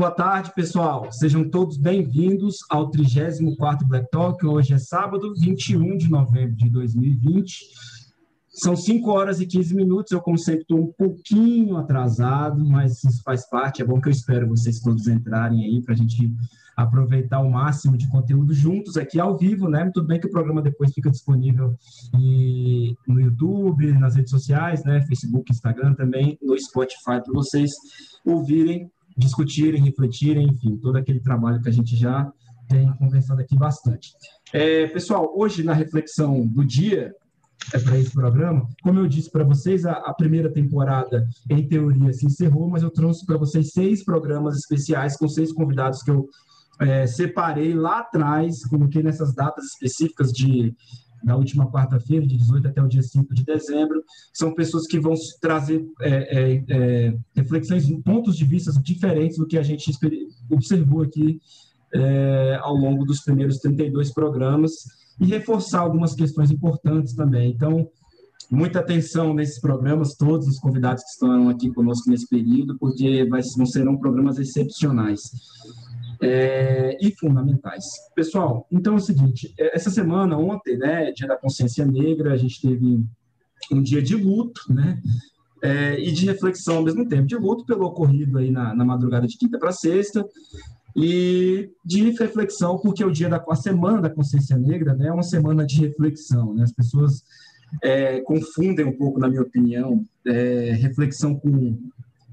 Boa tarde, pessoal. Sejam todos bem-vindos ao 34º Black Talk. Hoje é sábado, 21 de novembro de 2020. São 5 horas e 15 minutos. Eu, como sempre, estou um pouquinho atrasado, mas isso faz parte. É bom que eu espero vocês todos entrarem aí para a gente aproveitar o máximo de conteúdo juntos aqui ao vivo, né? Tudo bem que o programa depois fica disponível no YouTube, nas redes sociais, né? Facebook, Instagram também, no Spotify, para vocês ouvirem, discutirem, refletirem, enfim, todo aquele trabalho que a gente já tem conversado aqui bastante. É, pessoal, hoje na reflexão do dia, é para esse programa. Como eu disse para vocês, a, a, primeira temporada, em teoria, se encerrou, mas eu trouxe para vocês seis programas especiais com seis convidados que eu é, separei lá atrás, coloquei nessas datas específicas de na última quarta-feira, de 18 até o dia 5 de dezembro, são pessoas que vão trazer é, é, é, reflexões, pontos de vista diferentes do que a gente observou aqui é, ao longo dos primeiros 32 programas e reforçar algumas questões importantes também. Então, muita atenção nesses programas, todos os convidados que estão aqui conosco nesse período, porque vai, vão serão programas excepcionais é, e fundamentais. Pessoal, então é o seguinte, é, essa semana, ontem, né, dia da consciência negra, a gente teve um dia de luto, né, é, e de reflexão ao mesmo tempo, de luto pelo ocorrido aí na, na madrugada de quinta para sexta, e de reflexão, porque o dia da a semana da consciência negra né, é uma semana de reflexão, né, as pessoas é, confundem um pouco, na minha opinião, é, reflexão com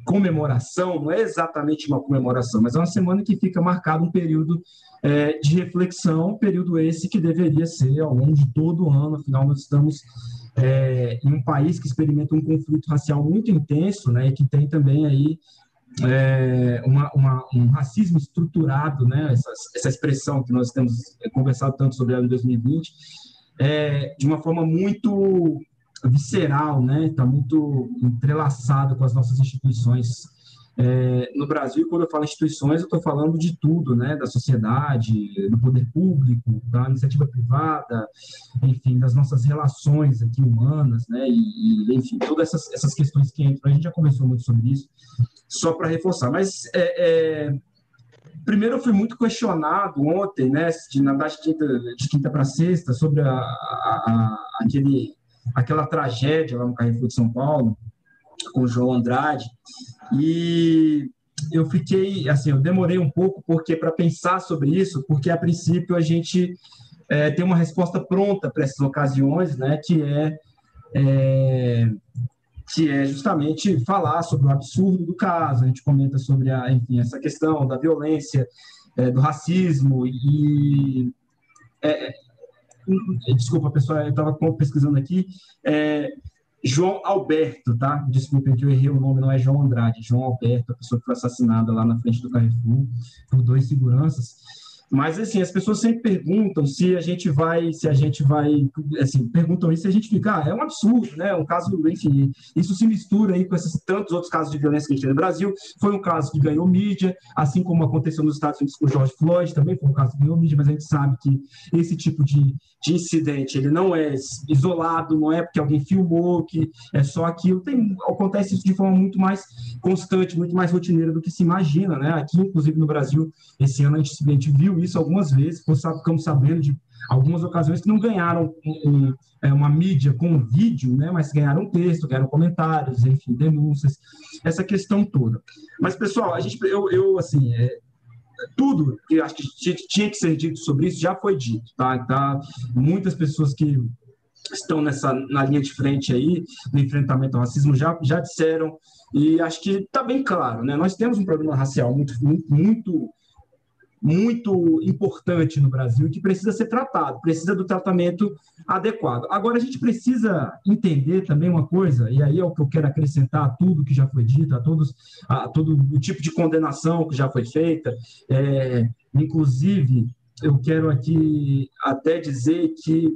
comemoração, não é exatamente uma comemoração, mas é uma semana que fica marcado um período é, de reflexão, período esse que deveria ser ao longo de todo o ano, afinal nós estamos é, em um país que experimenta um conflito racial muito intenso, né, e que tem também aí é, uma, uma, um racismo estruturado, né, essa, essa expressão que nós temos conversado tanto sobre ela em 2020, é, de uma forma muito visceral, né? Está muito entrelaçado com as nossas instituições. É, no Brasil, quando eu falo instituições, eu estou falando de tudo, né? Da sociedade, do poder público, da iniciativa privada, enfim, das nossas relações aqui humanas, né? E, enfim, todas essas, essas questões que entram. A gente já conversou muito sobre isso, só para reforçar. Mas é, é, primeiro eu fui muito questionado ontem, né, de nadar de quinta, quinta para sexta, sobre a, a, a, aquele aquela tragédia lá no Carrefour de São Paulo, com o João Andrade, e eu fiquei, assim, eu demorei um pouco porque para pensar sobre isso, porque a princípio a gente é, tem uma resposta pronta para essas ocasiões, né, que é, é, que é justamente falar sobre o absurdo do caso, a gente comenta sobre a, enfim, essa questão da violência, é, do racismo e é, Desculpa, pessoal, eu estava pesquisando aqui. É, João Alberto, tá? Desculpem que eu errei o nome, não é João Andrade. João Alberto, a pessoa que foi assassinada lá na frente do Carrefour por dois seguranças. Mas assim, as pessoas sempre perguntam se a gente vai, se a gente vai, assim, perguntam isso e a gente fica, ah, é um absurdo, né? Um caso, enfim, isso se mistura aí com esses tantos outros casos de violência que a gente tem no Brasil. Foi um caso que ganhou mídia, assim como aconteceu nos Estados Unidos com o George Floyd, também foi um caso que ganhou mídia, mas a gente sabe que esse tipo de, de incidente, ele não é isolado, não é porque alguém filmou, que é só aquilo. Tem, acontece isso de forma muito mais constante, muito mais rotineira do que se imagina, né? Aqui, inclusive no Brasil, esse ano a gente viu isso algumas vezes, ficamos sabendo de algumas ocasiões que não ganharam um, é, uma mídia com vídeo, né, mas ganharam texto, ganharam comentários, enfim, denúncias, essa questão toda. Mas, pessoal, a gente, eu, eu assim, é, tudo que acho que tinha que ser dito sobre isso já foi dito, tá? tá? Muitas pessoas que estão nessa na linha de frente aí no enfrentamento ao racismo já já disseram e acho que está bem claro, né? Nós temos um problema racial muito muito, muito muito importante no Brasil que precisa ser tratado, precisa do tratamento adequado. Agora, a gente precisa entender também uma coisa, e aí é o que eu quero acrescentar a tudo que já foi dito, a, todos, a todo o tipo de condenação que já foi feita, é, inclusive eu quero aqui até dizer que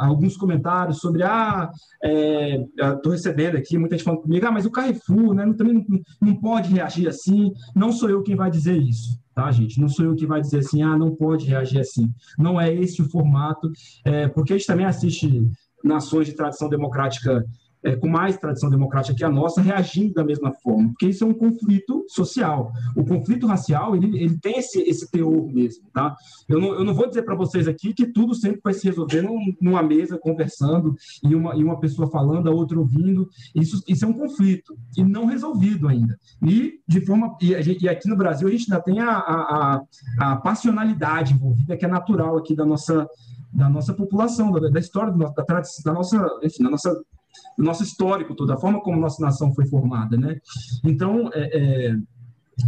alguns comentários sobre ah, estou é, recebendo aqui muita gente falando comigo, ah, mas o Carrefour né, também não, não pode reagir assim. Não sou eu quem vai dizer isso, tá, gente? Não sou eu que vai dizer assim, ah, não pode reagir assim. Não é esse o formato, é, porque a gente também assiste nações de tradição democrática é, com mais tradição democrática que a nossa, reagindo da mesma forma, porque isso é um conflito social. O conflito racial, ele, ele tem esse, esse teor mesmo, tá? Eu não, eu não vou dizer para vocês aqui que tudo sempre vai se resolver num, numa mesa, conversando, e uma, e uma pessoa falando, a outra ouvindo. Isso, isso é um conflito, e não resolvido ainda. E, de forma, e, e aqui no Brasil, a gente ainda tem a, a, a, a passionalidade envolvida, que é natural aqui da nossa da nossa população, da, da história, da, tradição, da nossa, enfim, da nossa do nosso histórico toda a forma como nossa nação foi formada, né? Então, é, é,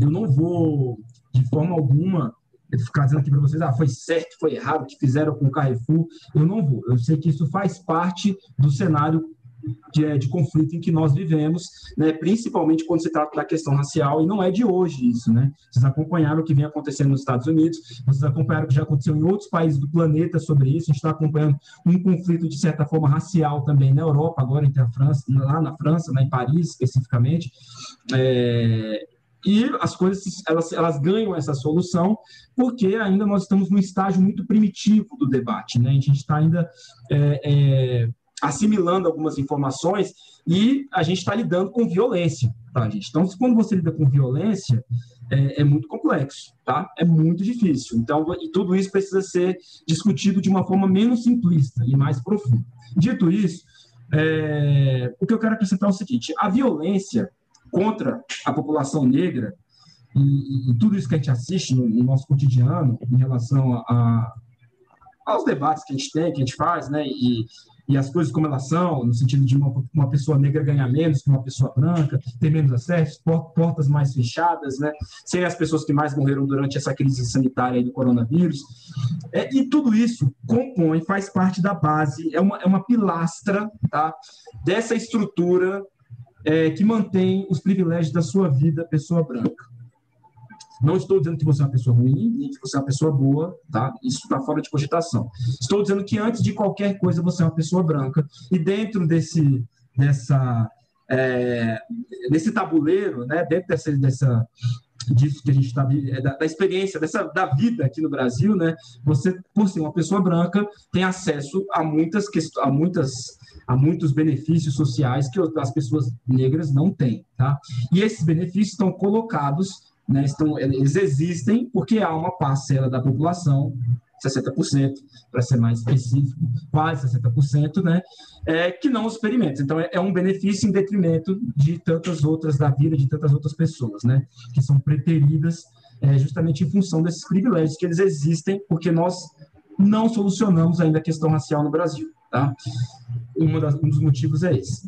eu não vou, de forma alguma, ficar dizendo aqui para vocês, ah, foi certo, foi errado, que fizeram com o Carrefour, eu não vou. Eu sei que isso faz parte do cenário de, é, de, conflito em que nós vivemos, né, principalmente quando se trata da questão racial, e não é de hoje isso, né? Vocês acompanharam o que vem acontecendo nos Estados Unidos, vocês acompanharam o que já aconteceu em outros países do planeta sobre isso, a gente está acompanhando um conflito, de certa forma, racial também na Europa, agora entre a França, lá na França, né, em Paris especificamente, é, e as coisas elas, elas ganham essa solução porque ainda nós estamos num estágio muito primitivo do debate, né? A gente está ainda é, é, assimilando algumas informações e a gente está lidando com violência, tá, gente? Então, quando você lida com violência, é, é, muito complexo, tá? É muito difícil. Então, e tudo isso precisa ser discutido de uma forma menos simplista e mais profunda. Dito isso, é, o que eu quero acrescentar é o seguinte: a violência contra a população negra e, e tudo isso que a gente assiste no, no nosso cotidiano em relação a, a aos debates que a gente tem, que a gente faz, né, e, e as coisas como elas são, no sentido de uma, uma pessoa negra ganhar menos que uma pessoa branca, ter menos acesso, portas mais fechadas, né? Ser as pessoas que mais morreram durante essa crise sanitária do coronavírus. É, e tudo isso compõe, faz parte da base, é uma, é uma pilastra tá? dessa estrutura é, que mantém os privilégios da sua vida, pessoa branca. Não estou dizendo que você é uma pessoa ruim, nem que você é uma pessoa boa, tá? Isso está fora de cogitação. Estou dizendo que antes de qualquer coisa você é uma pessoa branca e dentro desse dessa é, desse tabuleiro, né? Dentro dessa, dessa disso que a gente está é, da, da, experiência dessa da vida aqui no Brasil, né? Você por ser uma pessoa branca tem acesso a muitas a muitas a muitos benefícios sociais que as pessoas negras não têm, tá? E esses benefícios estão colocados né, estão, eles existem porque há uma parcela da população, 60%, para ser mais específico, quase 60%, né, é, que não experimenta. Então, é, é, um benefício em detrimento de tantas outras, da vida de tantas outras pessoas, né, que são preteridas é, justamente em função desses privilégios que eles existem, porque nós não solucionamos ainda a questão racial no Brasil. Tá? Das, um dos motivos é esse.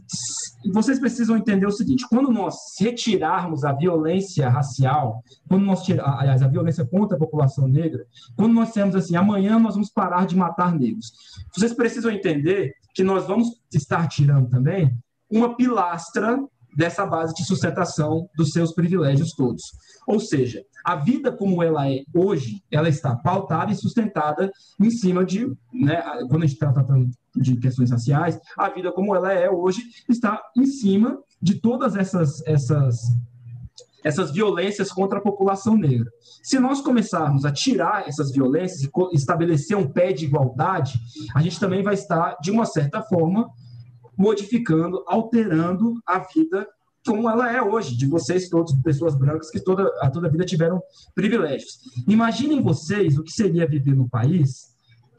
Vocês precisam entender o seguinte: quando nós retirarmos a violência racial, quando nós tirar, aliás, a violência contra a população negra, quando nós temos assim, amanhã nós vamos parar de matar negros, vocês precisam entender que nós vamos estar tirando também uma pilastra dessa base de sustentação dos seus privilégios todos. Ou seja, a vida como ela é hoje, ela está pautada e sustentada em cima de, né, quando a gente está tratando de questões raciais, a vida como ela é hoje está em cima de todas essas essas essas violências contra a população negra. Se nós começarmos a tirar essas violências e estabelecer um pé de igualdade, a gente também vai estar, de uma certa forma, modificando, alterando a vida como ela é hoje, de vocês todos, pessoas brancas que toda a toda vida tiveram privilégios. Imaginem vocês o que seria viver num país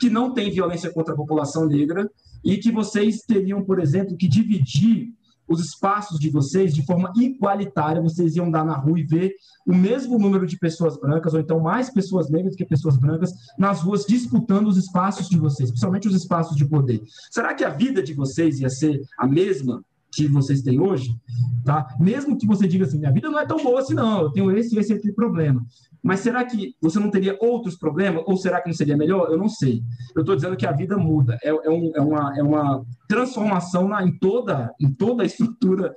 que não tem violência contra a população negra e que vocês teriam, por exemplo, que dividir os espaços de vocês de forma igualitária, vocês iam dar na rua e ver o mesmo número de pessoas brancas, ou então mais pessoas negras que pessoas brancas, nas ruas disputando os espaços de vocês, principalmente os espaços de poder. Será que a vida de vocês ia ser a mesma que vocês têm hoje? Tá? Mesmo que você diga assim, minha vida não é tão boa assim, não, eu tenho esse e esse, esse problema. Mas será que você não teria outros problemas? Ou será que não seria melhor? Eu não sei. Eu estou dizendo que a vida muda. É, é, um, é, uma, é uma transformação na, em, toda, em toda a estrutura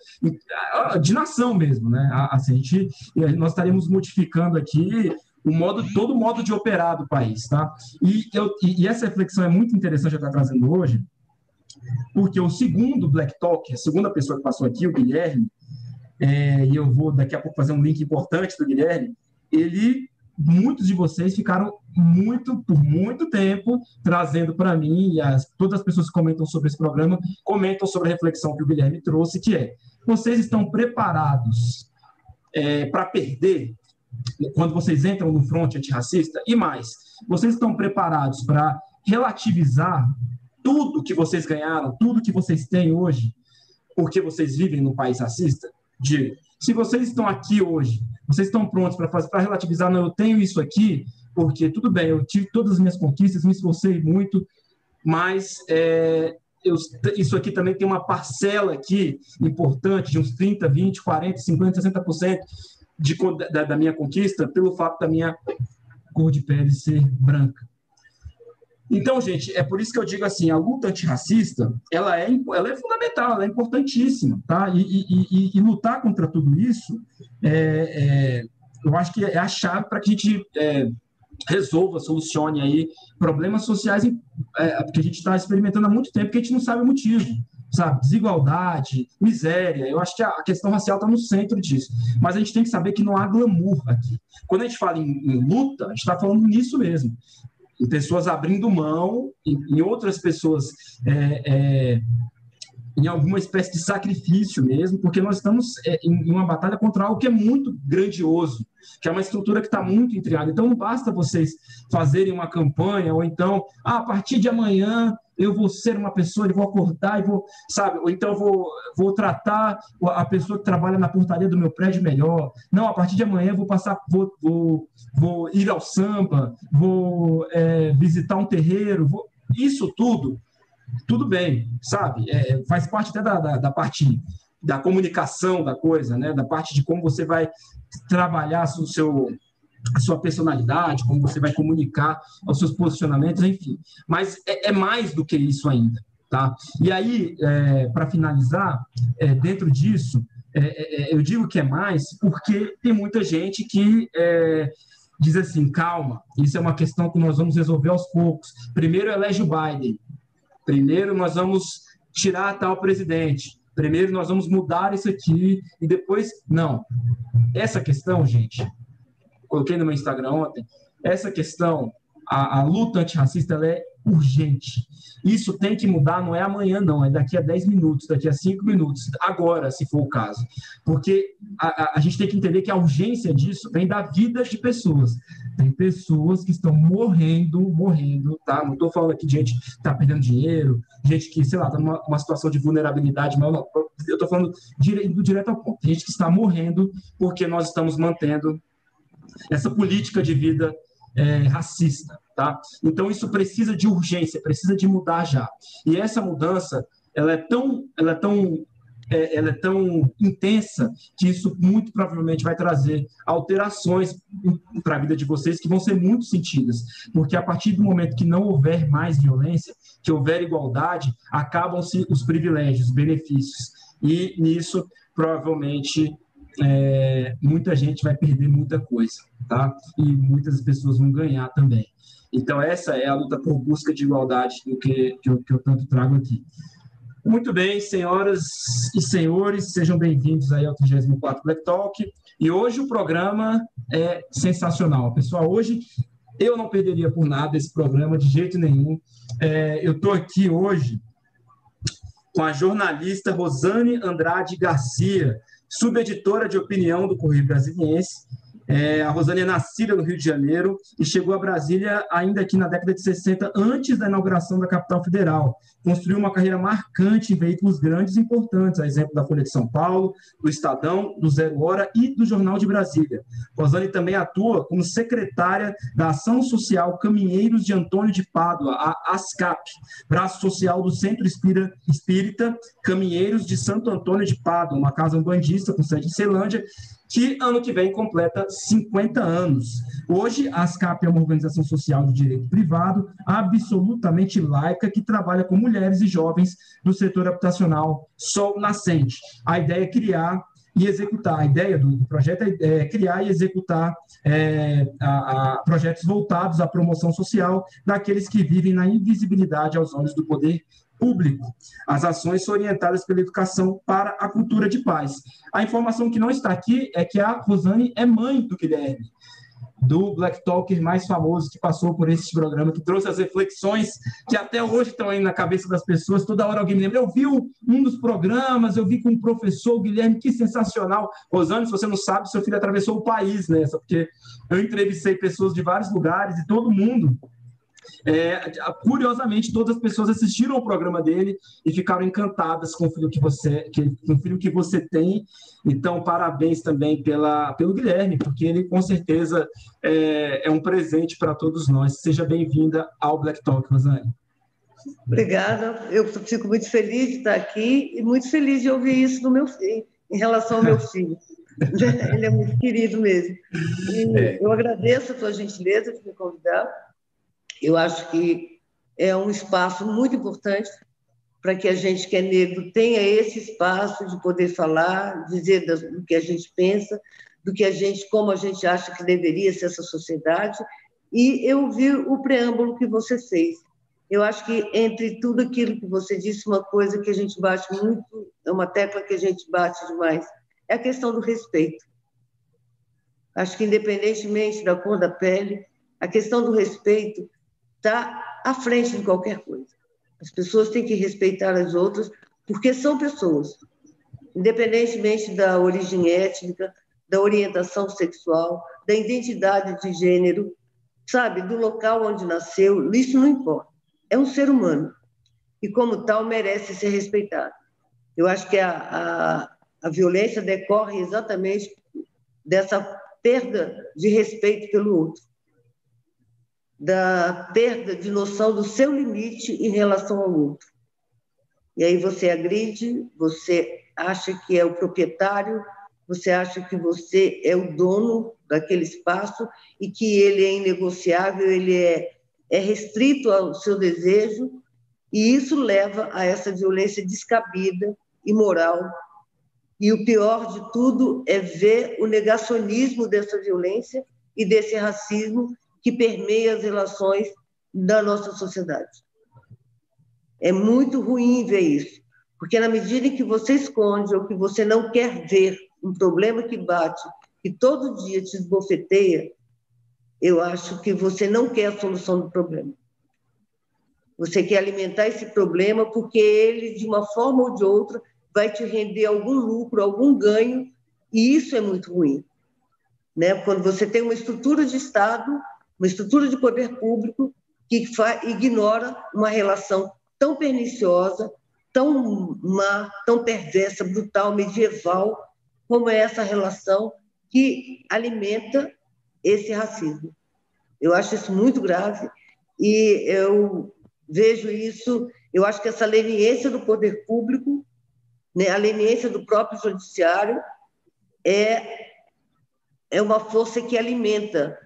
de nação mesmo. Né? Assim, a gente, nós estaríamos modificando aqui o modo, todo o modo de operar do país. Tá? E, eu, e essa reflexão é muito interessante eu estou trazendo hoje, porque o segundo Black Talk, a segunda pessoa que passou aqui, o Guilherme, é, e eu vou daqui a pouco fazer um link importante do Guilherme, ele muitos de vocês ficaram muito, por muito tempo, trazendo para mim, e as, todas as pessoas que comentam sobre esse programa, comentam sobre a reflexão que o Guilherme trouxe, que é, vocês estão preparados é, para perder quando vocês entram no fronte antirracista? E mais, vocês estão preparados para relativizar tudo que vocês ganharam, tudo que vocês têm hoje, porque vocês vivem num país racista? De, se vocês estão aqui hoje, vocês estão prontos para relativizar, não, eu tenho isso aqui, porque tudo bem, eu tive todas as minhas conquistas, me esforcei muito, mas é, eu, isso aqui também tem uma parcela aqui importante de uns 30, 20, 40, 50, 60% de, da, da minha conquista pelo fato da minha cor de pele ser branca. Então, gente, é por isso que eu digo assim, a luta antirracista, ela é, ela é fundamental, ela é importantíssima, tá? E, e, e, e lutar contra tudo isso, é, é, eu acho que é a chave para que a gente é, resolva, solucione aí problemas sociais é, que a gente está experimentando há muito tempo, que a gente não sabe o motivo sabe? Desigualdade, miséria. Eu acho que a questão racial está no centro disso. Mas a gente tem que saber que não há glamour aqui. Quando a gente fala em, em luta, a gente está falando nisso mesmo. Em pessoas abrindo mão, em, em outras pessoas é, é, em alguma espécie de sacrifício mesmo, porque nós estamos é, em uma batalha contra algo que é muito grandioso, que é uma estrutura que está muito intrigada. Então, não basta vocês fazerem uma campanha, ou então, ah, a partir de amanhã eu vou ser uma pessoa, eu vou acordar e vou, sabe, ou então vou, vou tratar a pessoa que trabalha na portaria do meu prédio melhor. Não, a partir de amanhã eu vou passar, vou, vou, vou ir ao samba, vou é, visitar um terreiro, vou... isso tudo tudo bem, sabe? É, faz parte até da, da, da, parte da comunicação da coisa, né? Da parte de como você vai trabalhar o seu a sua personalidade, como você vai comunicar os seus posicionamentos, enfim. Mas é, é mais do que isso ainda, tá? E aí, é, para finalizar, é, dentro disso, é, é, eu digo que é mais porque tem muita gente que é, diz assim, calma, isso é uma questão que nós vamos resolver aos poucos. Primeiro elege o Biden, Primeiro nós vamos tirar tal presidente. Primeiro nós vamos mudar isso aqui e depois não. Essa questão, gente, coloquei no meu Instagram ontem. Essa questão, a, a luta antirracista, ela é urgente. Isso tem que mudar, não é amanhã, não, é daqui a 10 minutos, daqui a 5 minutos, agora, se for o caso. Porque a, a, a gente tem que entender que a urgência disso vem da vida de pessoas. Tem pessoas que estão morrendo, morrendo, tá? Não estou falando aqui de gente que está perdendo dinheiro, gente que, sei lá, está numa situação de vulnerabilidade, mas eu estou falando direto, direto ao ponto. Tem gente que está morrendo porque nós estamos mantendo essa política de vida é, racista, tá? Então isso precisa de urgência, precisa de mudar já. E essa mudança, ela é tão, ela é tão é, ela é tão intensa que isso muito provavelmente vai trazer alterações para a vida de vocês que vão ser muito sentidas, porque a partir do momento que não houver mais violência, que houver igualdade, acabam-se os privilégios, os benefícios, e nisso provavelmente é, muita gente vai perder muita coisa, tá? E muitas pessoas vão ganhar também. Então, essa é a luta por busca de igualdade do que, que, eu, que eu tanto trago aqui. Muito bem, senhoras e senhores, sejam bem-vindos aí ao 34 Black Talk. E hoje o programa é sensacional. Pessoal, hoje eu não perderia por nada esse programa, de jeito nenhum. É, eu estou aqui hoje com a jornalista Rosane Andrade Garcia, subeditora de opinião do Correio Brasiliense. É, a Rosane é nascida no Rio de Janeiro e chegou a Brasília ainda aqui na década de 60, antes da inauguração da capital federal. Construiu uma carreira marcante em veículos grandes e importantes, a exemplo da Folha de São Paulo, do Estadão, do Zero Hora e do Jornal de Brasília. Rosane também atua como secretária da Ação Social Caminheiros de Antônio de Pádua, a ASCAP, braço social do Centro Espírita Caminheiros de Santo Antônio de Pádua, uma casa bandista com sede em Ceilândia, que ano que vem completa 50 anos. Hoje, a ASCAP é uma organização social de direito privado, absolutamente laica, que trabalha com mulheres e jovens do setor habitacional sol nascente. A ideia é criar e executar. A ideia do, projeto é, é criar e executar é, a, a projetos voltados à promoção social daqueles que vivem na invisibilidade aos olhos do poder público. As ações são orientadas pela educação para a cultura de paz. A informação que não está aqui é que a Rosane é mãe do Guilherme. Do Black Talker mais famoso que passou por esse programa, que trouxe as reflexões que até hoje estão aí na cabeça das pessoas. Toda hora alguém me lembra. Eu vi um dos programas, eu vi com o professor Guilherme, que sensacional. Rosane, se você não sabe, seu filho atravessou o país nessa, porque eu entrevistei pessoas de vários lugares e todo mundo é, curiosamente, todas as pessoas assistiram o programa dele e ficaram encantadas com o filho que você, que, com o filho que você tem. Então, parabéns também pela, pelo Guilherme, porque ele com certeza é, é um presente para todos nós. Seja bem-vinda ao Black Talk, Rosane. Obrigada. Eu fico muito feliz de estar aqui e muito feliz de ouvir isso do meu filho, em relação ao meu filho. Ele é muito querido mesmo. E é. eu agradeço a tua gentileza de me convidar eu acho que é um espaço muito importante para que a gente que é negro tenha esse espaço de poder falar, dizer do que a gente pensa, do que a gente, como a gente acha que deveria ser essa sociedade. E eu vi o preâmbulo que você fez. Eu acho que entre tudo aquilo que você disse, uma coisa que a gente bate muito, é uma tecla que a gente bate demais, é a questão do respeito. Acho que independentemente da cor da pele, a questão do respeito está à frente de qualquer coisa. As pessoas têm que respeitar as outras, porque são pessoas, independentemente da origem étnica, da orientação sexual, da identidade de gênero, sabe, do local onde nasceu, isso não importa. É um ser humano e, como tal, merece ser respeitado. Eu acho que a, a, a violência decorre exatamente dessa perda de respeito pelo outro da perda de noção do seu limite em relação ao outro. E aí você agride, você acha que é o proprietário, você acha que você é o dono daquele espaço e que ele é inegociável, ele é, é restrito ao seu desejo, e isso leva a essa violência descabida, imoral. E o pior de tudo é ver o negacionismo dessa violência e desse racismo que permeia as relações da nossa sociedade. É muito ruim ver isso, porque na medida em que você esconde ou que você não quer ver um problema que bate, que todo dia te esbofeteia, eu acho que você não quer a solução do problema. Você quer alimentar esse problema porque ele, de uma forma ou de outra, vai te render algum lucro, algum ganho, e isso é muito ruim. Né? Quando você tem uma estrutura de Estado uma estrutura de poder público que ignora uma relação tão perniciosa, tão má, tão perversa, brutal, medieval, como é essa relação que alimenta esse racismo. Eu acho isso muito grave e eu vejo isso, eu acho que essa leniência do poder público, né, a leniência do próprio judiciário é é uma força que alimenta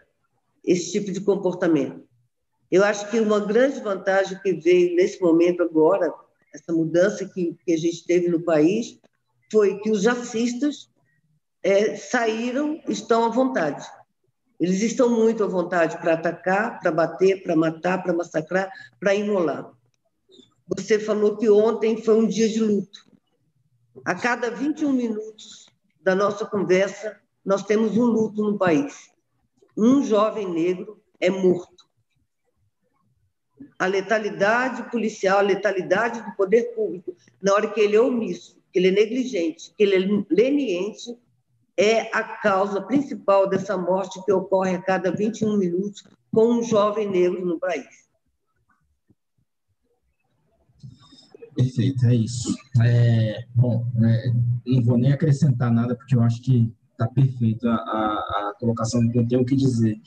esse tipo de comportamento. Eu acho que uma grande vantagem que veio nesse momento agora, essa mudança que, que a gente teve no país, foi que os racistas é, saíram, estão à vontade. Eles estão muito à vontade para atacar, para bater, para matar, para massacrar, para imolar. Você falou que ontem foi um dia de luto. A cada 21 minutos da nossa conversa, nós temos um luto no país um jovem negro é morto. A letalidade policial, a letalidade do poder público, na hora que ele é omisso, que ele é negligente, que ele é leniente, é a causa principal dessa morte que ocorre a cada 21 minutos com um jovem negro no país. Perfeito, é isso. É, bom, é, não vou nem acrescentar nada, porque eu acho que Está perfeito a, a, a, colocação que eu tenho que dizer,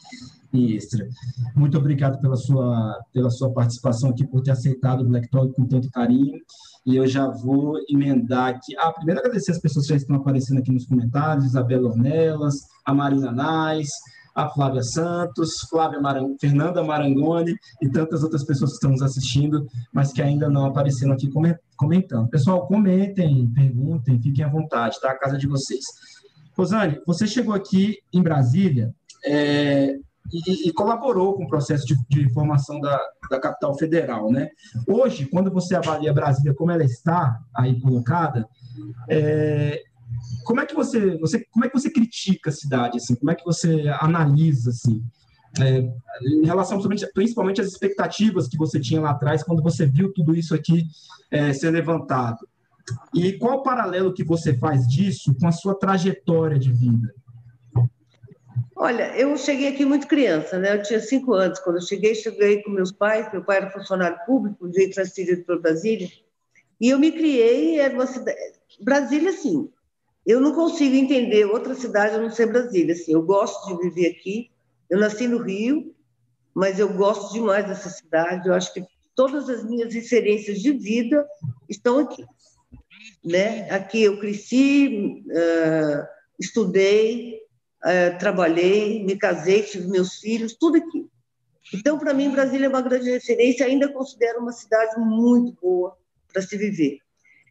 ministra. Muito obrigado pela sua, pela sua participação aqui, por ter aceitado o Black Talk com tanto carinho. E eu já vou emendar aqui. Ah, primeiro agradecer as pessoas que já estão aparecendo aqui nos comentários, Isabela Ornelas, a Marina Nais, a Flávia Santos, Flávia Marang... Fernanda Marangoni e tantas outras pessoas que estão nos assistindo, mas que ainda não apareceram aqui comentando. Pessoal, comentem, perguntem, fiquem à vontade, tá? A casa de vocês. Rosane, você chegou aqui em Brasília é, e, e, colaborou com o processo de, de formação da, da, capital federal, né? Hoje, quando você avalia Brasília como ela está aí colocada, é, como é que você, você, como é que você critica a cidade, assim? Como é que você analisa, assim? É, em relação principalmente às expectativas que você tinha lá atrás, quando você viu tudo isso aqui é, ser levantado. E qual o paralelo que você faz disso com a sua trajetória de vida? Olha, eu cheguei aqui muito criança, né? Eu tinha cinco anos. Quando eu cheguei, cheguei com meus pais. Meu pai era funcionário público, veio transferido para Brasília. E eu me criei, era uma cidade... Brasília, sim. Eu não consigo entender outra cidade a não ser Brasília. Assim, eu gosto de viver aqui. Eu nasci no Rio, mas eu gosto demais dessa cidade. Eu acho que todas as minhas referências de vida estão aqui. Né? Aqui eu cresci, uh, estudei, uh, trabalhei, me casei, tive meus filhos, tudo aqui. Então, para mim, Brasília é uma grande referência. Ainda considero uma cidade muito boa para se viver.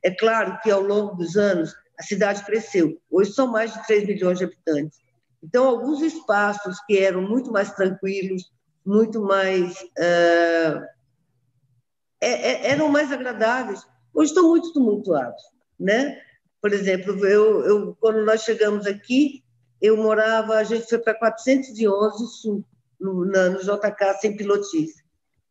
É claro que ao longo dos anos a cidade cresceu. Hoje são mais de 3 milhões de habitantes. Então, alguns espaços que eram muito mais tranquilos, muito mais. Uh, eram mais agradáveis, hoje estão muito tumultuados. Né? Por exemplo, eu, eu, quando nós chegamos aqui, eu morava, a gente foi para 411 Sul, no, na, no JK, sem pilotis.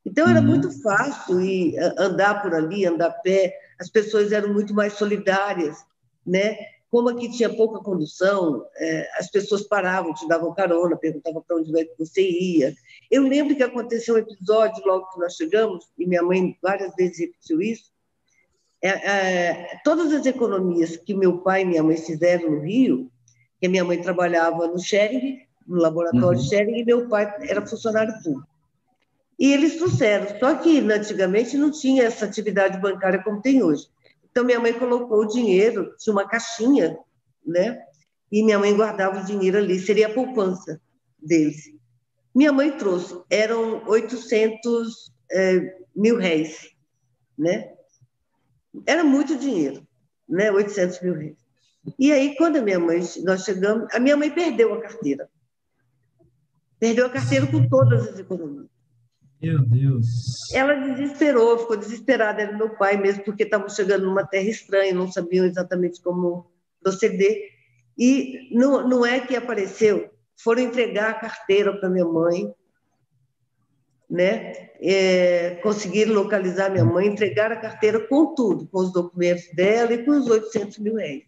Então, era uhum. muito fácil ir, andar por ali, andar a pé, as pessoas eram muito mais solidárias, né? Como aqui tinha pouca condução, é, as pessoas paravam, te davam carona, perguntavam para onde é que você ia. Eu lembro que aconteceu um episódio logo que nós chegamos, e minha mãe várias vezes repetiu isso. É, é, todas as economias que meu pai e minha mãe fizeram no Rio, que minha mãe trabalhava no Schering, no laboratório uhum. Schering, e meu pai era funcionário público. E eles trouxeram, só que antigamente não tinha essa atividade bancária como tem hoje. Então, minha mãe colocou o dinheiro, tinha uma caixinha, né? E minha mãe guardava o dinheiro ali, seria a poupança deles. Minha mãe trouxe, eram 800 é, mil réis, né? Era muito dinheiro, né? 800 mil réis. E aí, quando a minha mãe, nós chegamos, a minha mãe perdeu a carteira. Perdeu a carteira com todas as economias. Meu Deus. Ela desesperou, ficou desesperada. Era meu pai mesmo, porque estavam chegando numa terra estranha, não sabiam exatamente como proceder. E não, não é que apareceu, foram entregar a carteira para minha mãe, né? É, conseguiram localizar minha mãe, entregar a carteira com tudo, com os documentos dela e com os 800 mil reais,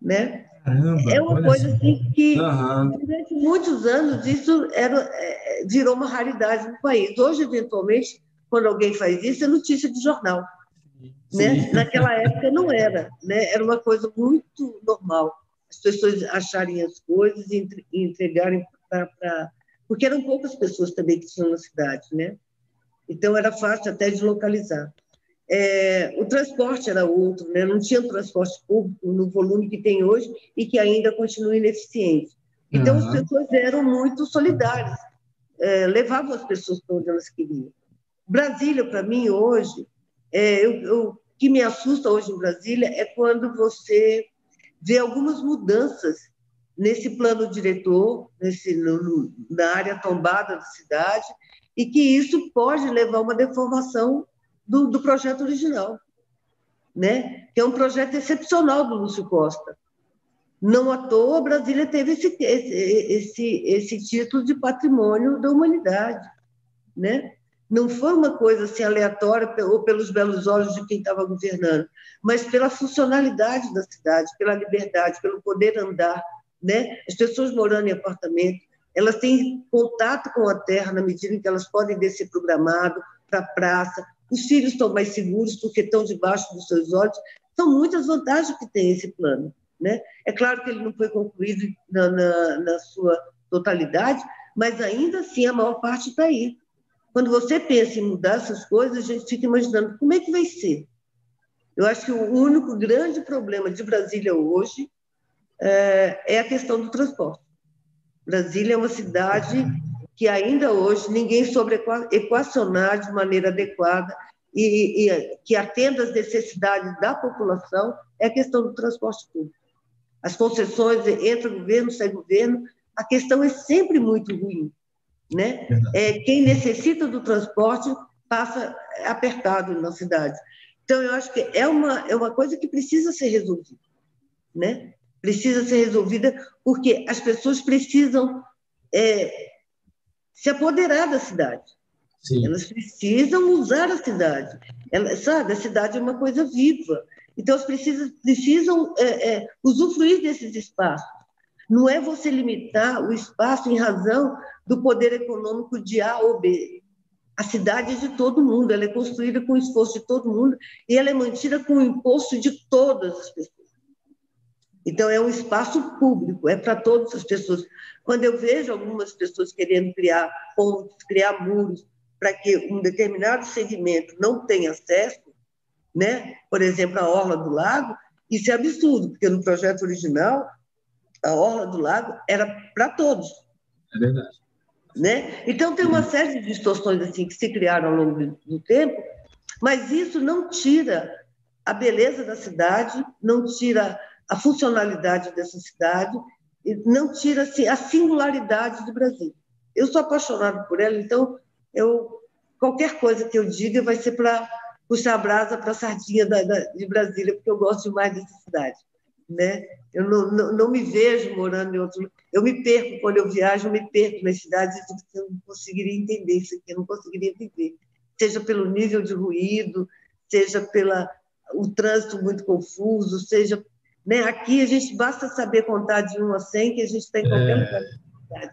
né? Caramba, é uma coisa assim que, uhum. durante muitos anos, isso era, é, virou uma raridade no país. Hoje, eventualmente, quando alguém faz isso, é notícia de jornal. Né? Naquela época não era, né? era uma coisa muito normal. As pessoas acharem as coisas e entregarem para. Porque eram poucas pessoas também que tinham na cidade, né? Então era fácil até de localizar. É, o transporte era outro, né? não tinha transporte público no volume que tem hoje e que ainda continua ineficiente. Então, uhum. as pessoas eram muito solidárias, é, levavam as pessoas para onde elas queriam. Brasília, para mim, hoje, é, eu, eu, o que me assusta hoje em Brasília é quando você vê algumas mudanças nesse plano diretor, nesse, no, na área tombada da cidade, e que isso pode levar a uma deformação do, do projeto original, né? que é um projeto excepcional do Lúcio Costa. Não à toa, Brasília teve esse, esse, esse título de patrimônio da humanidade. Né? Não foi uma coisa assim aleatória ou pelos belos olhos de quem estava governando, mas pela funcionalidade da cidade, pela liberdade, pelo poder andar. Né? As pessoas morando em apartamento, elas têm contato com a terra na medida em que elas podem descer para o gramado, para a praça, os filhos estão mais seguros porque estão debaixo dos seus olhos. São muitas vantagens que tem esse plano. Né? É claro que ele não foi concluído na, na, na sua totalidade, mas ainda assim a maior parte está aí. Quando você pensa em mudar essas coisas, a gente fica imaginando como é que vai ser. Eu acho que o único grande problema de Brasília hoje é, é a questão do transporte. Brasília é uma cidade que ainda hoje ninguém soube equacionar de maneira adequada e, e, que atenda às necessidades da população é a questão do transporte público. As concessões, entra governo, sai governo, a questão é sempre muito ruim. Né? É, quem necessita do transporte passa apertado na cidade. Então, eu acho que é uma, é uma coisa que precisa ser resolvida. Né? Precisa ser resolvida porque as pessoas precisam é, se apoderar da cidade. Sim. Elas precisam usar a cidade. Ela, sabe, a cidade é uma coisa viva. Então, elas precisam, precisam é, é, usufruir desses espaços. Não é você limitar o espaço em razão do poder econômico de A ou B. A cidade é de todo mundo, ela é construída com o esforço de todo mundo e ela é mantida com o imposto de todas as pessoas. Então, é um espaço público, é para todas as pessoas. Quando eu vejo algumas pessoas querendo criar pontes, criar muros, para que um determinado segmento não tenha acesso, né? por exemplo, a Orla do Lago, isso é absurdo, porque no projeto original, a Orla do Lago era para todos. É verdade. Né? Então, tem uma série de distorções assim, que se criaram ao longo do tempo, mas isso não tira a beleza da cidade, não tira a funcionalidade dessa cidade, não tira assim, a singularidade do Brasil. Eu sou apaixonada por ela, então eu qualquer coisa que eu diga vai ser para puxar a brasa para a sardinha da, da, de Brasília, porque eu gosto demais dessa cidade. Né? Eu não, não, não, me vejo morando em outro Eu me perco quando eu viajo, eu me perco nas cidades e eu não conseguiria entender isso aqui, eu não conseguiria viver. Seja pelo nível de ruído, seja pela o trânsito muito confuso, seja né? Aqui a gente basta saber contar de 1 a 100 que a gente está em qualquer é, lugar.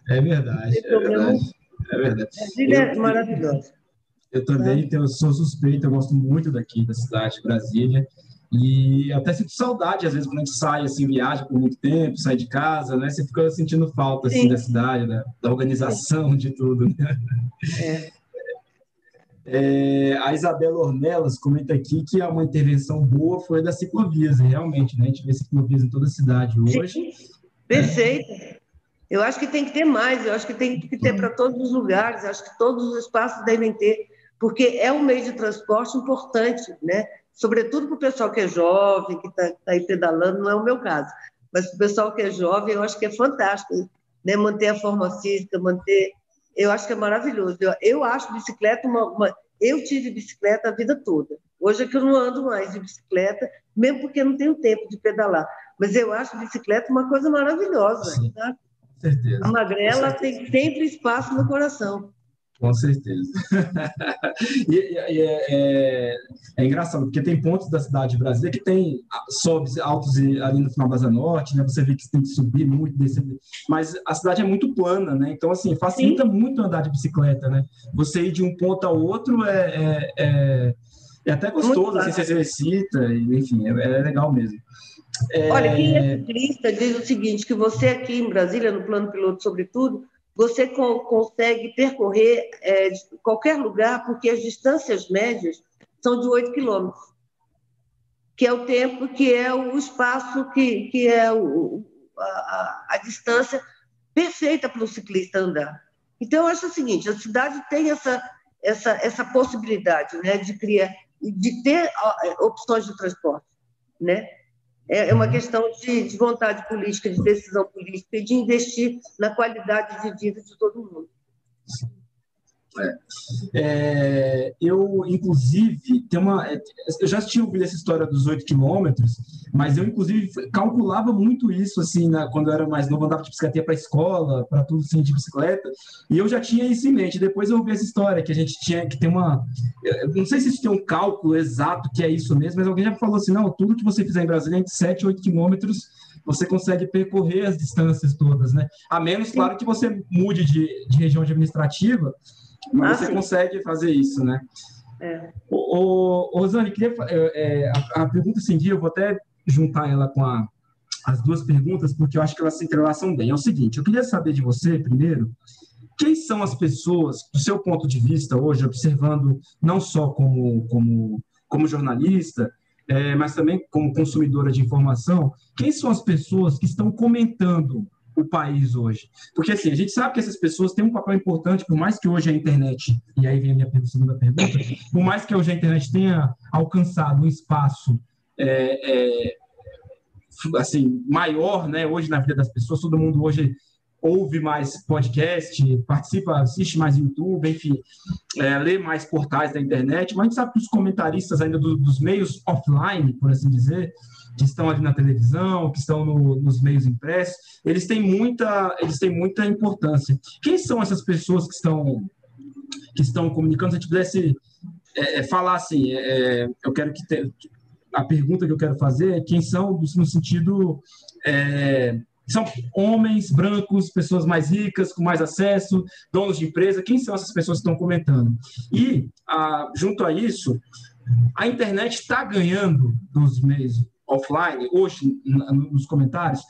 É verdade. É verdade. É verdade. Brasília é maravilhosa. Eu também tenho, sou suspeito, eu gosto muito daqui da cidade de Brasília. E até sinto saudade, às vezes, quando a gente sai, assim, viaja por muito tempo, sai de casa, né? Você fica sentindo falta, assim, Sim. da cidade, da, da organização Sim. de tudo. Né? É. É, a Isabela Ornelas comenta aqui que uma intervenção boa foi da ciclovias, realmente, né? A gente vê ciclovias em toda a cidade hoje. Sim, perfeito. É. Eu acho que tem que ter mais, eu acho que tem que ter para todos os lugares, acho que todos os espaços devem ter, porque é um meio de transporte importante, né? Sobretudo para o pessoal que é jovem, que está tá aí pedalando, não é o meu caso, mas para o pessoal que é jovem, eu acho que é fantástico, né? Manter a forma física, manter eu acho que é maravilhoso. Eu, eu acho bicicleta uma, uma, Eu tive bicicleta a vida toda. Hoje é que eu não ando mais de bicicleta, mesmo porque não tenho tempo de pedalar. Mas eu acho bicicleta uma coisa maravilhosa. Sim, certeza. A magrela tem sempre espaço no coração. Com certeza. e, e é, é, é, engraçado, porque tem pontos da cidade de Brasília que tem sobes altos ali no final da Asa Norte, né? Você vê que você tem que subir muito, descer. Mas a cidade é muito plana, né? Então, assim, facilita Sim. muito andar de bicicleta, né? Você ir de um ponto ao outro é, é, é, é até gostoso, assim, você exercita, enfim, é, é legal mesmo. Olha, quem é ciclista diz o seguinte, que você aqui em Brasília, no plano piloto sobretudo, você co consegue percorrer é, qualquer lugar, porque as distâncias médias são de 8 quilômetros, que é o tempo, que é o espaço, que, que é o, a, a distância perfeita para o ciclista andar. Então, eu acho o seguinte: a cidade tem essa, essa, essa possibilidade né, de criar, de ter opções de transporte, né? É, é uma questão de, de vontade política, de decisão política e de investir na qualidade de vida de todo mundo. É. É, eu, inclusive, tem uma. É, eu já tinha ouvido essa história dos oito quilômetros, mas eu, inclusive, calculava muito isso, assim, na, quando eu era mais novo, andava de bicicleta para a escola, para tudo assim, de bicicleta, e eu já tinha isso em mente. Depois eu ouvi essa história, que a gente tinha que ter uma. não sei se isso tem um cálculo exato que é isso mesmo, mas alguém já falou assim: não, tudo que você fizer em Brasília, entre 7 e 8 quilômetros, você consegue percorrer as distâncias todas, né? A menos, claro, que você mude de, de região administrativa mas ah, você sim. consegue fazer isso, né? É. O, o, Rosane, queria, é, é, a, a, pergunta seguinte, eu vou até juntar ela com a, as duas perguntas, porque eu acho que elas se entrelaçam bem. É o seguinte, eu queria saber de você, primeiro, quem são as pessoas, do seu ponto de vista hoje, observando não só como, como, como jornalista, é, mas também como consumidora de informação, quem são as pessoas que estão comentando o país hoje? Porque, assim, a gente sabe que essas pessoas têm um papel importante, por mais que hoje a internet, e aí vem a minha segunda pergunta, por mais que hoje a internet tenha alcançado um espaço é, é, assim, maior, né, hoje na vida das pessoas, todo mundo hoje ouve mais podcast, participa, assiste mais YouTube, enfim, é, lê mais portais da internet, mas a gente sabe que os comentaristas ainda do, dos meios offline, por assim dizer, que estão ali na televisão, que estão no, nos meios impressos, eles têm muita, eles têm muita importância. Quem são essas pessoas que estão que estão comunicando? Se a gente pudesse é, é falar assim, é, eu quero que te, a pergunta que eu quero fazer é quem são no sentido é, são homens brancos, pessoas mais ricas, com mais acesso, donos de empresa. Quem são essas pessoas que estão comentando? E, ah, junto a isso, a internet está ganhando dos meios offline, hoje, nos comentários,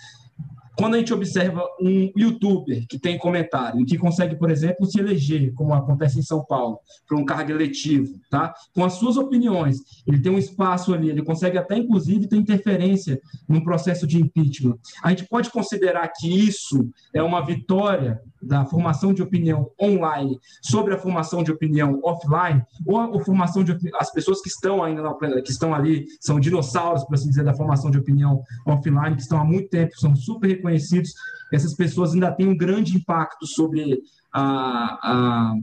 quando a gente observa um youtuber que tem comentário, que consegue, por exemplo, se eleger, como acontece em São Paulo, para um cargo eletivo, tá? com as suas opiniões, ele tem um espaço ali, ele consegue até, inclusive, ter interferência no processo de impeachment. A gente pode considerar que isso é uma vitória da formação de opinião online sobre a formação de opinião offline, ou a formação de as pessoas que estão ainda na, que estão ali, são dinossauros, por assim dizer, da formação de opinião offline, que estão há muito tempo, são super reconhecidos, essas pessoas ainda têm um grande impacto sobre a, a,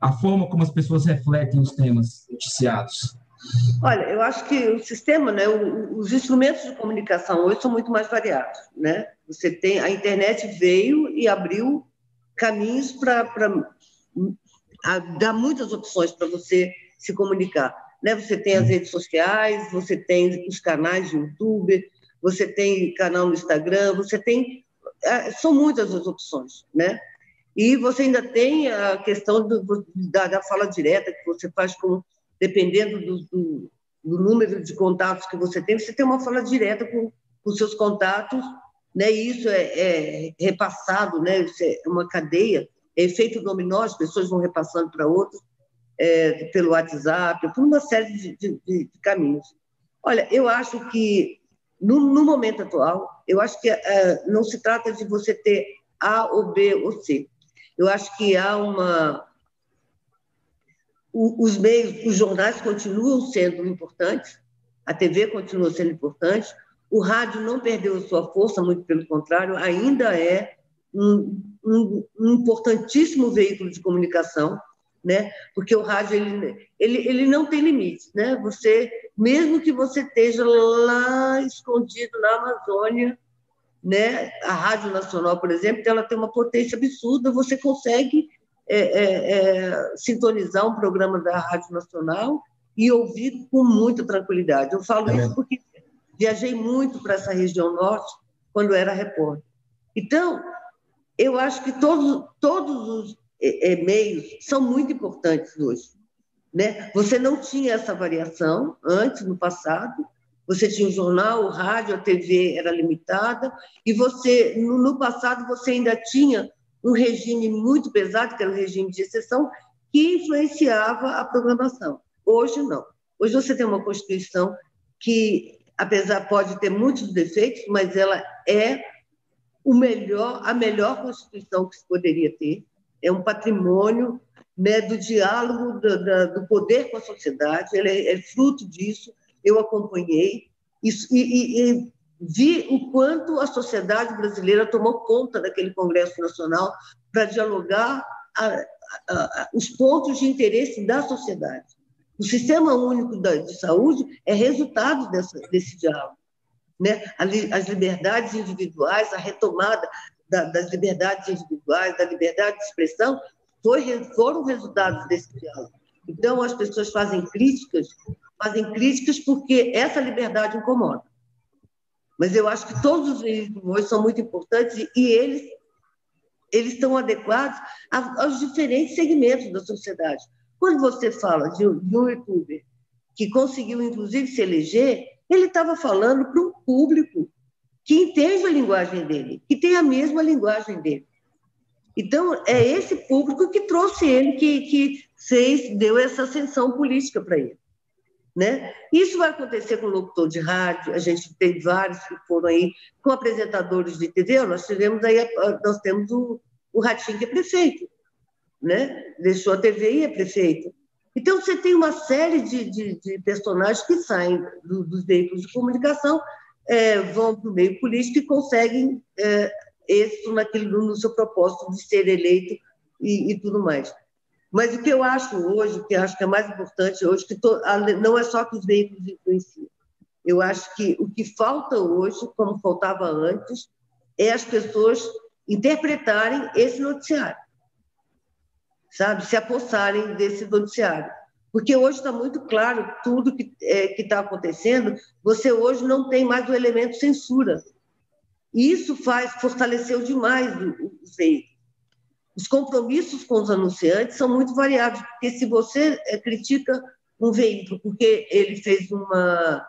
a forma como as pessoas refletem os temas noticiados. Olha, eu acho que o sistema, né, os instrumentos de comunicação hoje são muito mais variados, né? Você tem a internet veio e abriu caminhos para dar muitas opções para você se comunicar. Né? Você tem as redes sociais, você tem os canais de YouTube, você tem canal no Instagram, você tem. É, são muitas as opções, né? E você ainda tem a questão do, da, da, fala direta, que você faz com, dependendo do, do, do, número de contatos que você tem, você tem uma fala direta com os seus contatos né? isso é, é repassado, né? Isso é uma cadeia, é efeito dominó, as pessoas vão repassando para outros, é, pelo WhatsApp, por uma série de, de, de, caminhos. Olha, eu acho que, no, no momento atual, eu acho que é, não se trata de você ter A ou B ou C. Eu acho que há uma. Os meios, os jornais continuam sendo importantes, a TV continua sendo importante, o rádio não perdeu sua força, muito pelo contrário, ainda é um, um, um importantíssimo veículo de comunicação, né? Porque o rádio ele, ele, ele não tem limites, né? Você, mesmo que você esteja lá escondido na Amazônia, né? A Rádio Nacional, por exemplo, ela tem uma potência absurda. Você consegue é, é, é, sintonizar um programa da Rádio Nacional e ouvir com muita tranquilidade. Eu falo é isso porque Viajei muito para essa região norte quando era repórter. Então, eu acho que todos, todos os meios são muito importantes hoje. Né? Você não tinha essa variação antes, no passado. Você tinha o jornal, o rádio, a TV era limitada. E você, no passado, você ainda tinha um regime muito pesado, que era o regime de exceção, que influenciava a programação. Hoje, não. Hoje você tem uma Constituição que apesar pode ter muitos defeitos, mas ela é o melhor, a melhor constituição que se poderia ter. É um patrimônio né, do diálogo do, do, poder com a sociedade. Ele é, é fruto disso. Eu acompanhei isso, e, e, e vi o quanto a sociedade brasileira tomou conta daquele Congresso Nacional para dialogar a, a, a, os pontos de interesse da sociedade. O Sistema Único de Saúde é resultado dessa, desse diálogo. Né? As liberdades individuais, a retomada das liberdades individuais, da liberdade de expressão, foi, foram resultados desse diálogo. Então, as pessoas fazem críticas, fazem críticas porque essa liberdade incomoda. Mas eu acho que todos os veículos hoje são muito importantes e eles, eles estão adequados aos diferentes segmentos da sociedade. Quando você fala de um, um youtuber que conseguiu, inclusive, se eleger, ele estava falando para um público que entende a linguagem dele, que tem a mesma linguagem dele. Então, é esse público que trouxe ele, que, que fez, deu essa ascensão política para ele. Né? Isso vai acontecer com o locutor de rádio, a gente tem vários que foram aí, com apresentadores de TV, nós tivemos aí, nós temos o, o Ratinho, que é prefeito né? deixou a TV e é prefeito. Então, você tem uma série de, de, de personagens que saem do, dos veículos de comunicação, é, vão para o meio político e conseguem é, êxito naquilo, no seu propósito de ser eleito e, e, tudo mais. Mas o que eu acho hoje, o que eu acho que é mais importante hoje, que não é só que os veículos influenciam. Eu acho que o que falta hoje, como faltava antes, é as pessoas interpretarem esse noticiário, sabe? Se apossarem desse noticiário. Porque hoje está muito claro tudo que é, está acontecendo, você hoje não tem mais o elemento censura. E isso faz, fortaleceu demais os veículos. Os compromissos com os anunciantes são muito variados, porque se você é, critica um veículo porque ele fez uma,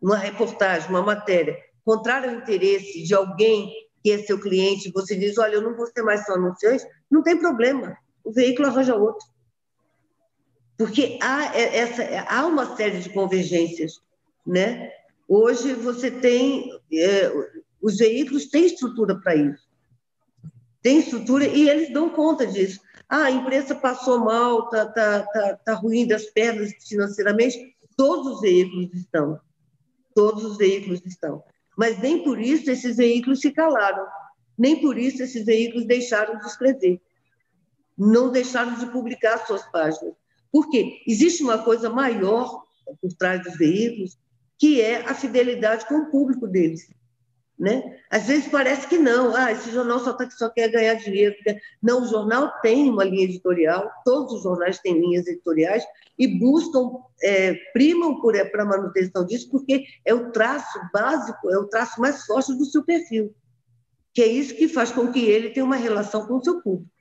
uma reportagem, uma matéria, contrário ao interesse de alguém que é seu cliente, você diz, olha, eu não vou ser mais seu anunciante, não tem problema, o veículo arranja outro. Porque há, é, essa, há uma série de convergências, né? Hoje você tem, é, os veículos têm estrutura para isso. Tem estrutura e eles dão conta disso. Ah, a imprensa passou mal, está tá, tá, tá ruim das pernas financeiramente. Todos os veículos estão. Todos os veículos estão. Mas nem por isso esses veículos se calaram. Nem por isso esses veículos deixaram de escrever. Não deixaram de publicar suas páginas. Por quê? Existe uma coisa maior por trás dos veículos, que é a fidelidade com o público deles. Né? Às vezes parece que não, ah, esse jornal só, tá, só quer ganhar dinheiro. Não, o jornal tem uma linha editorial, todos os jornais têm linhas editoriais e buscam, é, primam por é, para a manutenção disso, porque é o traço básico, é o traço mais forte do seu perfil, que é isso que faz com que ele tenha uma relação com o seu público.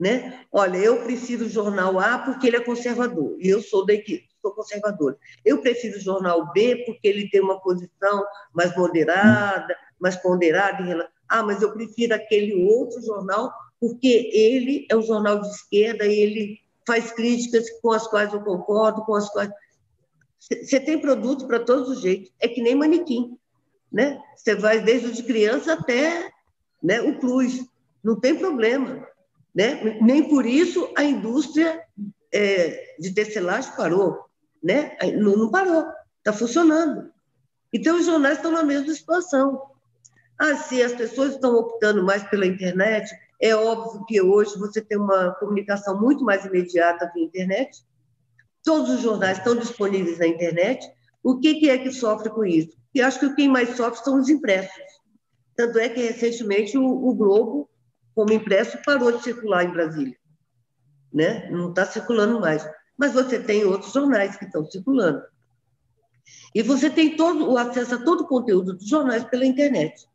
Né? Olha, eu prefiro o jornal A porque ele é conservador, e eu sou da equipe sou conservadora. Eu prefiro o jornal B porque ele tem uma posição mais moderada, mais ponderada em relação. Ah, mas eu prefiro aquele outro jornal porque ele é um jornal de esquerda e ele faz críticas com as quais eu concordo, com as quais. Você tem produto para todos os jeitos, é que nem manequim, né? Você vai desde o de criança até né, o plus, não tem problema, né? Nem por isso a indústria é, de tecelagem parou né? Não, não parou, está funcionando. Então, os jornais estão na mesma situação. Ah, se as pessoas estão optando mais pela internet, é óbvio que hoje você tem uma comunicação muito mais imediata via internet. Todos os jornais estão disponíveis na internet. O que, é que sofre com isso? E acho que quem mais sofre são os impressos. Tanto é que, recentemente, o Globo, como impresso, parou de circular em Brasília. Né? Não está circulando mais mas você tem outros jornais que estão circulando. E você tem todo o acesso a todo o conteúdo dos jornais pela internet.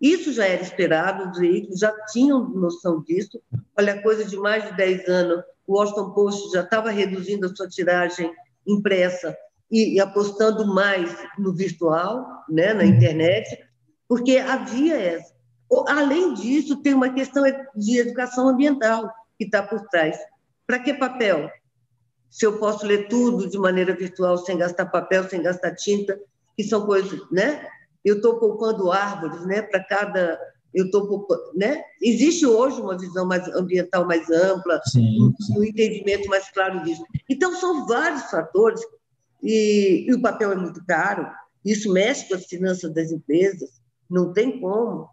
Isso já era esperado, os veículos já tinham noção disso. Olha, coisa de mais de 10 anos, o Washington Post já estava reduzindo a sua tiragem impressa e, e apostando mais no virtual, né, na internet, porque havia essa. Além disso, tem uma questão de educação ambiental que está por trás. Para que papel? se eu posso ler tudo de maneira virtual, sem gastar papel, sem gastar tinta, que são coisas, né? Eu estou poupando árvores, né? Para cada, eu estou né? Existe hoje uma visão mais ambiental mais ampla, sim, sim. um entendimento mais claro disso. Então são vários fatores e, e o papel é muito caro. Isso mexe com as finanças das empresas, não tem como.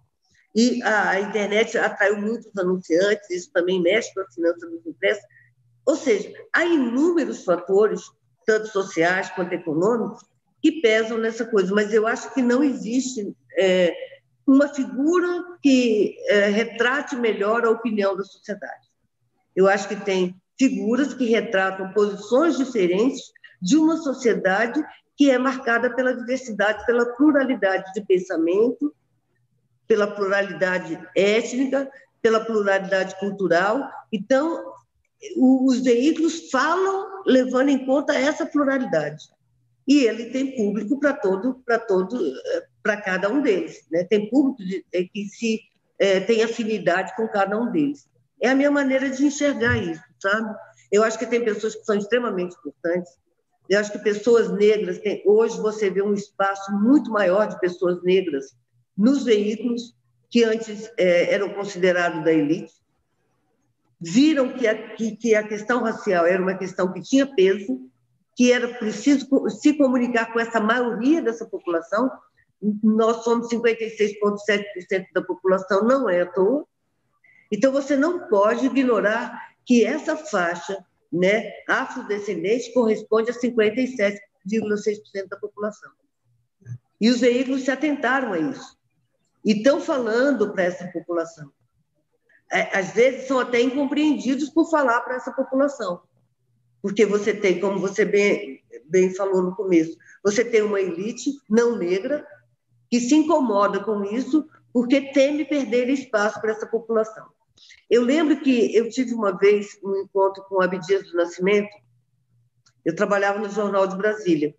E a, a internet atraiu muitos anunciantes, isso também mexe com as finanças das empresas ou seja, há inúmeros fatores, tanto sociais quanto econômicos, que pesam nessa coisa, mas eu acho que não existe é, uma figura que é, retrate melhor a opinião da sociedade. Eu acho que tem figuras que retratam posições diferentes de uma sociedade que é marcada pela diversidade, pela pluralidade de pensamento, pela pluralidade étnica, pela pluralidade cultural. Então, os veículos falam levando em conta essa pluralidade. E ele tem público para todo, para todo, para cada um deles, né? Tem público é, que se é, tem afinidade com cada um deles. É a minha maneira de enxergar isso, sabe? Eu acho que tem pessoas que são extremamente importantes. Eu acho que pessoas negras têm, hoje você vê um espaço muito maior de pessoas negras nos veículos que antes é, eram considerados da elite viram que a, que, que a questão racial era uma questão que tinha peso, que era preciso se comunicar com essa maioria dessa população. Nós somos 56,7% da população, não é à toa. Então, você não pode ignorar que essa faixa né, afrodescendente corresponde a 57,6% da população. E os veículos se atentaram a isso. E estão falando para essa população. É, às vezes são até incompreendidos por falar para essa população. Porque você tem, como você bem, bem falou no começo, você tem uma elite não negra que se incomoda com isso porque teme perder espaço para essa população. Eu lembro que eu tive uma vez um encontro com Abdias do Nascimento, eu trabalhava no Jornal de Brasília,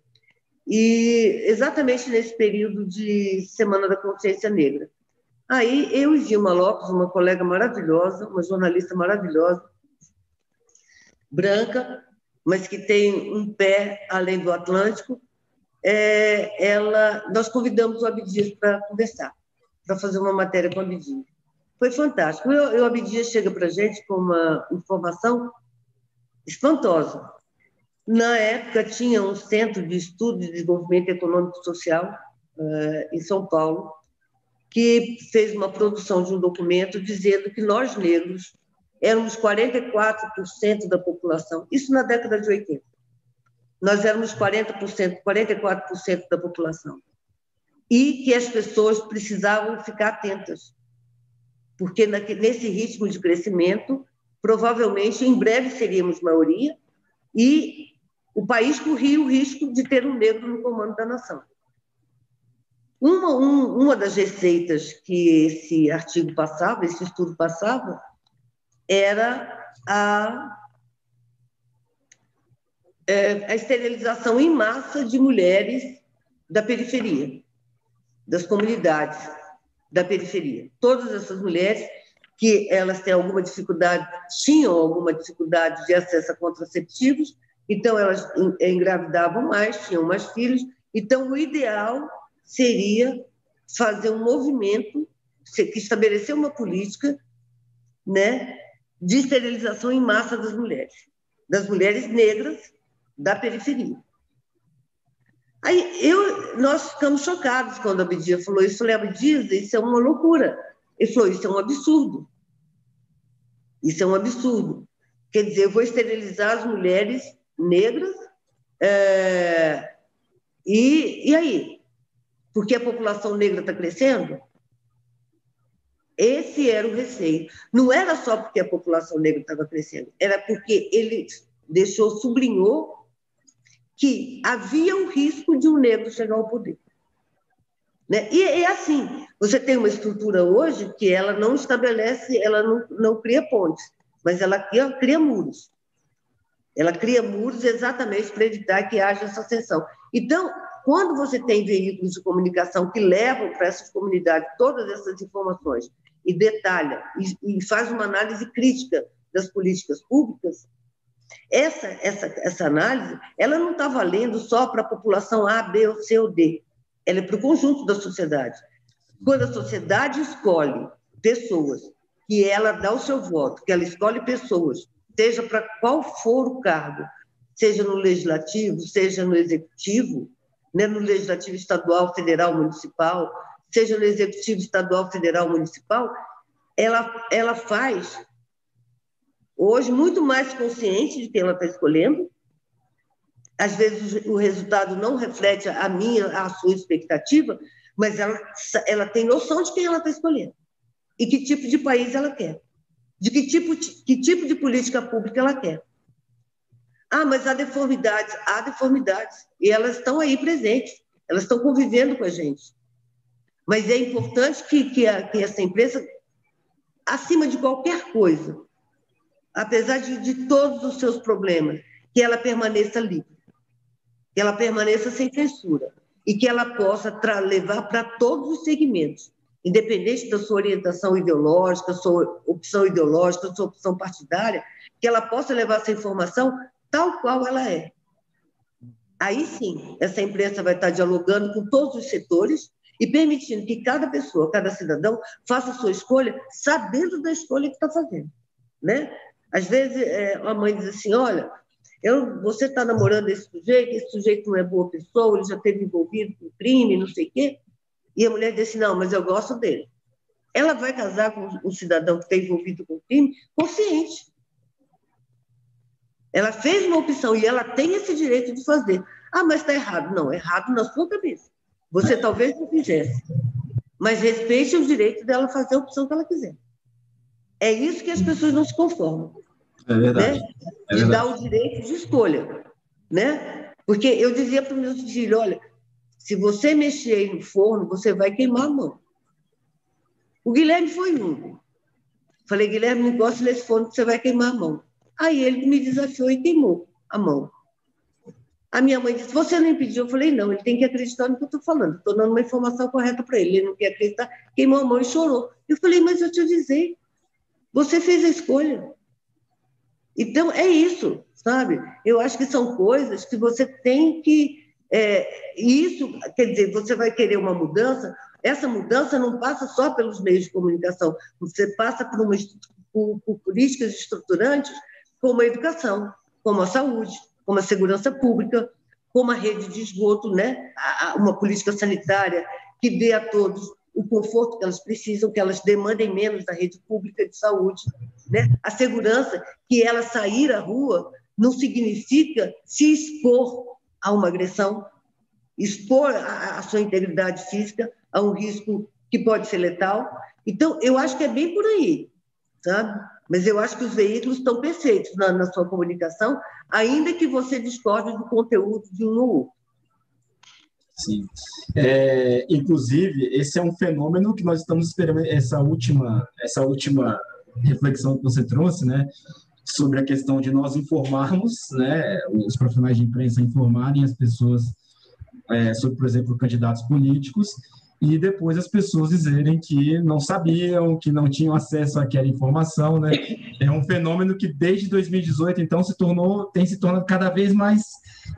e exatamente nesse período de Semana da Consciência Negra. Aí eu e Dilma Lopes, uma colega maravilhosa, uma jornalista maravilhosa, branca, mas que tem um pé além do Atlântico, é, ela, nós convidamos o Abdias para conversar, para fazer uma matéria com o Abdias. Foi fantástico. O Abdias chega para a gente com uma informação espantosa. Na época, tinha um centro de estudo de desenvolvimento econômico e social uh, em São Paulo, que fez uma produção de um documento dizendo que nós, negros, éramos 44% da população, isso na década de 80. Nós éramos 40%, 44% da população. E que as pessoas precisavam ficar atentas, porque nesse ritmo de crescimento, provavelmente em breve seríamos maioria e o país corria o risco de ter um negro no comando da nação. Uma, um, uma das receitas que esse artigo passava, esse estudo passava, era a, é, a esterilização em massa de mulheres da periferia, das comunidades da periferia. Todas essas mulheres que elas têm alguma dificuldade, tinham alguma dificuldade de acesso a contraceptivos, então elas engravidavam mais, tinham mais filhos. Então o ideal seria fazer um movimento que estabelecer uma política, né, de esterilização em massa das mulheres, das mulheres negras da periferia. Aí eu, nós ficamos chocados quando a Abdias falou isso. Eu falei, Abdias, isso é uma loucura. Ele falou, isso é um absurdo. Isso é um absurdo. Quer dizer, eu vou esterilizar as mulheres negras é, e, e aí? Porque a população negra está crescendo? Esse era o receio. Não era só porque a população negra estava crescendo, era porque ele deixou, sublinhou que havia o risco de um negro chegar ao poder. Né? E é assim, você tem uma estrutura hoje que ela não estabelece, ela não, não cria pontes, mas ela cria, cria muros. Ela cria muros exatamente para evitar que haja essa ascensão. Então, quando você tem veículos de comunicação que levam para essas comunidades todas essas informações e detalha e, e faz uma análise crítica das políticas públicas, essa, essa, essa análise ela não está valendo só para a população A, B, ou C ou D. Ela é para o conjunto da sociedade. Quando a sociedade escolhe pessoas, que ela dá o seu voto, que ela escolhe pessoas, seja para qual for o cargo, seja no legislativo, seja no executivo, né, no legislativo estadual, federal, municipal, seja no executivo estadual, federal, municipal, ela, ela faz hoje muito mais consciente de quem ela está escolhendo. Às vezes o resultado não reflete a minha, a sua expectativa, mas ela, ela tem noção de quem ela está escolhendo e que tipo de país ela quer, de que tipo, que tipo de política pública ela quer. Ah, mas há deformidades, há deformidades, e elas estão aí presentes, elas estão convivendo com a gente. Mas é importante que, que, a, que essa empresa, acima de qualquer coisa, apesar de, de todos os seus problemas, que ela permaneça livre, que ela permaneça sem censura e que ela possa levar para todos os segmentos, independente da sua orientação ideológica, sua opção ideológica, sua opção partidária, que ela possa levar essa informação tal qual ela é. Aí sim, essa imprensa vai estar dialogando com todos os setores e permitindo que cada pessoa, cada cidadão, faça a sua escolha sabendo da escolha que está fazendo. Né? Às vezes, é, a mãe diz assim: olha, eu, você está namorando esse sujeito, esse sujeito não é boa pessoa, ele já esteve envolvido com crime, não sei o quê. E a mulher diz assim: não, mas eu gosto dele. Ela vai casar com um cidadão que está envolvido com crime consciente. Ela fez uma opção e ela tem esse direito de fazer. Ah, mas está errado. Não, errado na sua cabeça. Você talvez não fizesse, mas respeite o direito dela fazer a opção que ela quiser. É isso que as pessoas não se conformam. É verdade. Né? É de dar o direito de escolha. Né? Porque eu dizia para os meus filhos: olha, se você mexer aí no forno, você vai queimar a mão. O Guilherme foi um. Falei, Guilherme, não gosto desse forno, você vai queimar a mão. Aí ele me desafiou e queimou a mão. A minha mãe disse: Você não impediu? Eu falei: Não, ele tem que acreditar no que eu estou falando. Estou dando uma informação correta para ele. Ele não quer acreditar. Queimou a mão e chorou. Eu falei: Mas eu te avisei. Você fez a escolha. Então, é isso, sabe? Eu acho que são coisas que você tem que. É, isso, quer dizer, você vai querer uma mudança, essa mudança não passa só pelos meios de comunicação, você passa por, uma, por, por políticas estruturantes como a educação, como a saúde, como a segurança pública, como a rede de esgoto, né? uma política sanitária que dê a todos o conforto que elas precisam, que elas demandem menos da rede pública de saúde, né? A segurança que ela sair à rua não significa se expor a uma agressão, expor a, sua integridade física a um risco que pode ser letal. Então, eu acho que é bem por aí, sabe? Mas eu acho que os veículos estão perfeitos na, na sua comunicação, ainda que você discorde do conteúdo de um ou outro. Sim. É, inclusive, esse é um fenômeno que nós estamos esperando, essa última, essa última reflexão que você trouxe, né, sobre a questão de nós informarmos, né, os profissionais de imprensa informarem as pessoas é, sobre, por exemplo, candidatos políticos, e depois as pessoas dizerem que não sabiam, que não tinham acesso àquela informação, né? É um fenômeno que desde 2018 então se tornou, tem se tornado cada vez mais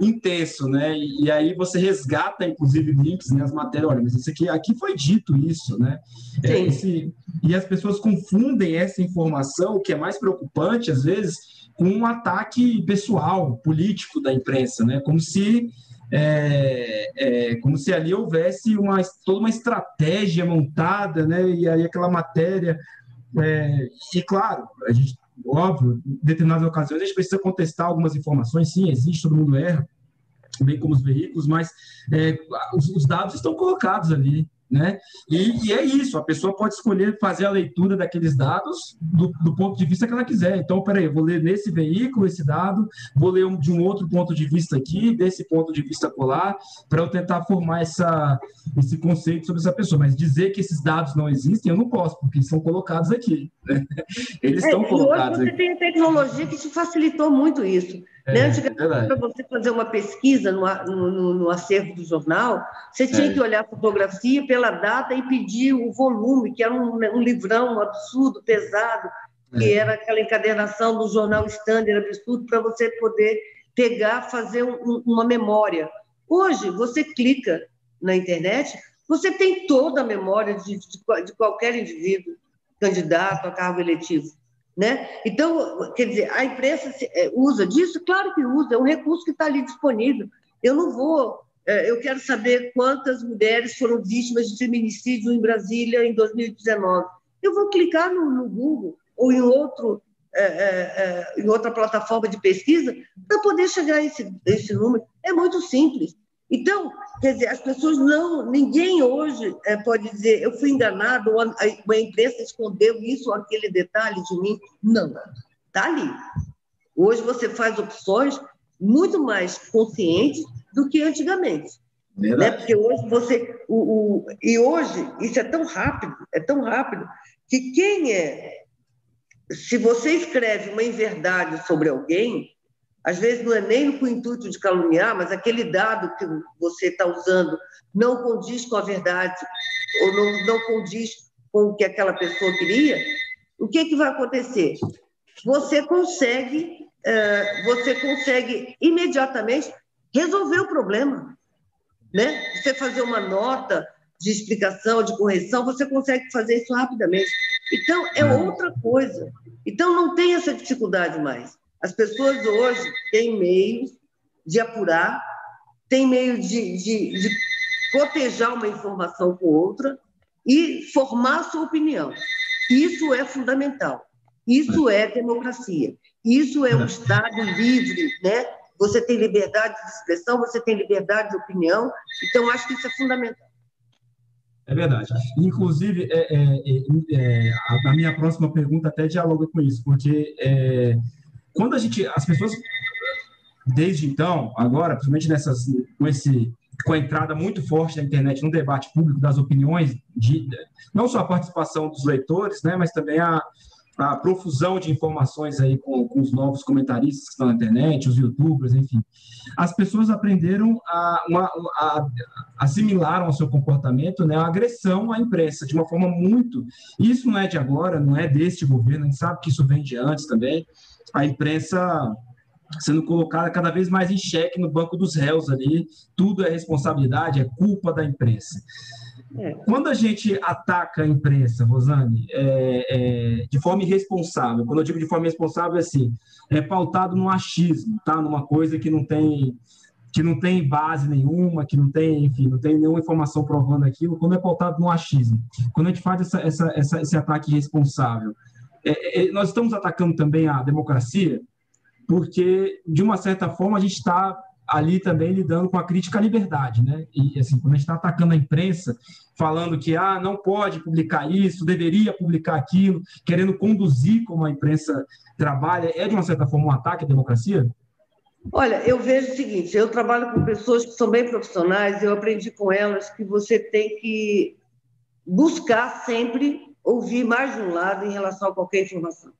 intenso, né? E, e aí você resgata inclusive links, né, as matérias, olha, mas isso aqui, aqui foi dito isso, né? É, esse, e as pessoas confundem essa informação, o que é mais preocupante às vezes, com um ataque pessoal, político da imprensa, né? Como se é, é, como se ali houvesse uma, toda uma estratégia montada, né? E aí aquela matéria. É, e claro, a gente, óbvio, em determinadas ocasiões a gente precisa contestar algumas informações, sim, existe, todo mundo erra, bem como os veículos, mas é, os, os dados estão colocados ali né? E, e, é isso, a pessoa pode escolher fazer a leitura daqueles dados do, do, ponto de vista que ela quiser. Então, peraí, eu vou ler nesse veículo esse dado, vou ler um, de um outro ponto de vista aqui, desse ponto de vista colar, para eu tentar formar essa, esse conceito sobre essa pessoa. Mas dizer que esses dados não existem, eu não posso, porque são colocados aqui. Né? Eles é, estão colocados hoje você aqui. tem tecnologia que te facilitou muito isso. É, né? Antigamente, para você fazer uma pesquisa no, no, no, acervo do jornal, você tinha é. que olhar a fotografia pela data e pedir o volume, que era um, um livrão absurdo, pesado, que é. era aquela encadernação do jornal standard absurdo, para você poder pegar, fazer um, uma memória. Hoje, você clica na internet, você tem toda a memória de, de, de qualquer indivíduo candidato a cargo eletivo. Né? Então, quer dizer, a imprensa é, usa disso? Claro que usa, é um recurso que está ali disponível. Eu não vou, é, eu quero saber quantas mulheres foram vítimas de feminicídio em Brasília em 2019. Eu vou clicar no, no Google ou em, outro, é, é, em outra plataforma de pesquisa para poder chegar a esse, esse número. É muito simples. Então, quer dizer, as pessoas não, ninguém hoje é, pode dizer, eu fui enganado, ou a, a imprensa escondeu isso ou aquele detalhe de mim. Não, está ali. Hoje você faz opções muito mais conscientes do que antigamente. Né? Porque hoje você. O, o, e hoje, isso é tão rápido, é tão rápido, que quem é. Se você escreve uma inverdade sobre alguém, às vezes não é nem com o intuito de caluniar, mas aquele dado que você está usando não condiz com a verdade, ou não, não condiz com o que aquela pessoa queria, o que, é que vai acontecer? Você consegue, uh, você consegue imediatamente resolver o problema. Né? Você fazer uma nota de explicação, de correção, você consegue fazer isso rapidamente. Então, é uhum. outra coisa. Então, não tem essa dificuldade mais. As pessoas hoje têm meios de apurar, têm meio de, de, de cotejar uma informação com outra e formar sua opinião. Isso é fundamental. Isso é democracia. Isso é um Estado livre, né? você tem liberdade de expressão, você tem liberdade de opinião, então acho que isso é fundamental. É verdade. Inclusive, é, é, é, a, a, minha próxima pergunta até dialoga com isso, porque é, quando a gente, as pessoas, desde então, agora, principalmente nessas, com esse com a entrada muito forte da internet no debate público das opiniões, de, não só a participação dos leitores, né, mas também a, a profusão de informações aí com, com, os novos comentaristas que estão na internet, os youtubers, enfim. As pessoas aprenderam a, uma, a, assimilaram ao seu comportamento né, a agressão à imprensa de uma forma muito. Isso não é de agora, não é deste governo, a gente sabe que isso vem de antes também. A imprensa sendo colocada cada vez mais em xeque no banco dos réus ali, tudo é responsabilidade, é culpa da imprensa. É. Quando a gente ataca a imprensa, Rosane, é, é, de forma irresponsável, quando eu digo de forma irresponsável, é assim, é pautado no achismo, tá? Numa coisa que não tem que não tem base nenhuma, que não tem, enfim, não tem nenhuma informação provando aquilo, quando é pautado no achismo. Quando a gente faz essa, essa, essa esse ataque irresponsável, é, é, nós estamos atacando também a democracia, porque, de uma certa forma, a gente está ali também lidando com a crítica à liberdade, né? E assim, quando a gente está atacando a imprensa, falando que ah, não pode publicar isso, deveria publicar aquilo, querendo conduzir como a imprensa trabalha, é de uma certa forma um ataque à democracia? Olha, eu vejo o seguinte: eu trabalho com pessoas que são bem profissionais, eu aprendi com elas que você tem que buscar sempre ouvir mais de um lado em relação a qualquer informação,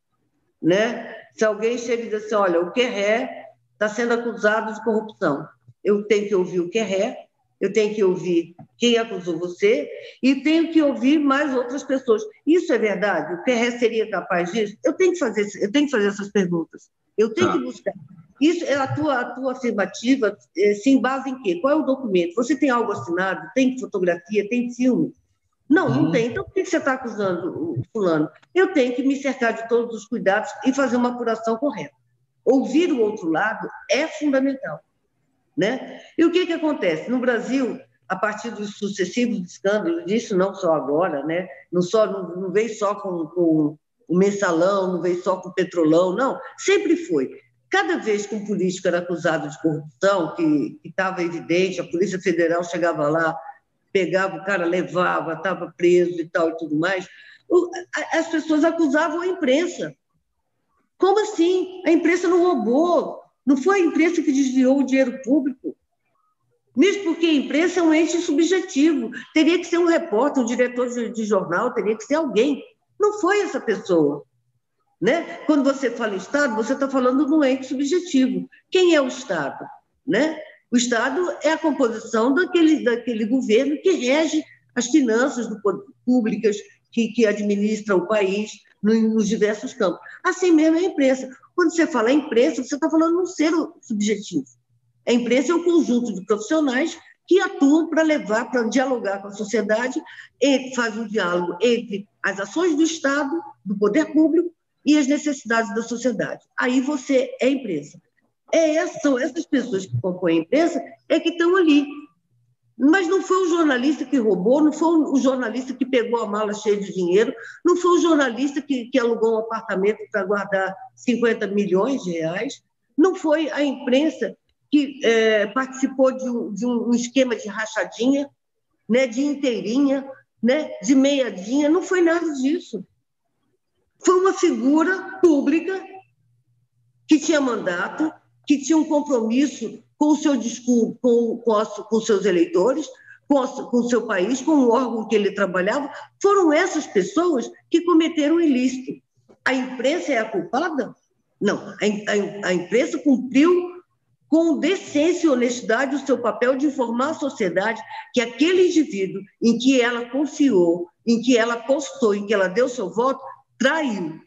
né? Se alguém chega e diz assim, olha, o Querré está sendo acusado de corrupção. Eu tenho que ouvir o que é, eu tenho que ouvir quem acusou você e tenho que ouvir mais outras pessoas. Isso é verdade? O Perré seria capaz disso? Eu tenho que fazer, eu tenho que fazer essas perguntas. Eu tenho ah. que buscar. Isso é a tua, a tua afirmativa eh, se embasa em quê? Qual é o documento? Você tem algo assinado? Tem fotografia? Tem filme? Não, não uhum. tem. Então, por que você está acusando o fulano? Eu tenho que me cercar de todos os cuidados e fazer uma apuração correta. Ouvir o outro lado é fundamental. Né? E o que, que acontece? No Brasil, a partir dos sucessivos escândalos, isso não só agora, né? não, só, não, não veio só com, com o mensalão, não veio só com o petrolão, não, sempre foi. Cada vez que um político era acusado de corrupção, que estava evidente, a Polícia Federal chegava lá, pegava o cara, levava, estava preso e tal e tudo mais, as pessoas acusavam a imprensa. Como assim? A imprensa não roubou. Não foi a imprensa que desviou o dinheiro público. Mesmo porque a imprensa é um ente subjetivo. Teria que ser um repórter, um diretor de, jornal, teria que ser alguém. Não foi essa pessoa. Né? Quando você fala Estado, você está falando de um ente subjetivo. Quem é o Estado? Né? O Estado é a composição daquele, daquele governo que rege as finanças do, públicas, que, que administra o país nos diversos campos. Assim mesmo é a imprensa. Quando você fala imprensa, você está falando num ser subjetivo. A imprensa é um conjunto de profissionais que atuam para levar, para dialogar com a sociedade, e faz um diálogo entre as ações do Estado, do poder público e as necessidades da sociedade. Aí você é imprensa. É, são essas pessoas que compõem a imprensa é que estão ali. Mas não foi o jornalista que roubou, não foi o jornalista que pegou a mala cheia de dinheiro, não foi o jornalista que, que alugou um apartamento para guardar 50 milhões de reais, não foi a imprensa que é, participou de um, de um, esquema de rachadinha, né, de inteirinha, né, de meiadinha, não foi nada disso. Foi uma figura pública que tinha mandato, que tinha um compromisso com o seu discurso, com, com, com seus eleitores, com, o seu país, com o órgão que ele trabalhava, foram essas pessoas que cometeram ilícito. A imprensa é a culpada? Não, a, a, a imprensa cumpriu com decência e honestidade o seu papel de informar a sociedade que aquele indivíduo em que ela confiou, em que ela apostou, em que ela deu seu voto, traiu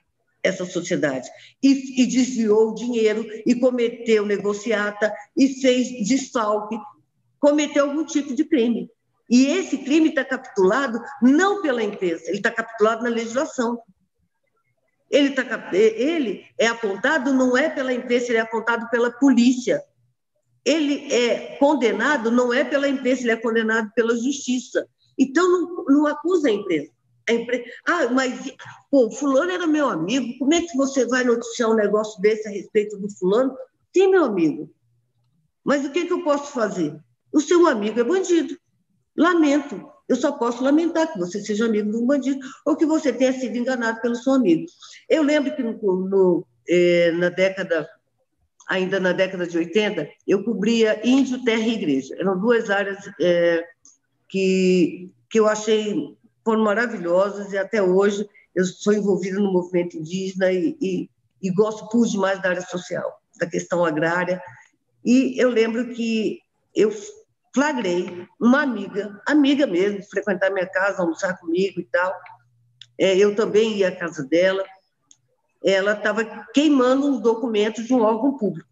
essa sociedade. E, e desviou o dinheiro, e cometeu negociata, e fez desfalque, cometeu algum tipo de crime. E esse crime está capitulado não pela imprensa, ele está capitulado na legislação. Ele, tá, ele é apontado não é pela imprensa, ele é apontado pela polícia. Ele é condenado não é pela imprensa, ele é condenado pela justiça. Então, não, não acusa a imprensa. Ah, mas pô, fulano era meu amigo, como é que você vai noticiar um negócio desse a respeito do fulano? Sim, meu amigo, Mas o que, que eu posso fazer? O seu amigo é bandido. Lamento. Eu só posso lamentar que você seja amigo de um bandido ou que você tenha sido enganado pelo seu amigo. Eu lembro que no, no, eh, na década, ainda na década de 80, eu cobria índio, terra e igreja. Eram duas áreas eh, que, que eu achei foram maravilhosas e até hoje eu sou envolvida no movimento indígena e, e, e gosto por demais da área social, da questão agrária. E eu lembro que eu flagrei uma amiga, amiga mesmo, frequentar minha casa, almoçar comigo e tal. É, eu também ia à casa dela. Ela estava queimando os documentos de um órgão público,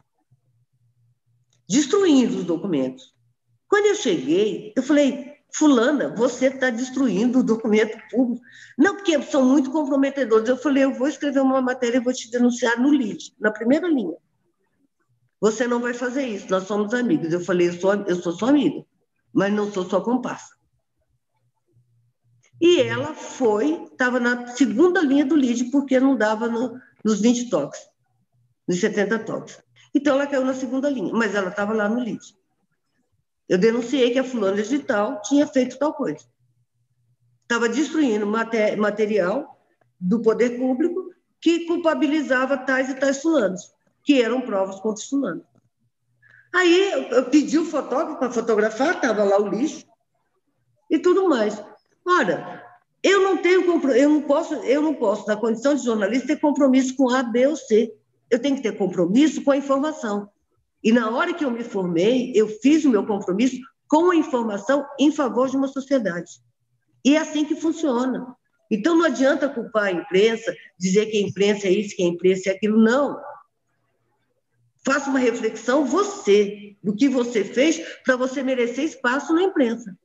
destruindo os documentos. Quando eu cheguei, eu falei, Fulana, você está destruindo o documento público. Não, porque são muito comprometedores. Eu falei, eu vou escrever uma matéria e vou te denunciar no LID, na primeira linha. Você não vai fazer isso, nós somos amigos. Eu falei, eu sou, eu sou sua amiga, mas não sou sua comparsa. E ela foi, estava na segunda linha do lead, porque não dava no, nos 20 toques, nos 70 toques. Então ela caiu na segunda linha, mas ela estava lá no lead. Eu denunciei que a fulana de tal tinha feito tal coisa. Estava destruindo material do poder público que culpabilizava tais e tais fulanos que eram provas contra o fulano. Aí eu, eu pedi o fotógrafo para fotografar, estava lá o lixo e tudo mais. Ora, eu não tenho eu não posso, eu não posso, na condição de jornalista, ter compromisso com A, B ou C. Eu tenho que ter compromisso com a informação. E na hora que eu me formei, eu fiz o meu compromisso com a informação em favor de uma sociedade. E é assim que funciona. Então não adianta culpar a imprensa, dizer que a imprensa é isso, que a imprensa é aquilo. Não. Faça uma reflexão você, do que você fez para você merecer espaço na imprensa.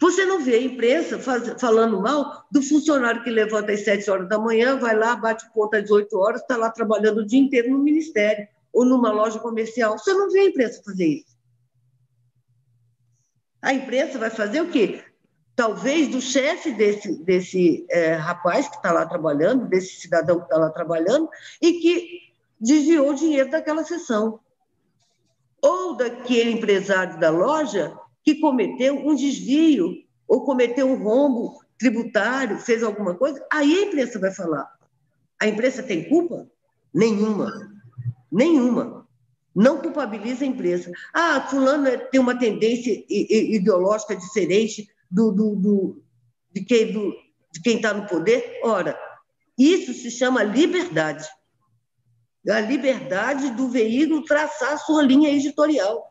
Você não vê a imprensa faz, falando mal do funcionário que levanta às 7 horas da manhã, vai lá, bate ponta às 8 horas, está lá trabalhando o dia inteiro no ministério ou numa loja comercial. Você não vê a imprensa fazer isso. A imprensa vai fazer o quê? Talvez do chefe desse, desse é, rapaz que está lá trabalhando, desse cidadão que está lá trabalhando, e que desviou o dinheiro daquela sessão. Ou daquele empresário da loja que cometeu um desvio ou cometeu um rombo tributário, fez alguma coisa, aí a imprensa vai falar. A imprensa tem culpa? Nenhuma. Nenhuma. Não culpabiliza a imprensa. Ah, fulano é, tem uma tendência ideológica diferente do, do, do de quem está no poder. Ora, isso se chama liberdade a liberdade do veículo traçar a sua linha editorial.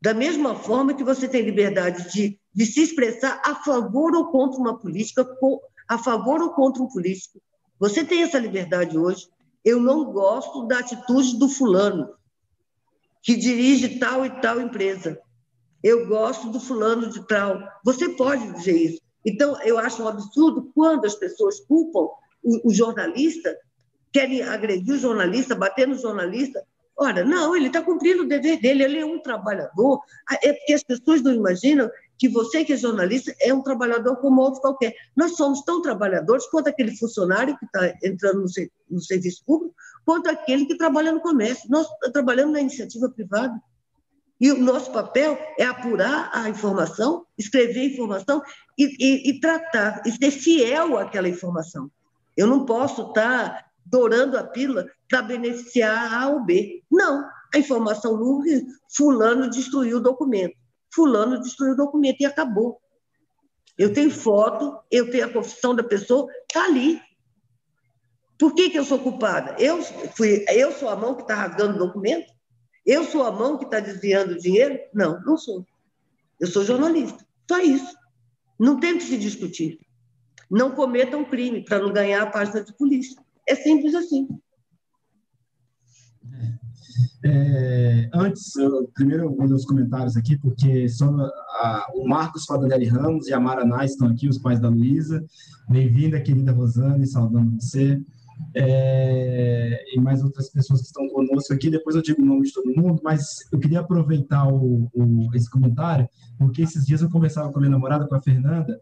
Da mesma forma que você tem liberdade de, de se expressar a favor ou contra uma política, a favor ou contra um político. Você tem essa liberdade hoje. Eu não gosto da atitude do fulano, que dirige tal e tal empresa. Eu gosto do fulano de tal. Você pode dizer isso. Então, eu acho um absurdo quando as pessoas culpam o, o jornalista querem agredir o jornalista, bater no jornalista. Ora, não, ele está cumprindo o dever dele, ele é um trabalhador. Ah, é porque as pessoas não imaginam que você, que é jornalista, é um trabalhador como outro qualquer. Nós somos tão trabalhadores quanto aquele funcionário que está entrando no, no serviço público, quanto aquele que trabalha no comércio. Nós trabalhamos na iniciativa privada. E o nosso papel é apurar a informação, escrever a informação e, e, e tratar, e ser fiel àquela informação. Eu não posso estar tá dourando a pílula para beneficiar A ou B. Não, a informação nula, fulano destruiu o documento. Fulano destruiu o documento e acabou. Eu tenho foto, eu tenho a confissão da pessoa, está ali. Por que, que eu sou culpada? Eu, fui, eu sou a mão que está rasgando o documento? Eu sou a mão que está desviando o dinheiro? Não, não sou. Eu sou jornalista. Só isso. Não tem que se discutir. Não cometam crime para não ganhar a página de polícia. É simples assim. É, antes, eu, primeiro eu vou ler os comentários aqui, porque só a, o Marcos Fadanelli Ramos e a Maraná estão aqui, os pais da Luísa. Bem-vinda, querida Rosane, saudando você. É, e mais outras pessoas que estão conosco aqui. Depois eu digo o nome de todo mundo, mas eu queria aproveitar o, o, esse comentário, porque esses dias eu conversava com a minha namorada, com a Fernanda,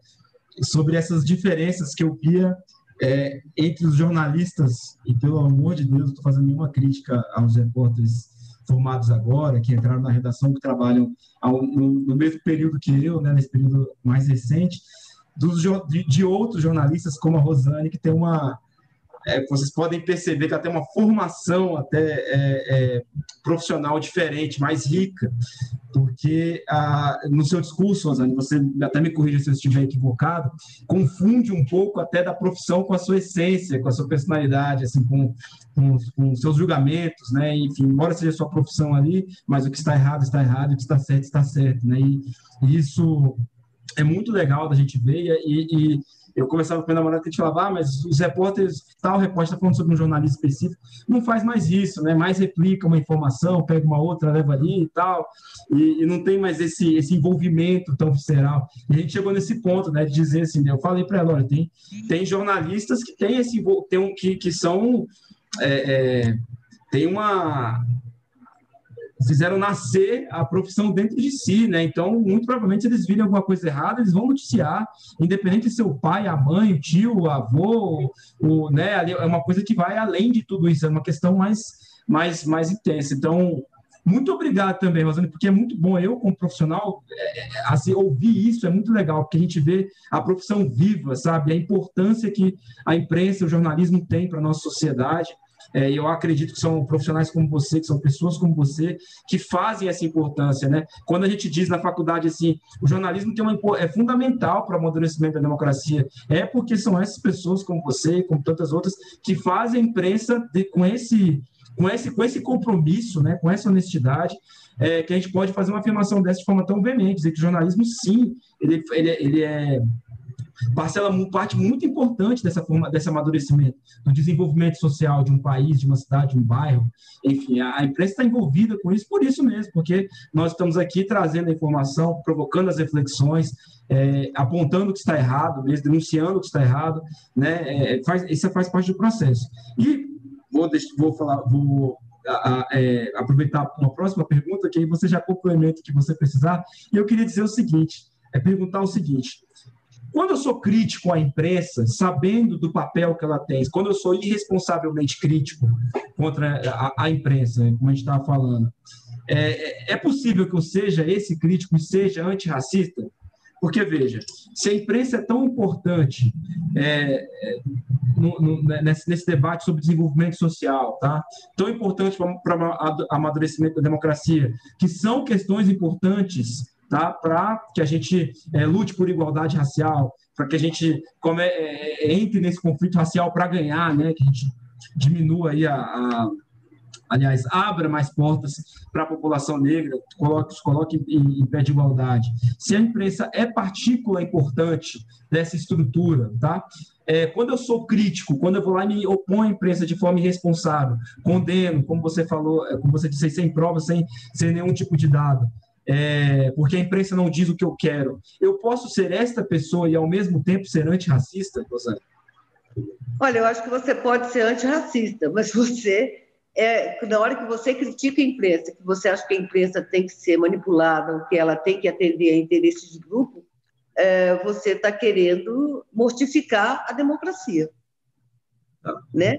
sobre essas diferenças que eu via é, entre os jornalistas, e pelo amor de Deus, não estou fazendo nenhuma crítica aos repórteres formados agora, que entraram na redação, que trabalham ao, no, no, mesmo período que eu, né, nesse período mais recente, dos, de, de outros jornalistas, como a Rosane, que tem uma, é, vocês podem perceber que ela tem uma formação até é, é, profissional diferente, mais rica, porque ah, no seu discurso, Rosane, você até me corrija se eu estiver equivocado, confunde um pouco até da profissão com a sua essência, com a sua personalidade, assim, com, com, com seus julgamentos, né? Enfim, embora seja sua profissão ali, mas o que está errado está errado, o que está certo está certo, né? E, e isso é muito legal da gente ver e, e eu conversava com meu namorado que a gente falava, ah, mas os repórteres, tal repórter está falando sobre um jornalista específico, não faz mais isso, né? Mais replica uma informação, pega uma outra, leva ali e tal, e, e não tem mais esse, esse envolvimento tão visceral. E a gente chegou nesse ponto, né, de dizer assim, né, eu falei para ela, olha, tem, tem jornalistas que têm esse tem um, que, que são é, é, tem uma fizeram nascer a profissão dentro de si, né? Então, muito provavelmente, se eles virem alguma coisa errada, eles vão noticiar, independente de ser o pai, a mãe, o tio, o avô, o, né? É uma coisa que vai além de tudo isso, é uma questão mais, mais, mais intensa. Então, muito obrigado também, Rosane, porque é muito bom eu, como profissional, é, é, assim, ouvir isso é muito legal, porque a gente vê a profissão viva, sabe? A importância que a imprensa, o jornalismo tem para a nossa sociedade. É, eu acredito que são profissionais como você, que são pessoas como você, que fazem essa importância, né? Quando a gente diz na faculdade assim, o jornalismo tem uma, é fundamental para o amadurecimento da democracia, é porque são essas pessoas como você, como tantas outras, que fazem a imprensa de, com esse com esse, com esse compromisso, né, com essa honestidade, é, que a gente pode fazer uma afirmação dessa de forma tão veemente, dizer que o jornalismo, sim, ele, ele, ele é parcela parte muito importante dessa forma, desse amadurecimento, do desenvolvimento social de um país, de uma cidade, de um bairro. Enfim, a, imprensa está envolvida com isso por isso mesmo, porque nós estamos aqui trazendo a informação, provocando as reflexões, é, apontando o que está errado, mesmo, denunciando o que está errado, né? É, faz, isso faz parte do processo. E vou, vou falar, vou a, a, é, aproveitar uma próxima pergunta, que aí você já complementa o que você precisar. E eu queria dizer o seguinte: é perguntar o seguinte: quando eu sou crítico à imprensa, sabendo do papel que ela tem, quando eu sou irresponsavelmente crítico contra a, a imprensa, como a gente estava falando, é, é, possível que eu seja esse crítico e seja antirracista? Porque, veja, se a imprensa é tão importante é, no, no, nesse, nesse, debate sobre desenvolvimento social, tá? tão importante para o amadurecimento da democracia, que são questões importantes tá? para que a gente é, lute por igualdade racial, para que a gente come, é, entre nesse conflito racial para ganhar, né? que a gente diminua aí a, a aliás, abra mais portas para a população negra, coloque, coloque em, em, pé de igualdade. Se a imprensa é partícula importante dessa estrutura, tá? É, quando eu sou crítico, quando eu vou lá e me oponho à imprensa de forma irresponsável, condeno, como você falou, como você disse, sem prova, sem, sem nenhum tipo de dado, é, porque a imprensa não diz o que eu quero. Eu posso ser esta pessoa e ao mesmo tempo ser antirracista, Rosane? Olha, eu acho que você pode ser antirracista, mas você, é, na hora que você critica a imprensa, que você acha que a imprensa tem que ser manipulada, que ela tem que atender a interesses de grupo, é, você está querendo mortificar a democracia. Tá. Né?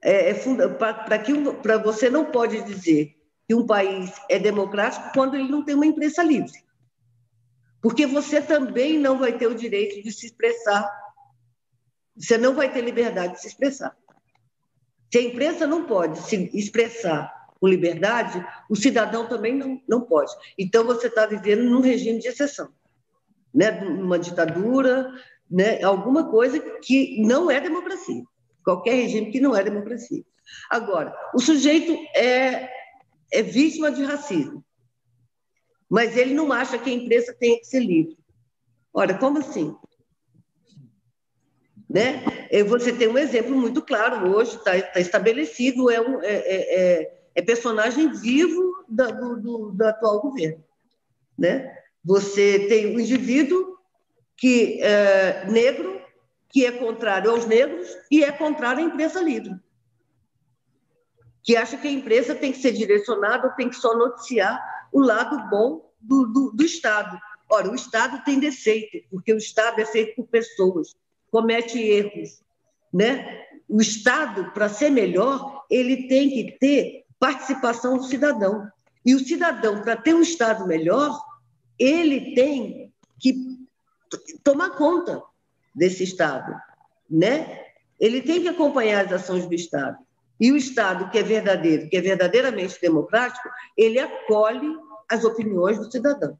É, é para você não pode dizer que um país é democrático quando ele não tem uma imprensa livre. Porque você também não vai ter o direito de se expressar, você não vai ter liberdade de se expressar. Se a imprensa não pode se expressar com liberdade, o cidadão também não, não pode. Então, você está vivendo num regime de exceção, né? numa ditadura, né? alguma coisa que não é democracia. Qualquer regime que não é democracia. Agora, o sujeito é é vítima de racismo. Mas ele não acha que a imprensa tem que ser livre. Ora, como assim? Né? Você tem um exemplo muito claro hoje, está tá estabelecido, é, um, é, é, é, é personagem vivo da, do, do, do, atual governo. Né? Você tem um indivíduo que é negro, que é contrário aos negros e é contrário à imprensa livre que acha que a imprensa tem que ser direcionada, tem que só noticiar o lado bom do, do, do Estado. Ora, o Estado tem defeito, porque o Estado é feito por pessoas, comete erros. Né? O Estado, para ser melhor, ele tem que ter participação do cidadão. E o cidadão, para ter um Estado melhor, ele tem que tomar conta desse Estado, né? Ele tem que acompanhar as ações do Estado. E o Estado que é verdadeiro, que é verdadeiramente democrático, ele acolhe as opiniões do cidadão.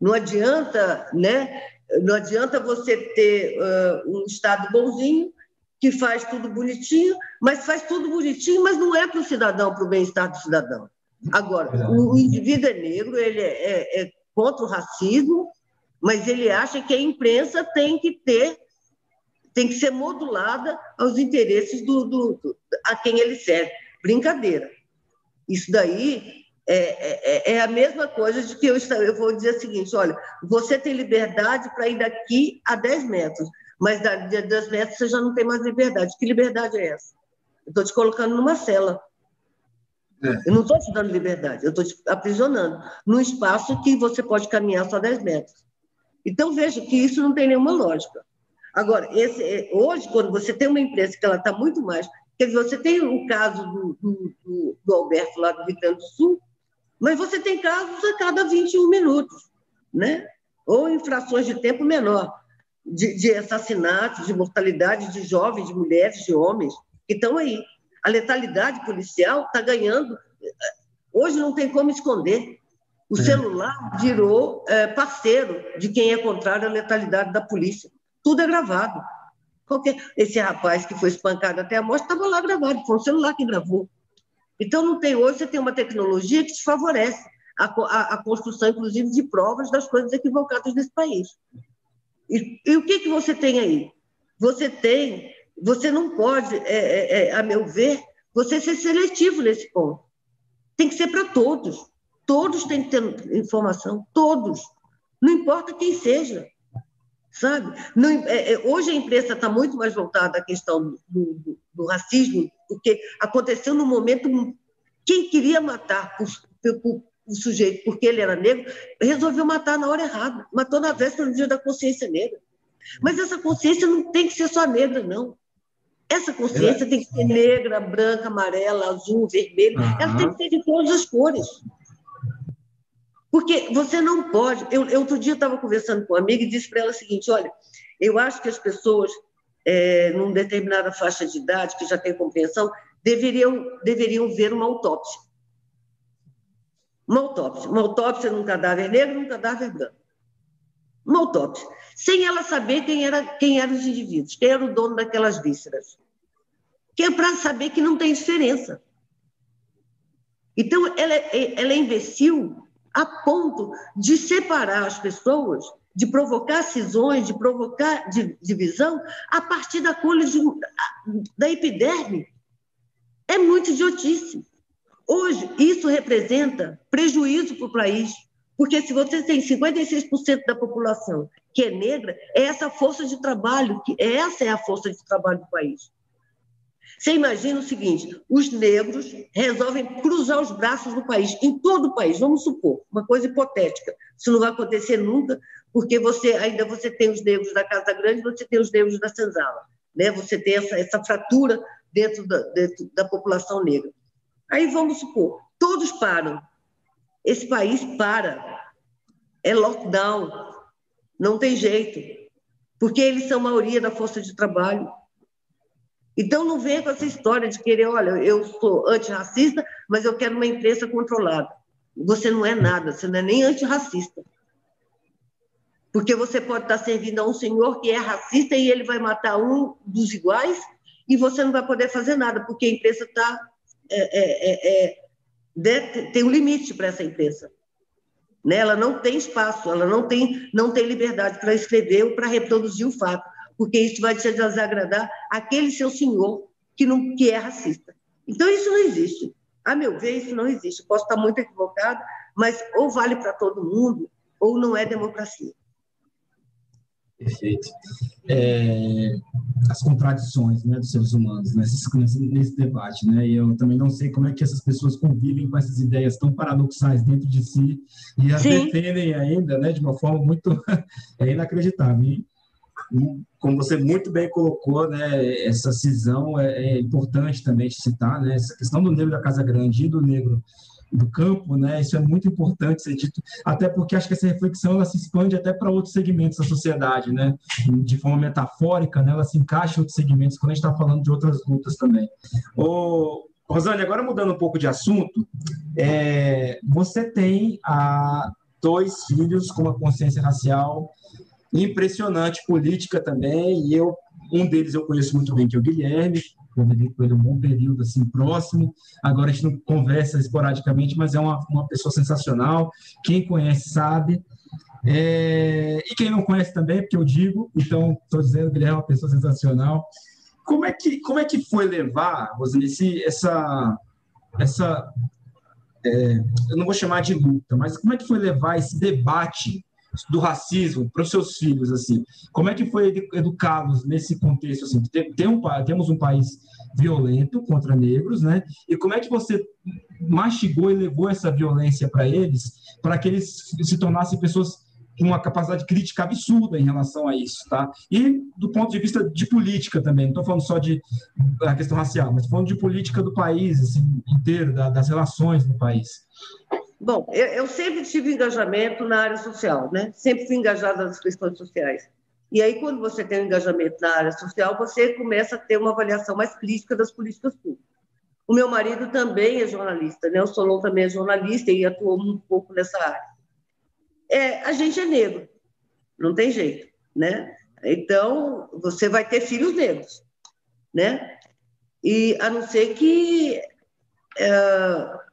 Não adianta, né? Não adianta você ter uh, um Estado bonzinho que faz tudo bonitinho, mas faz tudo bonitinho, mas não é para o cidadão, para o bem-estar do cidadão. Agora, o, indivíduo é negro, ele é, é, é contra o racismo, mas ele acha que a imprensa tem que ter, tem que ser modulada aos interesses do, do, do a quem ele serve. Brincadeira. Isso daí é, é, é, a mesma coisa de que eu, eu vou dizer o seguinte: olha, você tem liberdade para ir daqui a 10 metros, mas da, de 10 metros você já não tem mais liberdade. Que liberdade é essa? Eu estou te colocando numa cela. É. Eu não estou te dando liberdade, eu estou te aprisionando num espaço que você pode caminhar só 10 metros. Então, veja que isso não tem nenhuma lógica. Agora, esse, é, hoje, quando você tem uma empresa que ela está muito mais. Quer dizer, você tem o caso do, do, do Alberto lá do Rio Grande do Sul, mas você tem casos a cada 21 minutos, né? ou infrações de tempo menor de, de assassinatos, de mortalidade de jovens, de mulheres, de homens, que estão aí. A letalidade policial está ganhando. Hoje não tem como esconder. O é. celular virou é, parceiro de quem é contrário à letalidade da polícia. Tudo é gravado. Qualquer... Esse rapaz que foi espancado até a morte estava lá gravado, foi o celular que gravou. Então, não tem hoje, você tem uma tecnologia que te favorece a, a, a construção, inclusive, de provas das coisas equivocadas nesse país. E, e o que, que você tem aí? Você tem, você não pode, é, é, é, a meu ver, você ser seletivo nesse ponto. Tem que ser para todos. Todos têm que ter informação, todos. Não importa quem seja, sabe? Não, é, é hoje a imprensa está muito mais voltada à questão do, do, do, racismo, porque aconteceu no momento quem queria matar por, por, o sujeito, porque ele era negro, resolveu matar na hora errada. Matou na véspera do dia da consciência negra. Mas essa consciência não tem que ser só negra, não. Essa consciência é. tem que ser negra, branca, amarela, azul, vermelho. Uhum. Ela tem que ser de todas as cores. Porque você não pode. Eu, eu outro dia estava conversando com uma amiga e disse para ela o seguinte: olha, eu acho que as pessoas, é, numa determinada faixa de idade, que já tem compreensão, deveriam, deveriam ver uma autópsia uma autópsia. Uma autópsia num cadáver negro num cadáver branco. Uma autópsia. Sem ela saber quem, era, quem eram os indivíduos, quem era o dono daquelas vísceras. Que é para saber que não tem diferença. Então, ela é, ela é imbecil a ponto de separar as pessoas, de provocar cisões, de provocar divisão a partir da cor de, da epiderme. É muito idiotice. Hoje, isso representa prejuízo para o país, porque se você tem 56% da população que é negra, é essa força de trabalho, que essa é a força de trabalho do país. Você imagina o seguinte: os negros resolvem cruzar os braços do país, em todo o país, vamos supor, uma coisa hipotética. Isso não vai acontecer nunca, porque você ainda você tem os negros da Casa Grande, você tem os negros da senzala, né? Você tem essa, essa fratura dentro da, dentro da população negra. Aí vamos supor, todos param. Esse país para. É lockdown. Não tem jeito. Porque eles são maioria da força de trabalho. Então não venha com essa história de querer, olha, eu sou antirracista, mas eu quero uma imprensa controlada. Você não é nada, você não é nem antirracista. Porque você pode estar servindo a um senhor que é racista e ele vai matar um dos iguais e você não vai poder fazer nada, porque a imprensa está é, é, é, é tem um limite para essa imprensa. Né? Ela não tem espaço, ela não tem, não tem liberdade para escrever ou para reproduzir o fato, porque isso vai te desagradar aquele seu senhor que, não, que é racista. Então, isso não existe. A meu ver, isso não existe. Posso estar muito equivocado, mas ou vale para todo mundo, ou não é democracia. Perfeito. É, as contradições né, dos seres humanos nesse, nesse debate, né? E eu também não sei como é que essas pessoas convivem com essas ideias tão paradoxais dentro de si e as Sim. defendem ainda, né, de uma forma muito é inacreditável. Como você muito bem colocou, né, essa cisão é, é, importante também de citar, né, essa questão do negro da Casa Grande e do negro do campo, né, isso é muito importante ser dito, até porque acho que essa reflexão ela se expande até para outros segmentos da sociedade, né, de forma metafórica, né, ela se encaixa em outros segmentos quando a gente está falando de outras lutas também. O Rosane, agora mudando um pouco de assunto, é, você tem a, dois filhos com uma consciência racial impressionante, política também, e eu um deles eu conheço muito bem, que é o Guilherme, convivi com ele um bom período assim próximo. Agora a gente não conversa esporadicamente, mas é uma, uma pessoa sensacional. Quem conhece sabe. É... E quem não conhece também, porque eu digo, então estou dizendo que ele é uma pessoa sensacional. Como é que, como é que foi levar, Rosane, esse, essa, essa é, eu não vou chamar de luta, mas como é que foi levar esse debate do racismo para os seus filhos assim? Como é que foi educá-los nesse contexto assim? Tem, tem um, temos um país violento contra negros, né? E como é que você mastigou e levou essa violência para eles, para que eles se tornassem pessoas com uma capacidade crítica absurda em relação a isso, tá? E do ponto de vista de política também, não estou falando só de a questão racial, mas falando de política do país assim, inteiro, da, das relações do país. Bom, eu, eu, sempre tive engajamento na área social, né? Sempre fui engajada nas questões sociais. E aí, quando você tem um engajamento na área social, você começa a ter uma avaliação mais crítica das políticas públicas. O meu marido também é jornalista, né? O Solon também é jornalista e atuou um pouco nessa área é, a gente é negro, não tem jeito, né? Então, você vai ter filhos negros, né? E a não ser que é,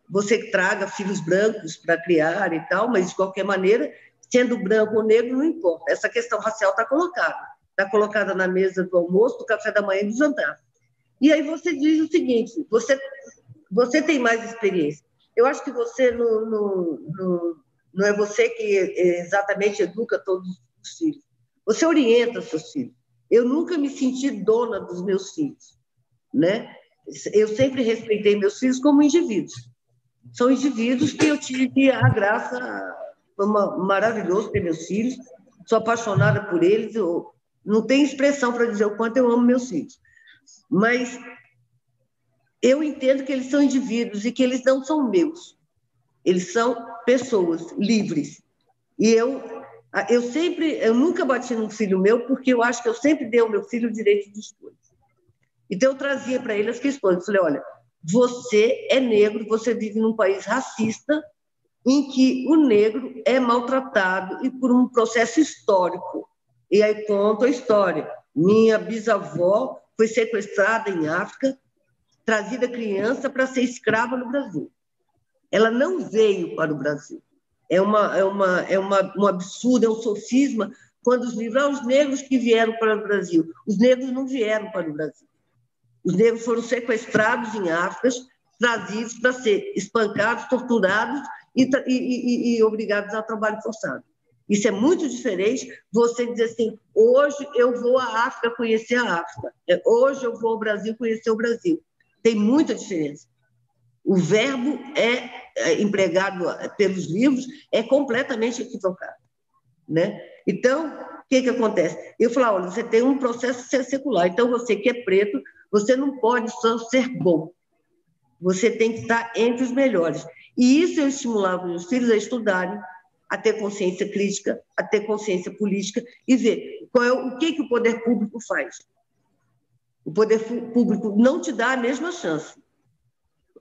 você traga filhos brancos para criar e tal, mas de qualquer maneira, sendo branco ou negro, não importa. Essa questão racial está colocada. Está colocada na mesa do almoço, do café da manhã e do jantar. E aí você diz o seguinte: você, você tem mais experiência. Eu acho que você, no, no, no não é você que exatamente educa todos os filhos. Você orienta seus filhos. Eu nunca me senti dona dos meus filhos, né? Eu sempre respeitei meus filhos como indivíduos. São indivíduos que eu tive a graça, foi maravilhoso ter meus filhos. Sou apaixonada por eles. Eu não tenho expressão para dizer o quanto eu amo meus filhos. Mas eu entendo que eles são indivíduos e que eles não são meus. Eles são pessoas livres. E eu, eu sempre, eu nunca bati num filho meu, porque eu acho que eu sempre dei ao meu filho o direito de escolha. Então, eu trazia para ele as questões. Eu falei: olha, você é negro, você vive num país racista, em que o negro é maltratado e por um processo histórico. E aí conta a história. Minha bisavó foi sequestrada em África, trazida criança para ser escrava no Brasil ela não veio para o Brasil. É, uma, é, uma, é uma, um absurdo, é um sofisma quando os livros, ah, os negros que vieram para o Brasil. Os negros não vieram para o Brasil. Os negros foram sequestrados em África, trazidos para ser espancados, torturados e, e, e, e obrigados a trabalho forçado. Isso é muito diferente você dizer assim: hoje eu vou à África conhecer a África, é, hoje eu vou ao Brasil conhecer o Brasil. Tem muita diferença. O verbo é, é empregado pelos livros é completamente equivocado, né? Então, o que que acontece? Eu falo, olha, você tem um processo secular, então você que é preto, você não pode só ser bom, você tem que estar entre os melhores. E isso eu estimulava os filhos a estudarem, a ter consciência crítica, a ter consciência política e ver qual é, o que, que o poder público faz. O poder público não te dá a mesma chance.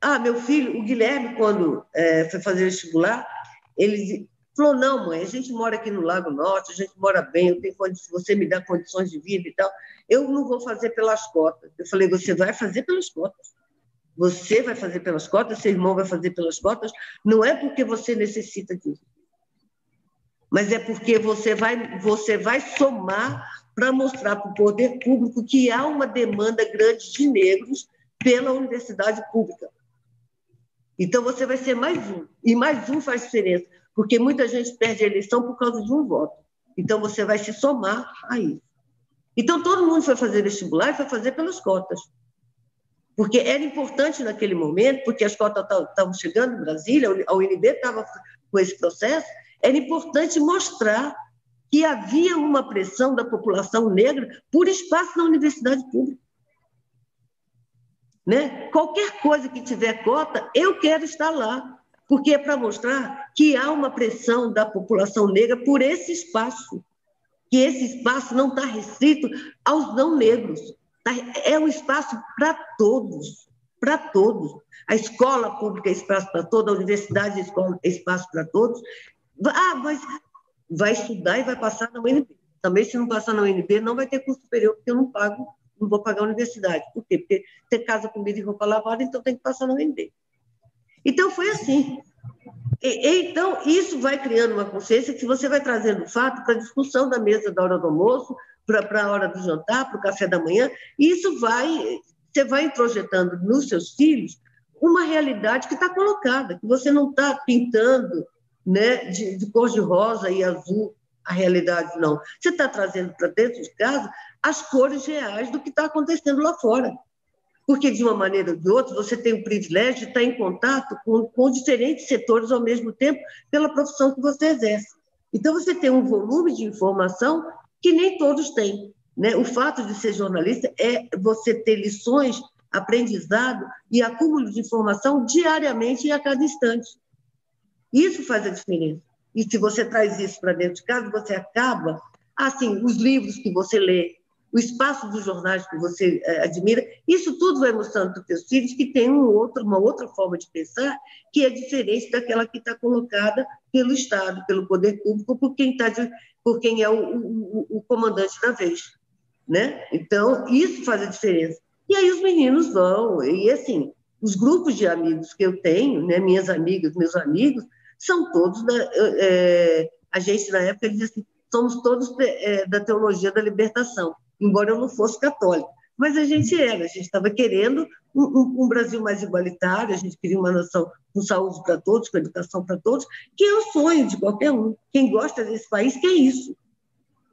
Ah, meu filho, o Guilherme, quando é, foi fazer vestibular, ele falou: não, mãe, a gente mora aqui no Lago Norte, a gente mora bem, eu tenho condições, você me dá condições de vida e tal. Eu não vou fazer pelas cotas. Eu falei: você vai fazer pelas cotas. Você vai fazer pelas cotas, seu irmão vai fazer pelas cotas. Não é porque você necessita disso, mas é porque você vai, você vai somar para mostrar para o poder público que há uma demanda grande de negros pela universidade pública. Então, você vai ser mais um. E mais um faz diferença, porque muita gente perde a eleição por causa de um voto. Então, você vai se somar a isso. Então, todo mundo foi fazer vestibular e foi fazer pelas cotas. Porque era importante naquele momento, porque as cotas estavam chegando em Brasília, a UNB estava com esse processo, era importante mostrar que havia uma pressão da população negra por espaço na universidade pública. Né? Qualquer coisa que tiver cota, eu quero estar lá, porque é para mostrar que há uma pressão da população negra por esse espaço, que esse espaço não está restrito aos não negros, tá? é um espaço para todos, para todos. A escola pública é espaço para todos, a universidade é espaço para todos. Ah, mas vai estudar e vai passar na UNB. Também, se não passar na UNB, não vai ter curso superior, porque eu não pago, não vou pagar a universidade. Por quê? Porque tem casa, comida e roupa lavada, então tem que passar na UNB. Então, foi assim. E, então, isso vai criando uma consciência que você vai trazendo o fato para a discussão da mesa da hora do almoço, para a hora do jantar, para o café da manhã, e isso vai, você vai introjetando nos seus filhos uma realidade que está colocada, que você não está pintando né, de, de cor de rosa e azul a realidade, não. Você está trazendo para dentro de casa as cores reais do que está acontecendo lá fora. Porque, de uma maneira ou de outra, você tem o privilégio de estar em contato com, com diferentes setores ao mesmo tempo, pela profissão que você exerce. Então, você tem um volume de informação que nem todos têm. Né? O fato de ser jornalista é você ter lições, aprendizado e acúmulo de informação diariamente e a cada instante. Isso faz a diferença. E se você traz isso para dentro de casa, você acaba, assim, os livros que você lê, o espaço dos jornais que você é, admira, isso tudo vai mostrando para os seus filhos que tem um outro, uma outra forma de pensar que é diferente daquela que está colocada pelo Estado, pelo poder público, por quem, tá de, por quem é o, o, o comandante da vez. Né? Então, isso faz a diferença. E aí os meninos vão, e assim, os grupos de amigos que eu tenho, né, minhas amigas, meus amigos, são todos da, é, a gente na época dizia assim, somos todos é, da teologia da libertação, embora eu não fosse católico, mas a gente era, a gente estava querendo um, um, um, Brasil mais igualitário, a gente queria uma nação com saúde para todos, com educação para todos, que é o sonho de qualquer um. Quem gosta desse país quer isso,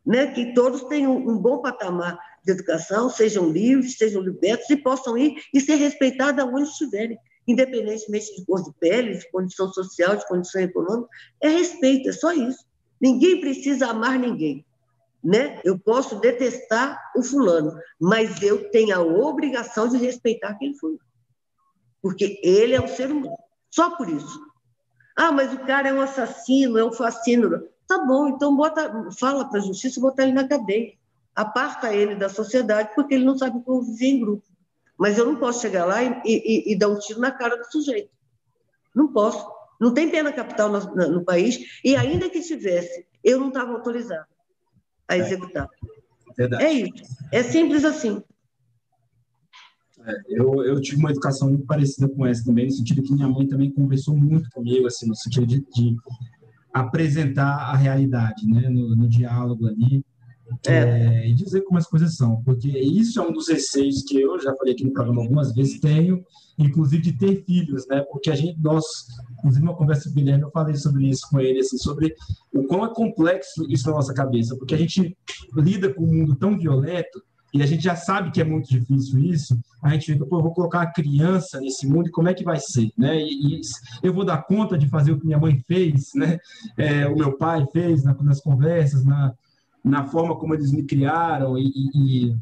né? que todos tenham um bom patamar de educação, sejam livres, sejam libertos e possam ir e ser respeitados aonde estiverem independentemente de cor de pele, de condição social, de condição econômica, é respeito, é só isso. Ninguém precisa amar ninguém. Né? Eu posso detestar o fulano, mas eu tenho a obrigação de respeitar aquele fulano. Porque ele é um ser humano. Só por isso. Ah, mas o cara é um assassino, é um fascínio. Tá bom, então bota, fala para a justiça botar ele na cadeia. Aparta ele da sociedade porque ele não sabe conviver em grupo. Mas eu não posso chegar lá e, e, e dar um tiro na cara do sujeito. Não posso. Não tem pena capital no, no, país, e ainda que tivesse, eu não estava autorizado a é. executar. É, é isso. É simples assim. É, eu, eu tive uma educação muito parecida com essa também, no sentido que minha mãe também conversou muito comigo, assim, no sentido de, de apresentar a realidade, né, no, no diálogo ali. É. É, e dizer como as coisas são, porque isso é um dos receios que eu já falei aqui no programa algumas vezes, tenho, inclusive de ter filhos, né? Porque a gente, nós, inclusive uma conversa com o Guilherme, eu falei sobre isso com ele, assim, sobre o quão é complexo isso na nossa cabeça, porque a gente lida com um mundo tão violento e a gente já sabe que é muito difícil isso, a gente fica, pô, eu vou colocar a criança nesse mundo como é que vai ser, né? E, e eu vou dar conta de fazer o que minha mãe fez, né? É, o meu pai fez na, nas conversas, na na forma como eles me criaram e, e,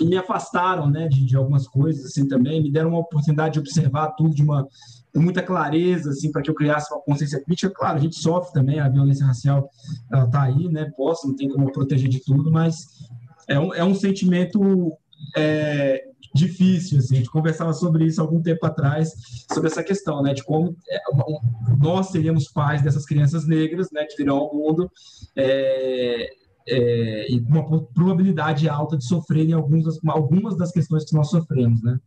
e me afastaram né, de, de, algumas coisas assim também, me deram uma oportunidade de observar tudo de uma muita clareza assim para que eu criasse uma consciência crítica. Claro, a gente sofre também a violência racial, ela está aí, né? Posso, não tem como proteger de tudo, mas é um, é um sentimento é, difícil, assim, a gente conversava sobre isso algum tempo atrás, sobre essa questão, né, de como é, nós seríamos pais dessas crianças negras, né, que virão ao mundo, é, é, e uma probabilidade alta de sofrerem algumas, algumas das questões que nós sofremos, né?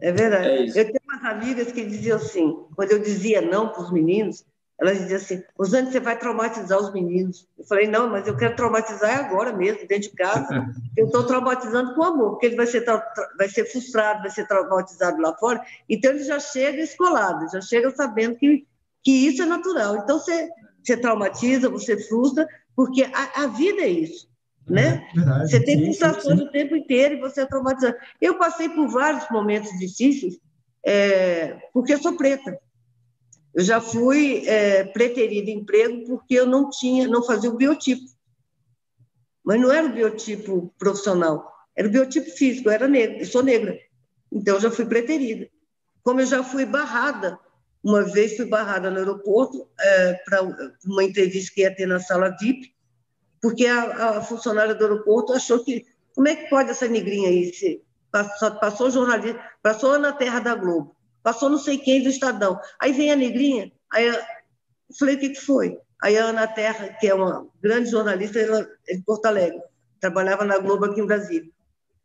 É verdade. É eu tenho umas amigas que diziam assim, quando eu dizia não para os meninos, elas diziam assim, Rosane, você vai traumatizar os meninos. Eu falei, não, mas eu quero traumatizar agora mesmo, dentro de casa. Eu estou traumatizando com amor, porque ele vai ser, vai ser frustrado, vai ser traumatizado lá fora. Então, ele já chega escolado, já chega sabendo que, que isso é natural. Então, você, você traumatiza, você frustra, porque a, a vida é isso. Né? É verdade, você tem frustrações o tempo inteiro e você é traumatizado. Eu passei por vários momentos difíceis, é, porque eu sou preta. Eu já fui é, preterida em emprego porque eu não tinha, não fazia o biotipo. mas não era o biotipo profissional, era o biotipo físico, eu era negra, eu sou negra. Então, eu já fui preterida. Como eu já fui barrada, uma vez fui barrada no aeroporto é, para uma entrevista que ia ter na sala VIP, porque a, a, funcionária do aeroporto achou que como é que pode essa negrinha aí se passou, passou jornalista, passou na Terra da Globo, passou não sei quem do Estadão, aí vem a negrinha, aí eu falei o que, que foi? Aí a Ana Terra, que é uma grande jornalista ela é de Porto Alegre, trabalhava na Globo aqui em Brasília.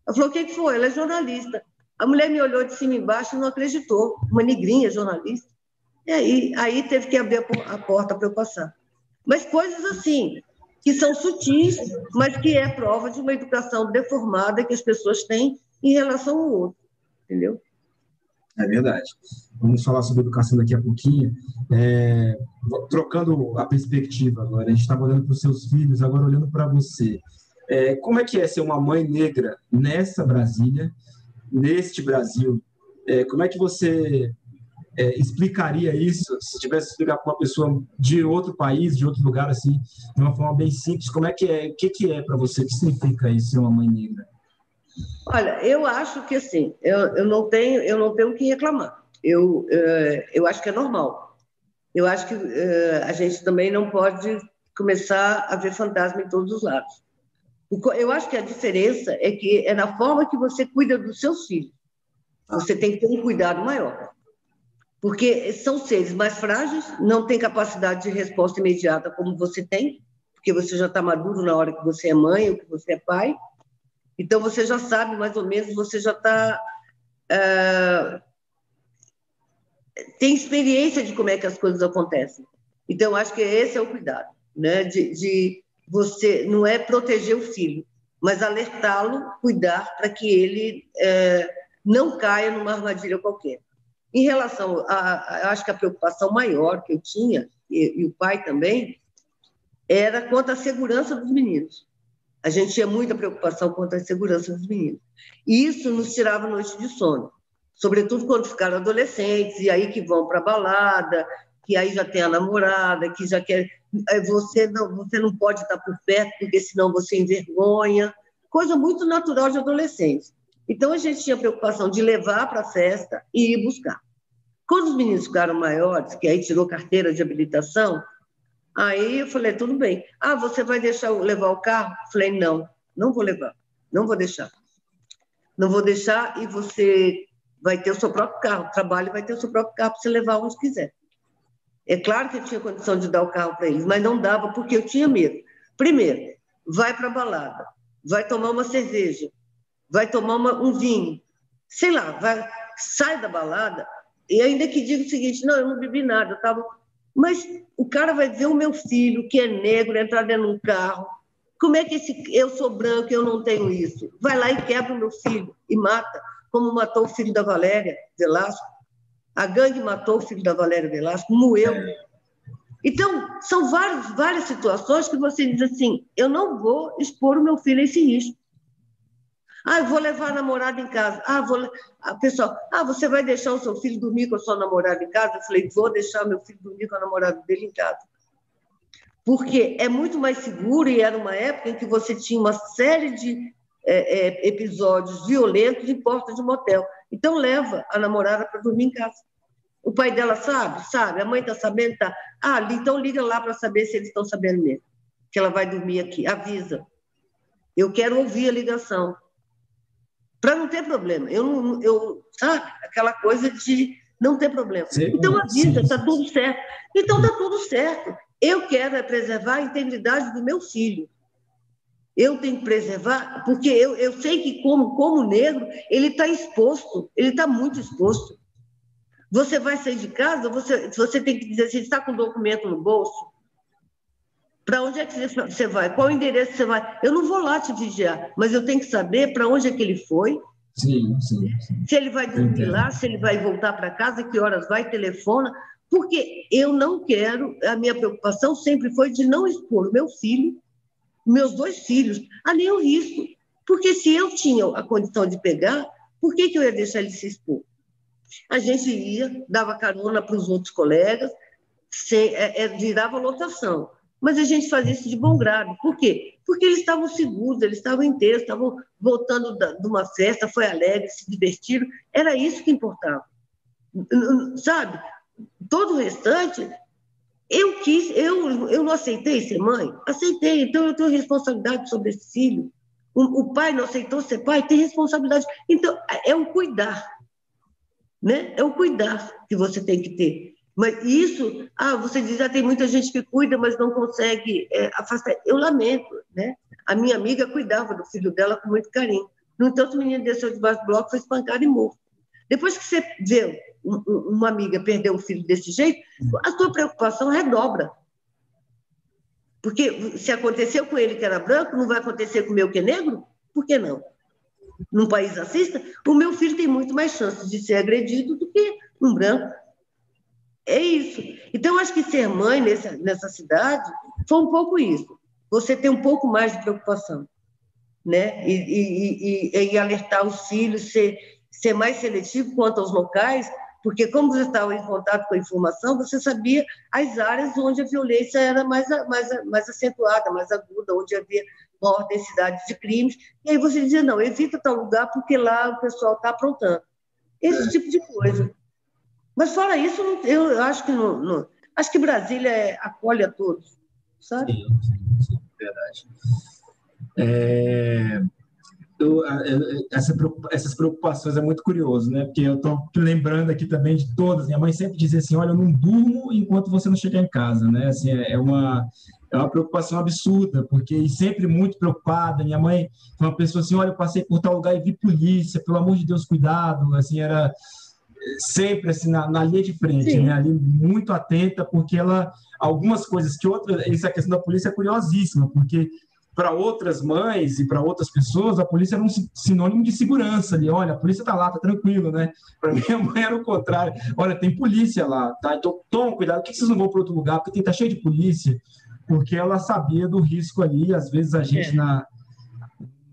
Ela falou: o que, que foi? Ela é jornalista. A mulher me olhou de cima e embaixo e não acreditou. Uma negrinha jornalista. E aí, aí teve que abrir a porta para eu passar. Mas coisas assim, que são sutis, mas que é prova de uma educação deformada que as pessoas têm em relação ao outro. Entendeu? É verdade. Vamos falar sobre educação daqui a pouquinho. É, trocando a perspectiva agora, a gente estava olhando para os seus filhos, agora olhando para você. É, como é que é ser uma mãe negra nessa Brasília, neste Brasil? É, como é que você é, explicaria isso, se tivesse que explicar para uma pessoa de outro país, de outro lugar, assim, de uma forma bem simples, como é que é, o que, que é para você, o que significa isso ser uma mãe negra? Olha, eu acho que assim, eu, eu não tenho, eu não tenho o que reclamar. Eu, uh, eu acho que é normal. Eu acho que uh, a gente também não pode começar a ver fantasma em todos os lados. Eu acho que a diferença é que é na forma que você cuida dos seus filhos. Você tem que ter um cuidado maior. Porque são seres mais frágeis, não têm capacidade de resposta imediata como você tem, porque você já está maduro na hora que você é mãe ou que você é pai. Então, você já sabe, mais ou menos, você já está. Uh, tem experiência de como é que as coisas acontecem. Então, acho que esse é o cuidado, né? De, de você não é proteger o filho, mas alertá-lo, cuidar para que ele é, não caia numa armadilha qualquer. Em relação a, acho que a preocupação maior que eu tinha e, e o pai também era quanto à segurança dos meninos. A gente tinha muita preocupação quanto à segurança dos meninos. E isso nos tirava noite de sono, sobretudo quando ficaram adolescentes, e aí que vão para a balada, que aí já tem a namorada, que já quer. Você não, você não pode estar por perto, porque senão você envergonha. Coisa muito natural de adolescente. Então a gente tinha preocupação de levar para a festa e ir buscar. Quando os meninos ficaram maiores, que aí tirou carteira de habilitação, aí eu falei, tudo bem. Ah, você vai deixar levar o carro? Falei, não, não vou levar, não vou deixar. Não vou deixar e você vai ter o seu próprio carro, trabalho vai ter o seu próprio carro para você levar onde quiser. É claro que eu tinha condição de dar o carro para eles, mas não dava porque eu tinha medo. Primeiro, vai para a balada, vai tomar uma cerveja, vai tomar uma, um vinho, sei lá, vai, sai da balada e ainda que diga o seguinte, não, eu não bebi nada, eu estava... Mas o cara vai ver o meu filho, que é negro, entrar dentro de um carro. Como é que esse, eu sou branco eu não tenho isso? Vai lá e quebra o meu filho e mata, como matou o filho da Valéria Velasco. A gangue matou o filho da Valéria Velasco, moeu. Então, são várias, várias situações que você diz assim: eu não vou expor o meu filho a esse risco. Ah, eu vou levar a namorada em casa. Ah, vou. Ah, pessoal, ah, você vai deixar o seu filho dormir com a sua namorada em casa? Eu falei, vou deixar meu filho dormir com a namorada dele em casa. Porque é muito mais seguro e era uma época em que você tinha uma série de é, é, episódios violentos em porta de motel. Então, leva a namorada para dormir em casa. O pai dela sabe? Sabe. A mãe está sabendo? Tá. Ah, então liga lá para saber se eles estão sabendo mesmo. Que ela vai dormir aqui. Avisa. Eu quero ouvir a ligação. Para não ter problema. Eu não. Eu, sabe? Aquela coisa de não ter problema. Sim, então avisa, está tudo certo. Então está tudo certo. Eu quero é preservar a integridade do meu filho eu tenho que preservar, porque eu, eu sei que, como, como negro, ele está exposto, ele está muito exposto. Você vai sair de casa, você, você tem que dizer assim: está com o documento no bolso? Para onde é que você vai? Qual endereço você vai? Eu não vou lá te vigiar, mas eu tenho que saber para onde é que ele foi. Sim, sim, sim. Se ele vai dormir lá, se ele vai voltar para casa, que horas vai, telefona. Porque eu não quero, a minha preocupação sempre foi de não expor meu filho meus dois filhos, a nenhum risco. Porque se eu tinha a condição de pegar, por que, que eu ia deixar ele se expor? A gente ia, dava carona para os outros colegas, sem, é, é, virava lotação. Mas a gente fazia isso de bom grado. Por quê? Porque eles estavam seguros, eles estavam inteiros, estavam voltando de uma festa, foi alegre, se divertiram. Era isso que importava. Sabe? Todo o restante, eu quis, eu, eu não aceitei ser mãe? Aceitei, então eu tenho responsabilidade sobre esse filho. O, o pai não aceitou ser pai, tem responsabilidade. Então, é o cuidar. Né? É o cuidar que você tem que ter. Mas isso, ah, você diz, ah, tem muita gente que cuida, mas não consegue é, afastar. Eu lamento, né? A minha amiga cuidava do filho dela com muito carinho. No entanto, o menino desceu debaixo do bloco, foi espancado e morto. Depois que você vê uma amiga perder um filho desse jeito, a sua preocupação redobra. Porque se aconteceu com ele que era branco, não vai acontecer com o meu que é negro? Por que não? Num país racista, o meu filho tem muito mais chances de ser agredido do que um branco. É isso. Então, acho que ser mãe nessa, nessa cidade foi um pouco isso. Você tem um pouco mais de preocupação, né? E, e, e, e alertar os filhos, ser, ser mais seletivo quanto aos locais, porque como você estava em contato com a informação, você sabia as áreas onde a violência era mais, mais, mais acentuada, mais aguda, onde havia maior densidade de crimes, e aí você dizia, não, evita tal lugar porque lá o pessoal está aprontando. Esse tipo de coisa. Mas fora isso, eu acho que não, não, acho que Brasília é, acolhe a todos, sabe? Sim, sim, sim verdade. É, eu, essa, essas preocupações é muito curioso, né? Porque eu estou lembrando aqui também de todas. Minha mãe sempre dizia assim: olha, eu não durmo enquanto você não chegar em casa, né? Assim, é, é uma é uma preocupação absurda, porque sempre muito preocupada. Minha mãe foi uma pessoa assim: olha, eu passei por tal lugar e vi polícia, pelo amor de Deus, cuidado. Assim, era sempre assim na, na linha de frente, Sim. né? Ali muito atenta, porque ela algumas coisas que outra essa questão da polícia é curiosíssima, porque para outras mães e para outras pessoas, a polícia era um sinônimo de segurança ali. Olha, a polícia está lá, tá tranquilo, né? Para minha mãe era o contrário. Olha, tem polícia lá, tá? Então toma cuidado, por que vocês não vão para outro lugar? Porque tem tá cheio de polícia. Porque ela sabia do risco ali, às vezes a gente é. na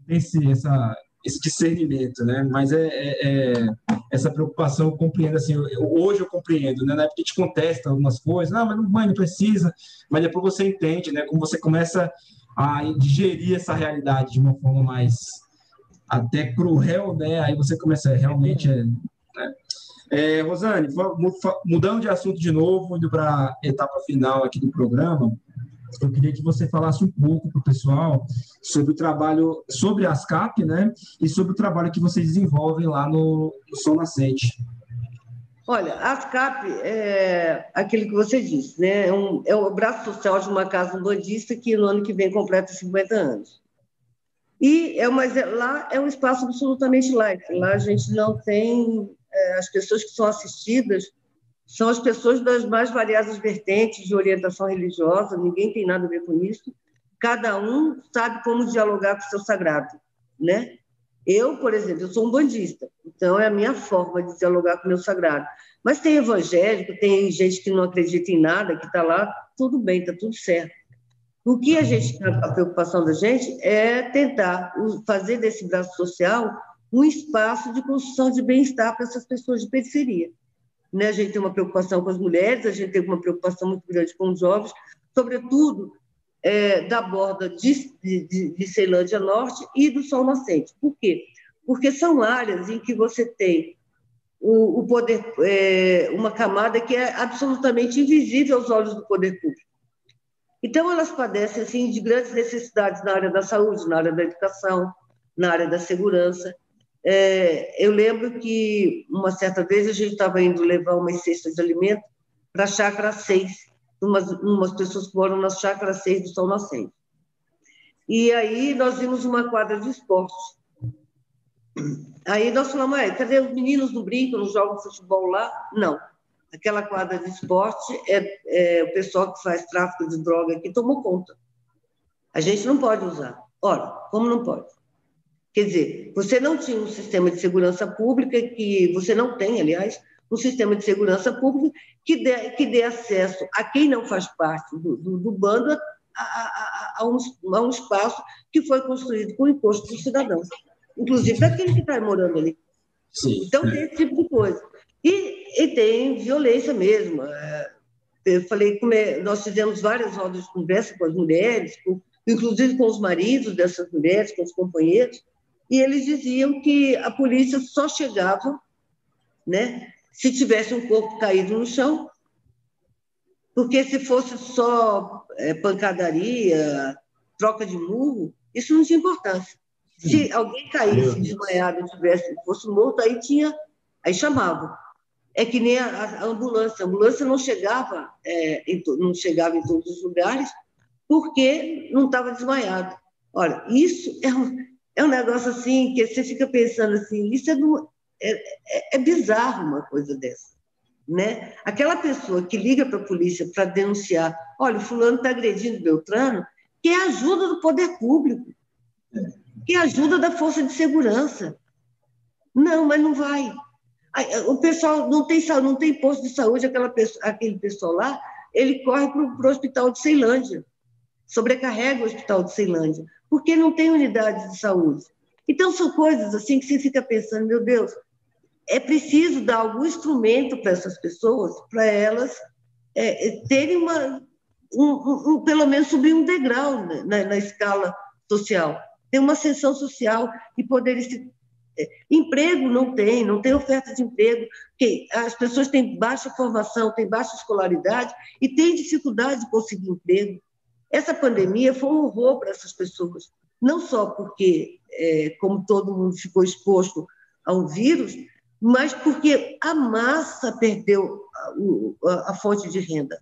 esse essa esse discernimento, né? Mas é, é, é essa preocupação eu compreendo assim. Eu, hoje eu compreendo, né? Na época gente contesta algumas coisas, não, mas mãe não precisa, mas depois você entende, né? Como você começa a digerir essa realidade de uma forma mais até cruel, né? Aí você começa realmente. É, né? é, Rosane, mudando de assunto de novo, indo para a etapa final aqui do programa, eu queria que você falasse um pouco para o pessoal sobre o trabalho, sobre a ASCAP, né? E sobre o trabalho que vocês desenvolvem lá no, no Sol Nascente. Olha, a ASCAP é aquilo que você disse, né? É, um, é o braço social de uma casa umbandista que no ano que vem completa 50 anos. E é, mas é, lá é um espaço absolutamente laico. Lá a gente não tem é, as pessoas que são assistidas são as pessoas das mais variadas vertentes de orientação religiosa, ninguém tem nada a ver com isso. Cada um sabe como dialogar com o seu sagrado, né? Eu, por exemplo, eu sou um bandista, então é a minha forma de dialogar com o meu sagrado. Mas tem evangélico, tem gente que não acredita em nada, que está lá, tudo bem, está tudo certo. O que a gente, a preocupação da gente é tentar fazer desse braço social um espaço de construção de bem-estar para essas pessoas de periferia né? a gente tem uma preocupação com as mulheres, a gente tem uma preocupação muito grande com os jovens, sobretudo é, da borda de, de, de Ceilândia Norte e do Sol Nascente. Por quê? Porque são áreas em que você tem o, o poder, é, uma camada que é absolutamente invisível aos olhos do poder público. Então, elas padecem assim, de grandes necessidades na área da saúde, na área da educação, na área da segurança. É, eu lembro que uma certa vez a gente estava indo levar umas cestas de alimento para a chácara 6, umas, umas pessoas que moram na chácara 6 do Sol Nascente. E aí nós vimos uma quadra de esporte. Aí nós falamos, cadê os meninos não brincam, não jogam futebol lá? Não. Aquela quadra de esporte é, é o pessoal que faz tráfico de droga que tomou conta. A gente não pode usar. Ora, como não pode? Quer dizer, você não tinha um sistema de segurança pública, que você não tem, aliás, um sistema de segurança pública que dê, que dê acesso a quem não faz parte do, do, do bando a, a, a, um, a, um, espaço que foi construído com o imposto dos cidadãos, inclusive daquele que está morando ali. Sim, então, tem esse tipo de coisa. E, e tem violência mesmo. É, eu falei, é, nós fizemos várias rodas de conversa com as mulheres, com, inclusive com os maridos dessas mulheres, com os companheiros, e eles diziam que a polícia só chegava né, se tivesse um corpo caído no chão, porque se fosse só é, pancadaria, troca de murro, isso não tinha importância. Se alguém caísse desmaiado, tivesse, fosse morto, aí tinha, aí chamava. É que nem a, a ambulância. A ambulância não chegava, é, em, não chegava em todos os lugares porque não estava desmaiado. Olha, isso é um, é um negócio assim que você fica pensando assim, isso é, do, é, é, é bizarro uma coisa dessa. Né? Aquela pessoa que liga para a polícia para denunciar, olha, fulano está agredindo Beltrano, que é ajuda do poder público, que é ajuda da força de segurança. Não, mas não vai. O pessoal não tem não tem posto de saúde, aquela pessoa, aquele pessoal lá, ele corre para o hospital de Ceilândia, sobrecarrega o hospital de Ceilândia, porque não tem unidade de saúde. Então, são coisas assim que você fica pensando, meu Deus, é preciso dar algum instrumento para essas pessoas, para elas é, terem uma, um, um, pelo menos subir um degrau na, na, escala social, ter uma ascensão social e poder se é, emprego não tem, não tem oferta de emprego, porque as pessoas têm baixa formação, têm baixa escolaridade e têm dificuldade de conseguir emprego. Essa pandemia foi um horror para essas pessoas, não só porque, é, como todo mundo ficou exposto ao vírus, mas porque a massa perdeu a, a, a fonte de renda.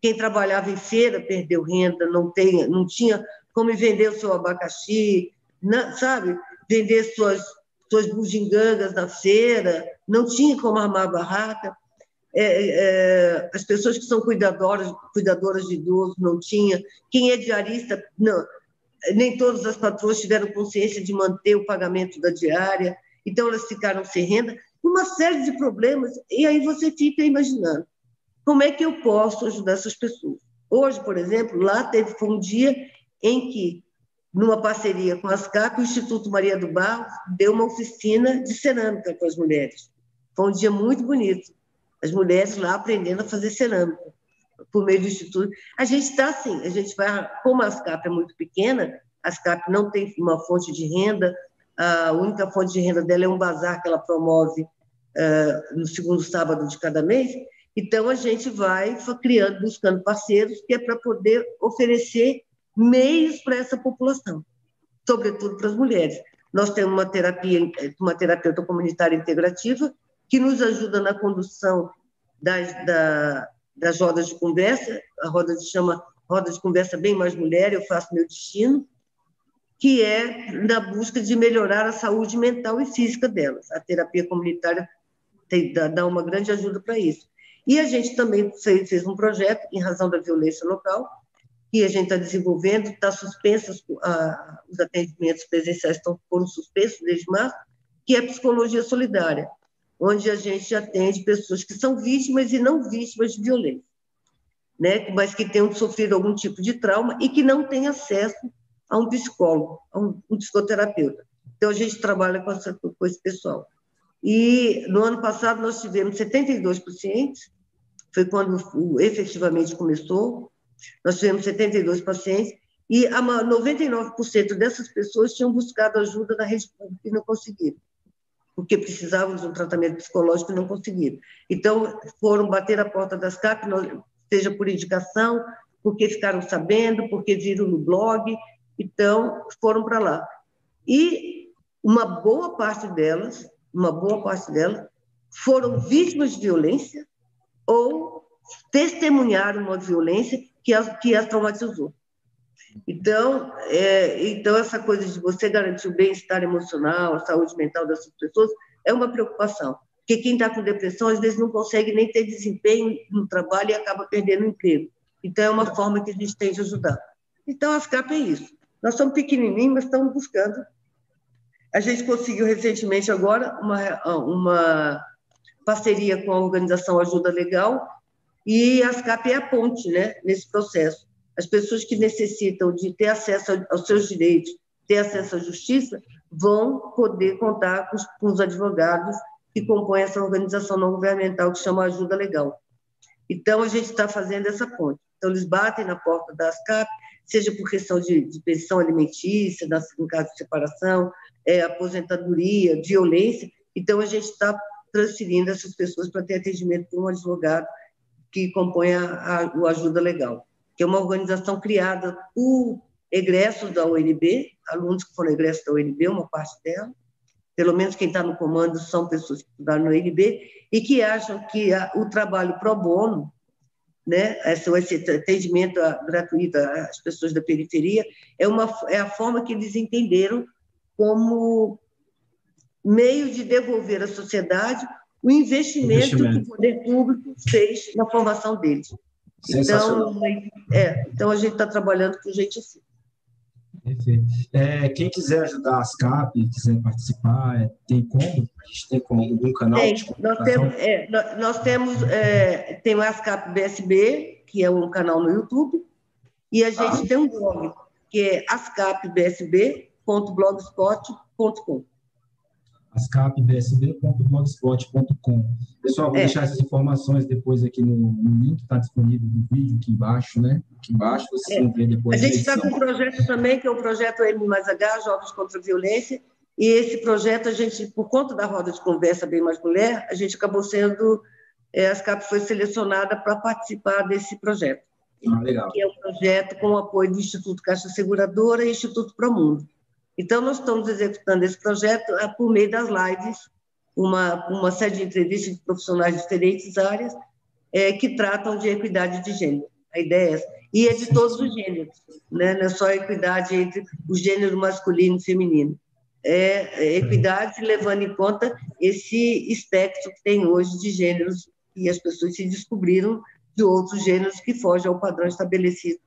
Quem trabalhava em feira perdeu renda, não, tem, não tinha como vender o seu abacaxi, não, sabe? Vender suas, suas bugigangas na feira, não tinha como armar barraca. É, é, as pessoas que são cuidadoras, cuidadoras de idosos não tinha. Quem é diarista, não. Nem todas as patroas tiveram consciência de manter o pagamento da diária, então elas ficaram sem renda. Uma série de problemas, e aí você fica imaginando como é que eu posso ajudar essas pessoas. Hoje, por exemplo, lá teve foi um dia em que, numa parceria com a ASCAP, o Instituto Maria do Barro deu uma oficina de cerâmica para as mulheres. Foi um dia muito bonito as mulheres lá aprendendo a fazer cerâmica por meio do Instituto. A gente está assim, a gente vai, como a ASCAP é muito pequena, a ASCAP não tem uma fonte de renda, a única fonte de renda dela é um bazar que ela promove uh, no segundo sábado de cada mês, então a gente vai criando, buscando parceiros, que é para poder oferecer meios para essa população, sobretudo para as mulheres. Nós temos uma terapia, uma terapeuta comunitária integrativa, que nos ajuda na condução das, da, das rodas de conversa, a roda se chama Roda de Conversa Bem Mais Mulher, Eu Faço Meu Destino, que é na busca de melhorar a saúde mental e física delas. A terapia comunitária tem, dá, uma grande ajuda para isso. E a gente também fez, fez, um projeto, em razão da violência local, que a gente está desenvolvendo, está suspensos, os atendimentos presenciais estão, foram suspensos desde março, que é psicologia solidária onde a gente atende pessoas que são vítimas e não vítimas de violência, né? mas que tenham sofrido algum tipo de trauma e que não têm acesso a um psicólogo, a um, um psicoterapeuta. Então, a gente trabalha com, essa, com esse pessoal. E no ano passado nós tivemos 72 pacientes, foi quando efetivamente começou, nós tivemos 72 pacientes, e a 99% dessas pessoas tinham buscado ajuda na rede pública e não conseguiram porque precisavam de um tratamento psicológico e não conseguiram. Então, foram bater a porta das CAP, seja por indicação, porque ficaram sabendo, porque viram no blog, então foram para lá. E uma boa parte delas, uma boa parte delas, foram vítimas de violência ou testemunharam uma violência que as, que as traumatizou. Então, é, então, essa coisa de você garantir o bem-estar emocional, a saúde mental dessas pessoas, é uma preocupação. Porque quem está com depressão, às vezes, não consegue nem ter desempenho no trabalho e acaba perdendo o emprego. Então, é uma forma que a gente tem de ajudar. Então, a FCAP é isso. Nós somos pequenininhos, mas estamos buscando. A gente conseguiu recentemente agora uma, uma parceria com a organização Ajuda Legal e a FCAP é a ponte né, nesse processo as pessoas que necessitam de ter acesso aos seus direitos, ter acesso à justiça, vão poder contar com os, com os advogados que compõem essa organização não governamental que chama Ajuda Legal. Então, a gente está fazendo essa ponte. Então, eles batem na porta da ASCAP, seja por questão de, de pensão alimentícia, no caso de separação, é, aposentadoria, violência. Então, a gente está transferindo essas pessoas para ter atendimento por um advogado que compõe a, a, o Ajuda Legal, que é uma organização criada por egressos da UNB, alunos que foram egressos da UNB, uma parte dela, pelo menos quem está no comando são pessoas que estudaram no UNB, e que acham que a, o trabalho pro bono, né, esse, esse atendimento gratuito às pessoas da periferia, é, uma, é a forma que eles entenderam como meio de devolver à sociedade o investimento, investimento. que o poder público fez na formação deles. Então, é, então, a gente está trabalhando com gente assim. Perfeito. É, quem quiser ajudar as CAP, quiser participar, é, tem como? A gente tem como algum canal tem, nós temos, é, nós temos é, tem o ASCAP BSB, que é um canal no YouTube, e a gente ah. tem um blog, que é ascapbsb.blogspot.com ascapbsb.blogspot.com. Pessoal, vou é. deixar essas informações depois aqui no, no link, está disponível no vídeo aqui embaixo, né? Aqui embaixo, vocês é. vão ver depois. A gente está com um projeto também, que é o projeto M mais H, Jovens contra a Violência, e esse projeto, a gente, por conta da roda de conversa Bem Mais Mulher, a gente acabou sendo, é, a ASCAP foi selecionada para participar desse projeto. Ah, legal. Que é um projeto com o apoio do Instituto Caixa Seguradora e Instituto Promundo. Então, nós estamos executando esse projeto ah, por meio das lives, uma, uma série de entrevistas de profissionais de diferentes áreas é, que tratam de equidade de gênero. A ideia é essa. E é de todos os gêneros, né? não é só equidade entre o gênero masculino e feminino. É, é equidade levando em conta esse espectro que tem hoje de gêneros e as pessoas se descobriram de outros gêneros que fogem ao padrão estabelecido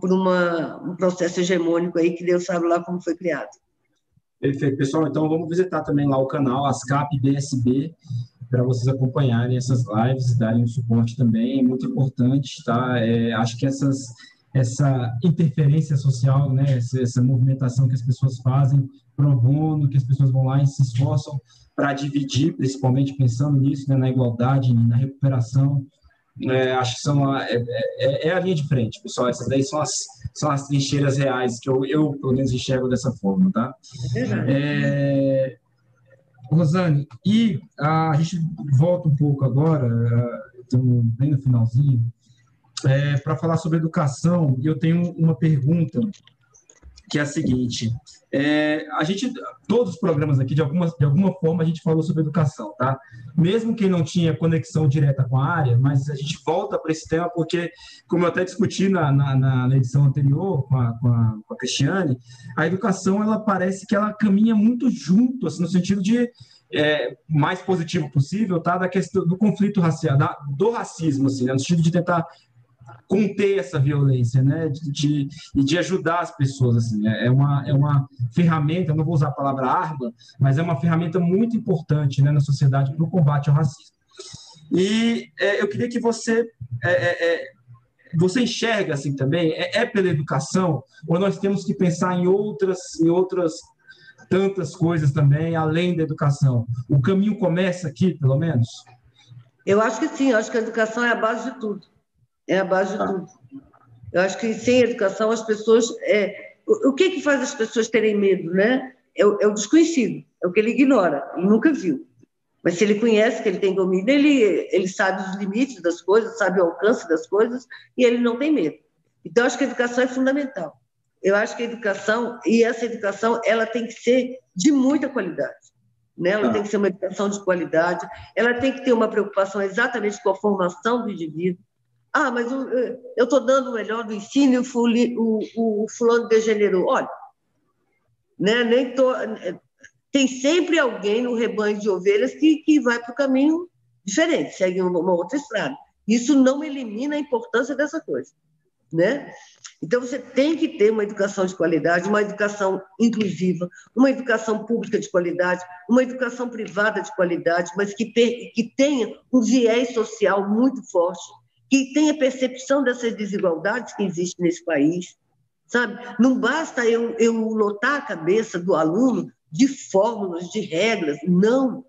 por uma, um processo hegemônico aí que Deus sabe lá como foi criado. Perfeito, pessoal. Então vamos visitar também lá o canal Ascap BSB para vocês acompanharem essas lives e darem um suporte também. É muito importante, tá? É, acho que essas essa interferência social, né? Essa, essa, movimentação que as pessoas fazem pro bono, que as pessoas vão lá e se esforçam para dividir, principalmente pensando nisso, né? na igualdade, na recuperação é, acho que são a, é, é, é, a linha de frente, pessoal. Essas daí são as, são as trincheiras reais que eu, eu, pelo menos, enxergo dessa forma, tá? É, Rosane, e a, a, gente volta um pouco agora, estamos bem no finalzinho, é, para falar sobre educação. E eu tenho uma pergunta que é a seguinte: é, a gente, todos os programas aqui, de alguma, de alguma forma, a gente falou sobre educação, tá? Mesmo quem não tinha conexão direta com a área, mas a gente volta para esse tema porque, como eu até discuti na, na, na edição anterior com a, com, a, com a Cristiane, a educação, ela parece que ela caminha muito junto, assim, no sentido de é, mais positivo possível, tá? Da questão do conflito racial, da, do racismo, assim, né? no sentido de tentar conter essa violência, né? De, de, de ajudar as pessoas, assim. É, é uma, é uma ferramenta, não vou usar a palavra arma, mas é uma ferramenta muito importante né, na sociedade para o combate ao racismo. E é, eu queria que você é, é, é você enxerga assim também é, é, pela educação ou nós temos que pensar em outras em outras tantas coisas também além da educação o caminho começa aqui pelo menos eu acho que sim eu acho que a educação é a base de tudo é a base de tá. tudo. Eu acho que sem educação as pessoas. É, o, o que que faz as pessoas terem medo, né? É o, é o, desconhecido, é o que ele ignora, ele nunca viu. Mas se ele conhece que ele tem domínio, ele, ele sabe os limites das coisas, sabe o alcance das coisas e ele não tem medo. Então, acho que a educação é fundamental. Eu acho que a educação, e essa educação, ela tem que ser de muita qualidade. Né? Ela tá. tem que ser uma educação de qualidade, ela tem que ter uma preocupação exatamente com a formação do indivíduo, ah, mas eu estou dando o melhor do ensino e o, o, o fulano degenerou. Olha, né, nem tô, tem sempre alguém no rebanho de ovelhas que, que vai para o caminho diferente, segue uma, uma outra estrada. Isso não elimina a importância dessa coisa. Né? Então, você tem que ter uma educação de qualidade, uma educação inclusiva, uma educação pública de qualidade, uma educação privada de qualidade, mas que, que tenha um viés social muito forte, que tenha percepção dessas desigualdades que existem nesse país, sabe? Não basta eu, eu lotar a cabeça do aluno de fórmulas, de regras, não.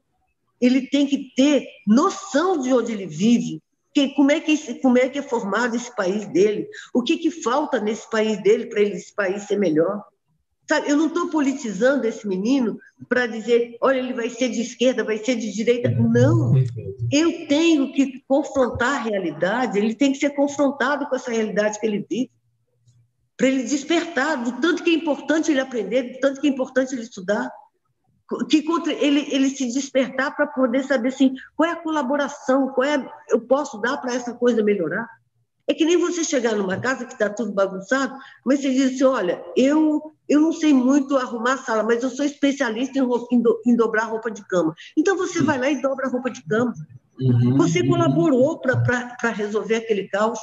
Ele tem que ter noção de onde ele vive, que, como, é que, como é que é formado esse país dele, o que, que falta nesse país dele para esse país ser melhor. Sabe, eu não estou politizando esse menino para dizer, olha, ele vai ser de esquerda, vai ser de direita. Não. Eu tenho que confrontar a realidade, ele tem que ser confrontado com essa realidade que ele vive, para ele despertar do tanto que é importante ele aprender, do tanto que é importante ele estudar, que ele, ele se despertar para poder saber assim, qual é a colaboração, qual é eu posso dar para essa coisa melhorar. É que nem você chegar numa casa que está tudo bagunçado, mas você diz assim, olha, eu, eu não sei muito arrumar a sala, mas eu sou especialista em, em, do, em dobrar roupa de cama. Então você vai lá e dobra a roupa de cama. Uhum. Você colaborou para resolver aquele caos.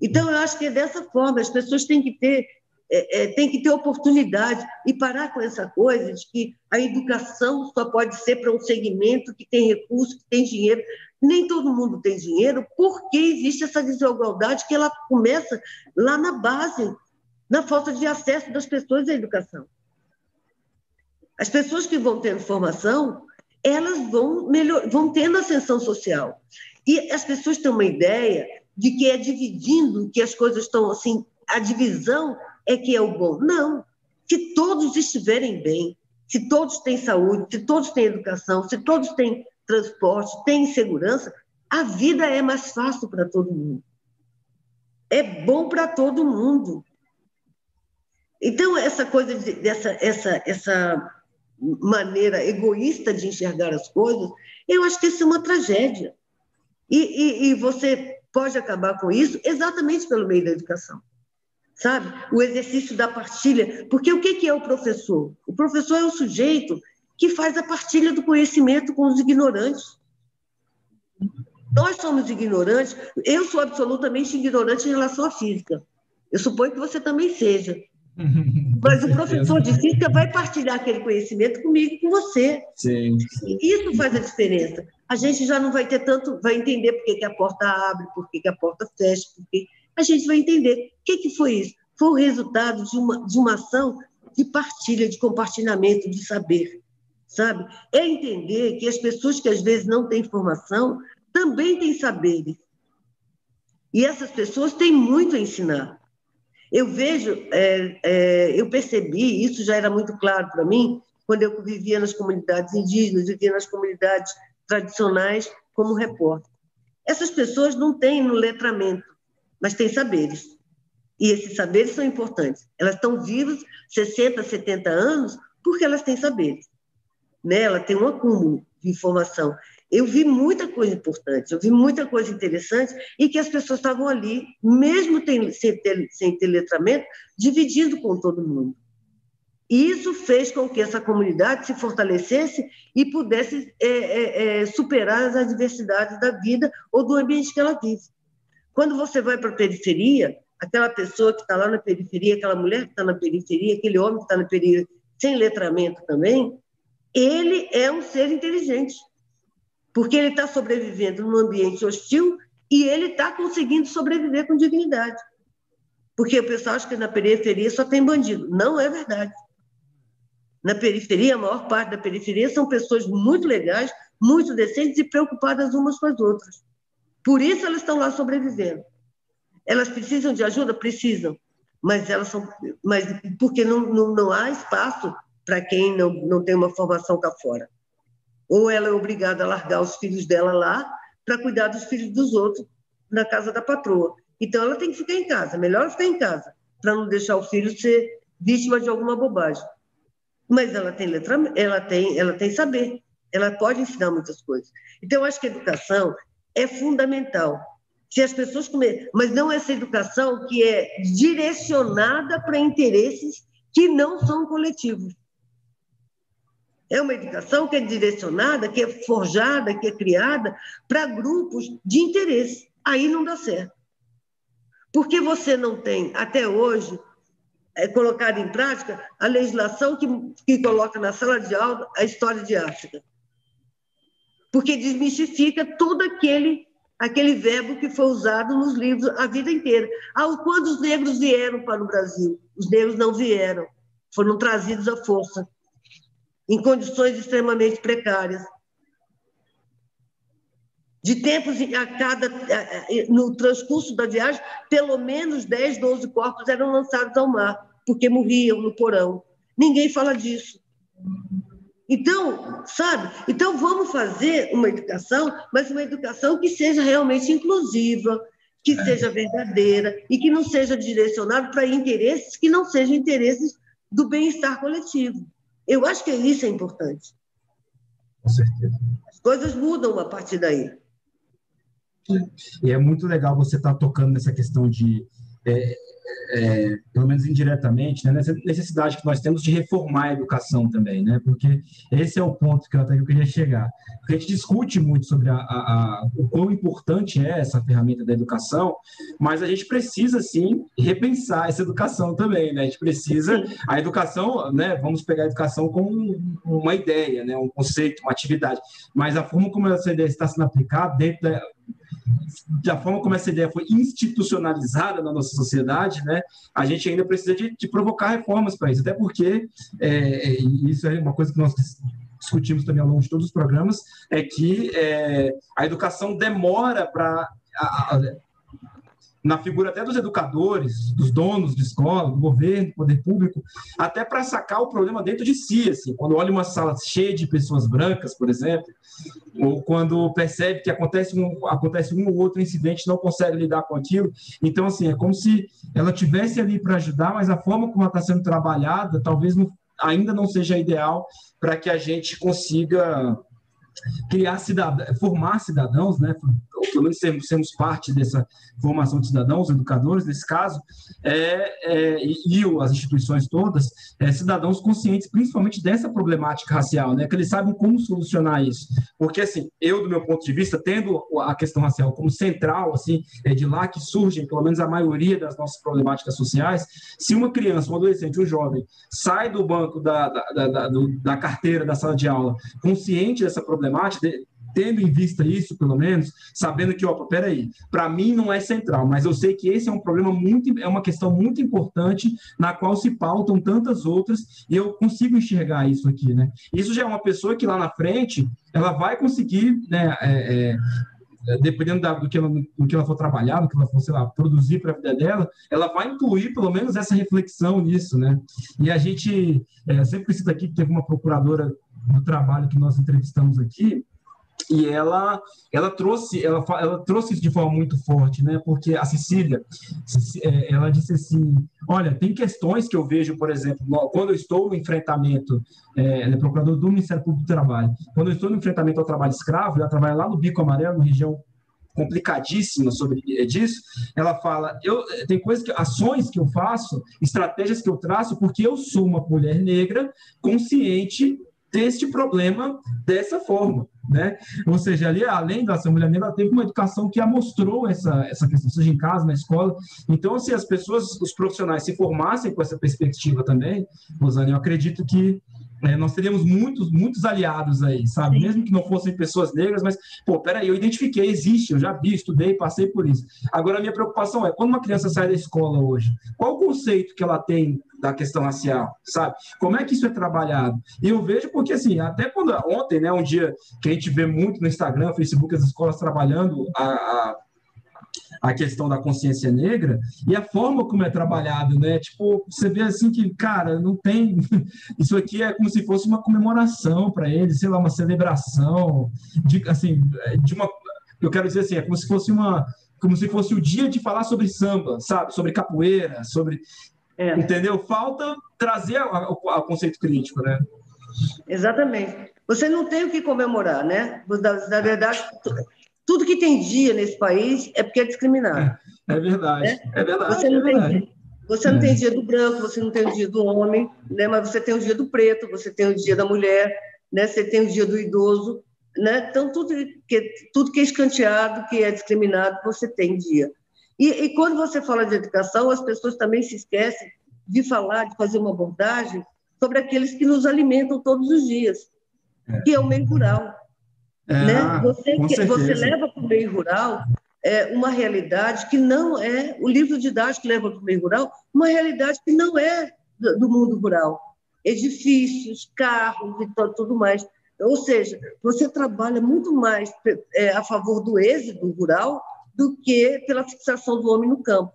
Então, eu acho que é dessa forma, as pessoas têm que ter é, é, tem que ter oportunidade e parar com essa coisa de que a educação só pode ser para um segmento que tem recurso, que tem dinheiro nem todo mundo tem dinheiro, porque existe essa desigualdade que ela começa lá na base, na falta de acesso das pessoas à educação. As pessoas que vão tendo formação, elas vão, melhor, vão tendo ascensão social. E as pessoas têm uma ideia de que é dividindo que as coisas estão assim, a divisão é que é o bom. Não. Se todos estiverem bem, se todos têm saúde, se todos têm educação, se todos têm transporte, tem segurança, a vida é mais fácil para todo mundo. É bom para todo mundo. Então, essa coisa, de, dessa essa, essa maneira egoísta de enxergar as coisas, eu acho que isso é uma tragédia. E, e, e você pode acabar com isso exatamente pelo meio da educação sabe? O exercício da partilha. Porque o que é o professor? O professor é o sujeito que faz a partilha do conhecimento com os ignorantes. Nós somos ignorantes, eu sou absolutamente ignorante em relação à física. Eu suponho que você também seja. Mas o professor de física vai partilhar aquele conhecimento comigo e com você. Sim, sim. Isso faz a diferença. A gente já não vai ter tanto, vai entender por que, que a porta abre, por que, que a porta fecha, porque a gente vai entender. O que, que foi isso? Foi o resultado de uma, de uma ação de partilha, de compartilhamento de saber sabe? É entender que as pessoas que às vezes não têm formação também têm saberes. E essas pessoas têm muito a ensinar. Eu vejo, é, é, eu percebi, isso já era muito claro para mim, quando eu vivia nas comunidades indígenas, vivia nas comunidades tradicionais como repórter. Essas pessoas não têm no letramento, mas têm saberes. E esses saberes são importantes. Elas estão vivas 60, 70 anos porque elas têm saberes né? ela tem um acúmulo de informação. Eu vi muita coisa importante, eu vi muita coisa interessante e que as pessoas estavam ali, mesmo sem, sem ter letramento, dividindo com todo mundo. E isso fez com que essa comunidade se fortalecesse e pudesse é, é, é, superar as adversidades da vida ou do ambiente que ela vive. Quando você vai para a periferia, aquela pessoa que está lá na periferia, aquela mulher que está na periferia, aquele homem que está na periferia, sem letramento também, ele é um ser inteligente, porque ele está sobrevivendo num ambiente hostil e ele está conseguindo sobreviver com dignidade. Porque o pessoal acha que na periferia só tem bandido. Não é verdade. Na periferia, a maior parte da periferia são pessoas muito legais, muito decentes e preocupadas umas com as outras. Por isso elas estão lá sobrevivendo. Elas precisam de ajuda? Precisam. Mas elas são. Mas porque não, não, não há espaço para quem não, não tem uma formação cá fora. Ou ela é obrigada a largar os filhos dela lá para cuidar dos filhos dos outros na casa da patroa. Então ela tem que ficar em casa, melhor ficar em casa, para não deixar o filho ser vítima de alguma bobagem. Mas ela tem letra, ela tem, ela tem saber, ela pode ensinar muitas coisas. Então eu acho que a educação é fundamental. Se as pessoas comer, mas não essa educação que é direcionada para interesses que não são coletivos. É uma educação que é direcionada, que é forjada, que é criada para grupos de interesse. Aí não dá certo. Porque você não tem, até hoje, é, colocado em prática a legislação que, que coloca na sala de aula a história de África. Porque desmistifica todo aquele aquele verbo que foi usado nos livros a vida inteira. Ah, quando os negros vieram para o Brasil? Os negros não vieram, foram trazidos à força em condições extremamente precárias. De tempos a cada no transcurso da viagem, pelo menos 10, 12 corpos eram lançados ao mar, porque morriam no porão. Ninguém fala disso. Então, sabe? Então vamos fazer uma educação, mas uma educação que seja realmente inclusiva, que é. seja verdadeira e que não seja direcionada para interesses que não sejam interesses do bem-estar coletivo. Eu acho que isso é importante. Com certeza. As coisas mudam a partir daí. E é muito legal você estar tá tocando nessa questão de é, é, pelo menos indiretamente, né, nessa necessidade que nós temos de reformar a educação também, né, porque esse é o ponto que eu até queria chegar. A gente discute muito sobre a, a, a, o quão importante é essa ferramenta da educação, mas a gente precisa, sim, repensar essa educação também, né, a gente precisa, a educação, né, vamos pegar a educação como uma ideia, né, um conceito, uma atividade, mas a forma como essa ideia está sendo aplicada dentro da da forma como essa ideia foi institucionalizada na nossa sociedade, né, a gente ainda precisa de, de provocar reformas para isso, até porque é, isso é uma coisa que nós discutimos também ao longo de todos os programas, é que é, a educação demora para na figura até dos educadores, dos donos de escola, do governo, do poder público, até para sacar o problema dentro de si, assim, quando olha uma sala cheia de pessoas brancas, por exemplo, ou quando percebe que acontece um, acontece um ou outro incidente, não consegue lidar com aquilo, então, assim, é como se ela tivesse ali para ajudar, mas a forma como ela está sendo trabalhada, talvez não, ainda não seja ideal para que a gente consiga criar cidadãos, formar cidadãos, né, ou pelo menos sermos, sermos, parte dessa formação de cidadãos, educadores, nesse caso, é, é, e, e, as instituições todas, é, cidadãos conscientes principalmente dessa problemática racial, né, que eles sabem como solucionar isso. Porque, assim, eu, do meu ponto de vista, tendo a questão racial como central, assim, é de lá que surgem, pelo menos a maioria das nossas problemáticas sociais, se uma criança, um adolescente, um jovem, sai do banco da, da, da, da, da carteira da sala de aula consciente dessa problemática, problemática, tendo em vista isso, pelo menos, sabendo que, opa, peraí, para mim não é central, mas eu sei que esse é um problema muito, é uma questão muito importante na qual se pautam tantas outras e eu consigo enxergar isso aqui, né? Isso já é uma pessoa que lá na frente, ela vai conseguir, né, é, é, dependendo da, do, que ela, do que ela for trabalhar, do que ela for, sei lá, produzir para a vida dela, ela vai incluir pelo menos essa reflexão nisso, né? E a gente é, sempre cita aqui que teve uma procuradora do trabalho que nós entrevistamos aqui, e ela ela trouxe ela, ela trouxe isso de forma muito forte né? Porque a Cecília é, ela disse assim olha tem questões que eu vejo por exemplo quando eu estou no enfrentamento é, ela é procuradora do Ministério Público do Trabalho. Quando eu estou no enfrentamento ao trabalho escravo ela trabalha lá no Bico Amarelo na região complicadíssima sobre é, disso ela fala eu tem coisas que ações que eu faço estratégias que eu traço porque eu sou uma mulher negra consciente deste problema dessa forma, né? Ou seja, ali, além da ser mulher negra, ela teve uma educação que a mostrou essa, essa questão, seja em casa, na escola. Então, se as pessoas, os profissionais se formassem com essa perspectiva também, Rosane, eu acredito que é, nós teríamos muitos, muitos aliados aí, sabe? Mesmo que não fossem pessoas negras, mas, pô, peraí, eu identifiquei, existe, eu já vi, estudei, passei por isso. Agora, a minha preocupação é, quando uma criança sai da escola hoje, qual o conceito que ela tem da questão racial, sabe? Como é que isso é trabalhado? E eu vejo porque, assim, até quando, ontem, né, um dia que a gente vê muito no Instagram, Facebook, as escolas trabalhando a, a a questão da consciência negra e a forma como é trabalhado, né? Tipo, você vê assim que, cara, não tem. Isso aqui é como se fosse uma comemoração para eles, sei lá, uma celebração, de, assim, de uma. Eu quero dizer assim, é como se fosse uma. Como se fosse o dia de falar sobre samba, sabe? Sobre capoeira, sobre. É. Entendeu? Falta trazer o conceito crítico, né? Exatamente. Você não tem o que comemorar, né? Na verdade, tudo que tem dia nesse país é porque é discriminado. É, é verdade. Né? É verdade. Você não, é verdade. Tem, você não é. tem dia do branco, você não tem o dia do homem, né? mas você tem o dia do preto, você tem o dia da mulher, né? você tem o dia do idoso. Né? Então, tudo que, tudo que é escanteado, que é discriminado, você tem dia. E, e quando você fala de educação, as pessoas também se esquecem de falar, de fazer uma abordagem sobre aqueles que nos alimentam todos os dias, é. que é o meio rural. É, né? Você, você leva para o meio rural é, uma realidade que não é, o livro didático leva para o meio rural uma realidade que não é do, do mundo rural. Edifícios, carros e tudo mais. Ou seja, você trabalha muito mais é, a favor do êxito rural do que pela fixação do homem no campo.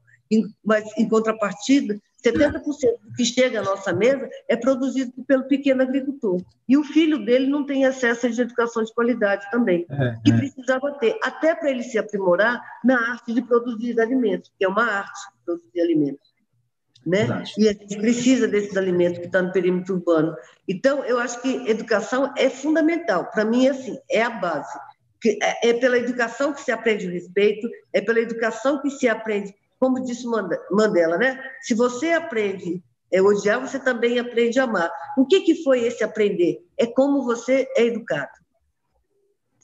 Mas, em contrapartida, 70% do que chega à nossa mesa é produzido pelo pequeno agricultor. E o filho dele não tem acesso à educação de qualidade também, é, que é. precisava ter, até para ele se aprimorar na arte de produzir alimentos, que é uma arte de produzir alimentos. Né? E a gente precisa desses alimentos que estão no perímetro urbano. Então, eu acho que educação é fundamental. Para mim, é assim, é a base. É, é pela educação que se aprende o respeito, é pela educação que se aprende como disse Mandela, né? Se você aprende a odiar, você também aprende a amar. O que, que foi esse aprender? É como você é educado.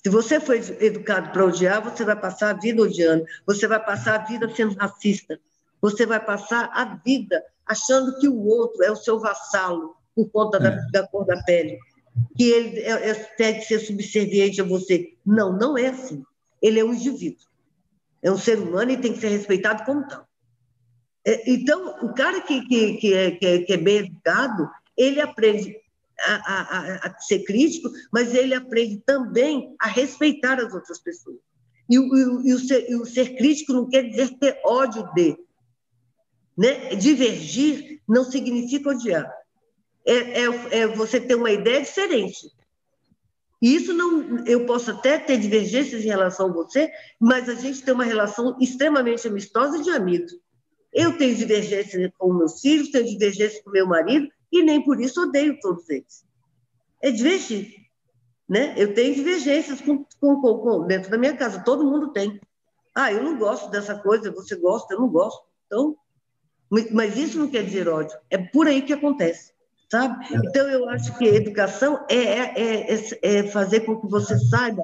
Se você foi educado para odiar, você vai passar a vida odiando, você vai passar a vida sendo racista, você vai passar a vida achando que o outro é o seu vassalo por conta da, é. da cor da pele, que ele é, é, que ser subserviente a você. Não, não é assim. Ele é um indivíduo é um ser humano e tem que ser respeitado como tal. É, então, o cara que, que, que, é, que, é, que é bem educado, ele aprende a, a, a, ser crítico, mas ele aprende também a respeitar as outras pessoas. E, e, e, o, ser, e o ser crítico não quer dizer ter ódio de. Né? Divergir não significa odiar. É, é, é você ter uma ideia diferente. E isso não, eu posso até ter divergências em relação a você, mas a gente tem uma relação extremamente amistosa de amigos. Eu tenho divergências com meus filhos, tenho divergências com meu marido, e nem por isso odeio todos eles. É divergir. Né? Eu tenho divergências com, com, com, dentro da minha casa, todo mundo tem. Ah, eu não gosto dessa coisa, você gosta, eu não gosto. Então, mas isso não quer dizer ódio. É por aí que acontece sabe? É. Então, eu acho que educação é, é, é, é, fazer com que você saiba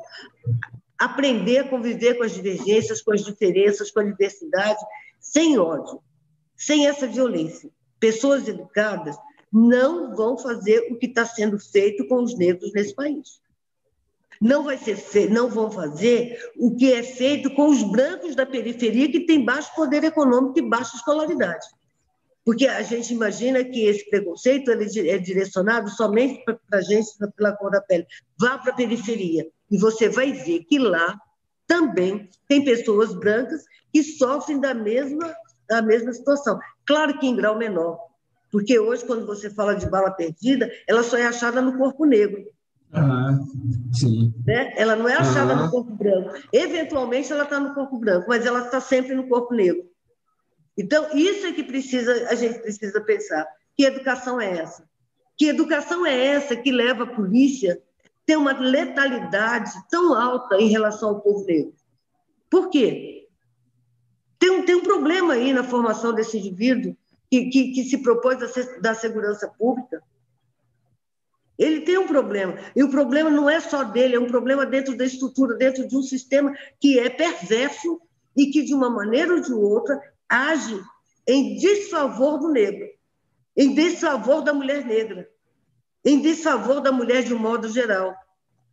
aprender a conviver com as divergências, com as diferenças, com a diversidade, sem ódio, sem essa violência. Pessoas educadas não vão fazer o que está sendo feito com os negros nesse país. Não, vai ser fe... não vão fazer o que é feito com os brancos da periferia que têm baixo poder econômico e baixa escolaridade. Porque a gente imagina que esse preconceito ele é direcionado somente para a gente pela cor da pele. Vá para a periferia e você vai ver que lá também tem pessoas brancas que sofrem da mesma, da mesma situação. Claro que em grau menor, porque hoje, quando você fala de bala perdida, ela só é achada no corpo negro. Ah, sim. Né? Ela não é achada no corpo branco. Eventualmente, ela está no corpo branco, mas ela está sempre no corpo negro. Então, isso é que precisa, a gente precisa pensar. Que educação é essa? Que educação é essa que leva a polícia a ter uma letalidade tão alta em relação ao povo negro? Por quê? Tem um, tem um problema aí na formação desse indivíduo que, que, que se propôs a dar segurança pública. Ele tem um problema. E o problema não é só dele, é um problema dentro da estrutura, dentro de um sistema que é perverso e que, de uma maneira ou de outra, age em desfavor do negro, em desfavor da mulher negra, em desfavor da mulher de um modo geral.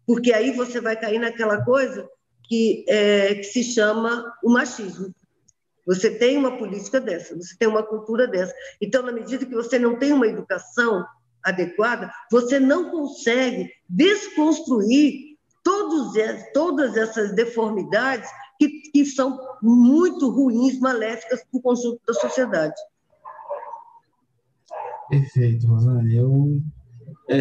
Porque aí você vai cair naquela coisa que, é, que se chama o machismo. Você tem uma política dessa, você tem uma cultura dessa. Então, na medida que você não tem uma educação adequada, você não consegue desconstruir todos, todas essas deformidades que, que são muito ruins, maléficas para o conjunto da sociedade. Perfeito, Rosane. Eu é,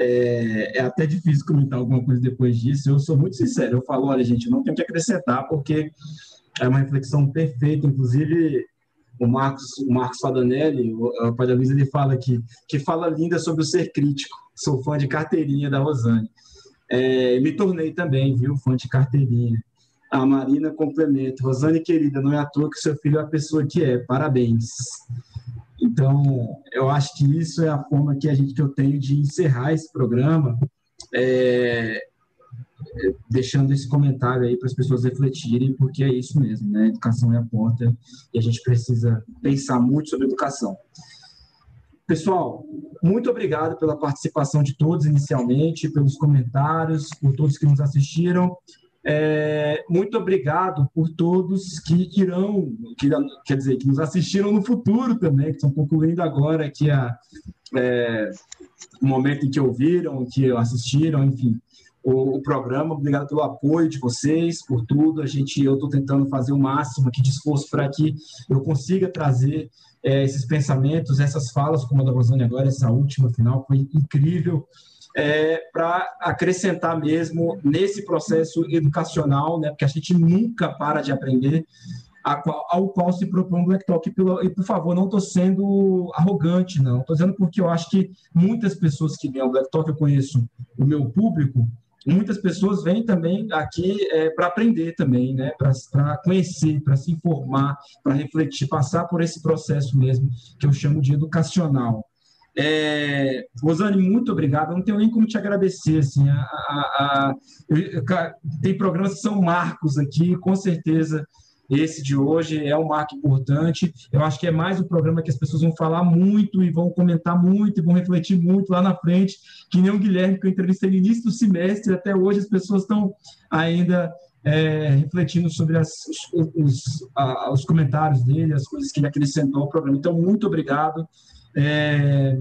é, é, até difícil comentar alguma coisa depois disso. Eu sou muito sincero. Eu falo, olha, gente, não tem que acrescentar, porque é uma reflexão perfeita. Inclusive, o Marcos, o Marcos Fadanelli, o, da Luiz, ele fala que, que fala linda sobre o ser crítico. Sou fã de carteirinha da Rosane. É, me tornei também, viu, fã de carteirinha. A Marina complementa. Rosane, querida, não é à toa que seu filho é a pessoa que é. Parabéns. Então, eu acho que isso é a forma que a gente que eu tenho de encerrar esse programa, é, deixando esse comentário aí para as pessoas refletirem, porque é isso mesmo, né? Educação é a porta e a gente precisa pensar muito sobre educação. Pessoal, muito obrigado pela participação de todos inicialmente, pelos comentários, por todos que nos assistiram. É, muito obrigado por todos que irão, que, quer dizer, que nos assistiram no futuro também, que estão concluindo agora aqui a, é, o momento em que ouviram, que assistiram, enfim, o, o, programa. Obrigado pelo apoio de vocês, por tudo. A gente, eu estou tentando fazer o máximo aqui de esforço para que eu consiga trazer é, esses pensamentos, essas falas, como a da Rosane agora, essa última final, foi incrível. É, para acrescentar mesmo nesse processo educacional, né, porque a gente nunca para de aprender, qual, ao qual se propõe o Black Talk. E, por favor, não estou sendo arrogante, não. Estou dizendo porque eu acho que muitas pessoas que vêm ao Black Talk, eu conheço o meu público, muitas pessoas vêm também aqui é, para aprender também, né? para conhecer, para se informar, para refletir, passar por esse processo mesmo que eu chamo de educacional. É, Rosane, muito obrigado. Eu não tenho nem como te agradecer. Assim, a, a, a, tem programas que são marcos aqui, com certeza esse de hoje é um marco importante. Eu acho que é mais um programa que as pessoas vão falar muito e vão comentar muito e vão refletir muito lá na frente, que nem o Guilherme, que eu entrevistei no início do semestre, até hoje as pessoas estão ainda é, refletindo sobre as, os, os, a, os, comentários dele, as coisas que ele acrescentou ao programa. Então, muito obrigado. É,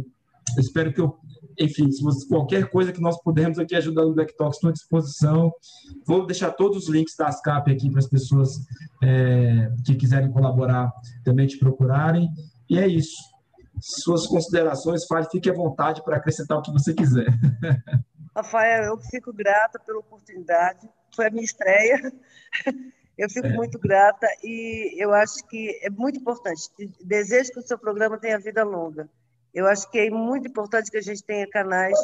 espero que eu enfim, se você, qualquer coisa que nós pudermos aqui ajudar no Black Talks, estou à disposição. Vou deixar todos os links da ASCAP aqui para as pessoas é, que quiserem colaborar também te procurarem. E é isso. Suas considerações, fale, fique à vontade para acrescentar o que você quiser. Rafael, eu fico grata pela oportunidade. Foi a minha estreia. Eu fico é. muito grata e eu acho que é muito importante. Desejo que o seu programa tenha vida longa. Eu acho que é muito importante que a gente tenha canais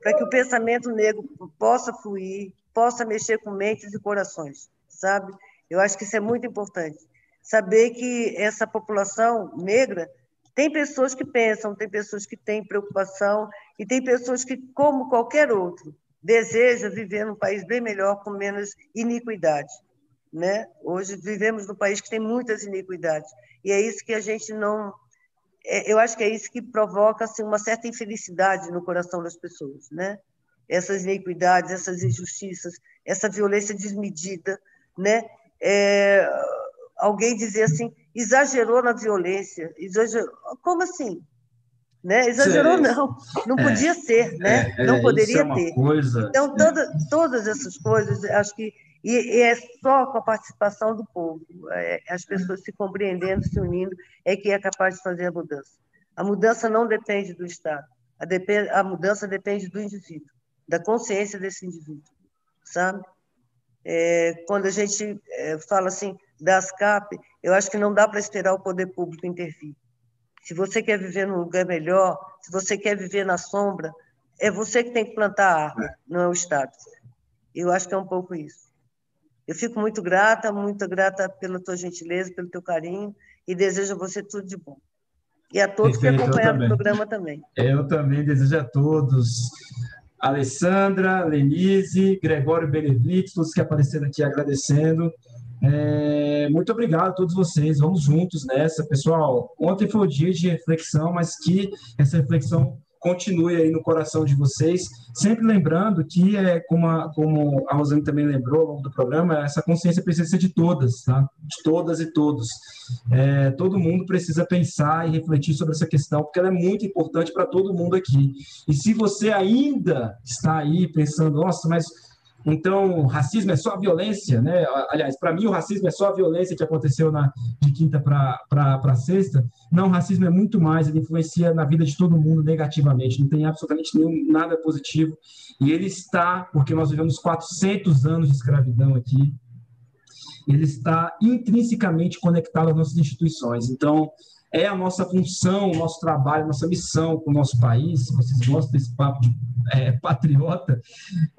para que o pensamento negro possa fluir, possa mexer com mentes e corações, sabe? Eu acho que isso é muito importante. Saber que essa população negra tem pessoas que pensam, tem pessoas que têm preocupação e tem pessoas que, como qualquer outro, deseja viver num país bem melhor, com menos iniquidade. Né? Hoje vivemos num país que tem muitas iniquidades e é isso que a gente não é, eu acho que é isso que provoca assim, uma certa infelicidade no coração das pessoas, né? Essas iniquidades, essas injustiças, essa violência desmedida, né? É, alguém dizer assim, exagerou na violência, exagerou, como assim? Né? Exagerou não, não é, podia ser, né? É, não poderia é ter. Então toda, todas essas coisas, acho que e, e, é só com a participação do povo, é, as pessoas se compreendendo, se unindo, é que é capaz de fazer a mudança. A mudança não depende do Estado, a, depend, a mudança depende do indivíduo, da consciência desse indivíduo, sabe? É, quando a gente é, fala assim das CAP, eu acho que não dá para esperar o poder público intervir. Se você quer viver num lugar melhor, se você quer viver na sombra, é você que tem que plantar a árvore, não é o Estado. Eu acho que é um pouco isso. Eu fico muito grata, muito grata pela tua gentileza, pelo teu carinho e desejo a você tudo de bom. E a todos Perfeito, que acompanharam o programa também. Eu também desejo a todos. Alessandra, Lenise, Gregório Benevides, todos que apareceram aqui agradecendo. É, muito obrigado a todos vocês. Vamos juntos nessa, pessoal. Ontem foi o dia de reflexão, mas que essa reflexão continue aí no coração de vocês, sempre lembrando que, é, como, a, como a Rosane também lembrou ao longo do programa, essa consciência precisa ser de todas, tá? de todas e todos. É, todo mundo precisa pensar e refletir sobre essa questão, porque ela é muito importante para todo mundo aqui. E se você ainda está aí pensando, nossa, mas então, racismo é só violência, né? Aliás, para mim, o racismo é só a violência que aconteceu na, de quinta para sexta. Não, racismo é muito mais, ele influencia na vida de todo mundo negativamente, não tem absolutamente nenhum, nada positivo. E ele está, porque nós vivemos 400 anos de escravidão aqui, ele está intrinsecamente conectado às nossas instituições. Então, é a nossa função, o nosso trabalho, nossa missão com o nosso país. Vocês gostam desse papo de é, patriota,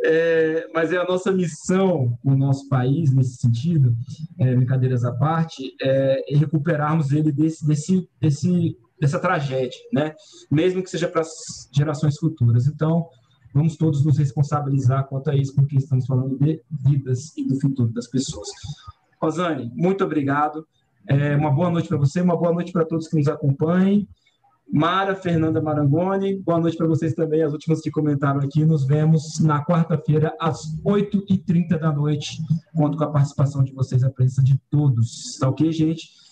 é, mas é a nossa missão com o nosso país, nesse sentido, é, brincadeiras à parte, é, recuperarmos ele desse, desse, desse, dessa tragédia, né? mesmo que seja para as gerações futuras. Então, vamos todos nos responsabilizar quanto a isso, porque estamos falando de vidas e do futuro das pessoas. Rosane, muito obrigado. É, uma boa noite para você, uma boa noite para todos que nos acompanhem. Mara Fernanda Marangoni, boa noite para vocês também, as últimas que comentaram aqui. Nos vemos na quarta-feira, às 8h30 da noite. Conto com a participação de vocês, a presença de todos. Tá ok, gente?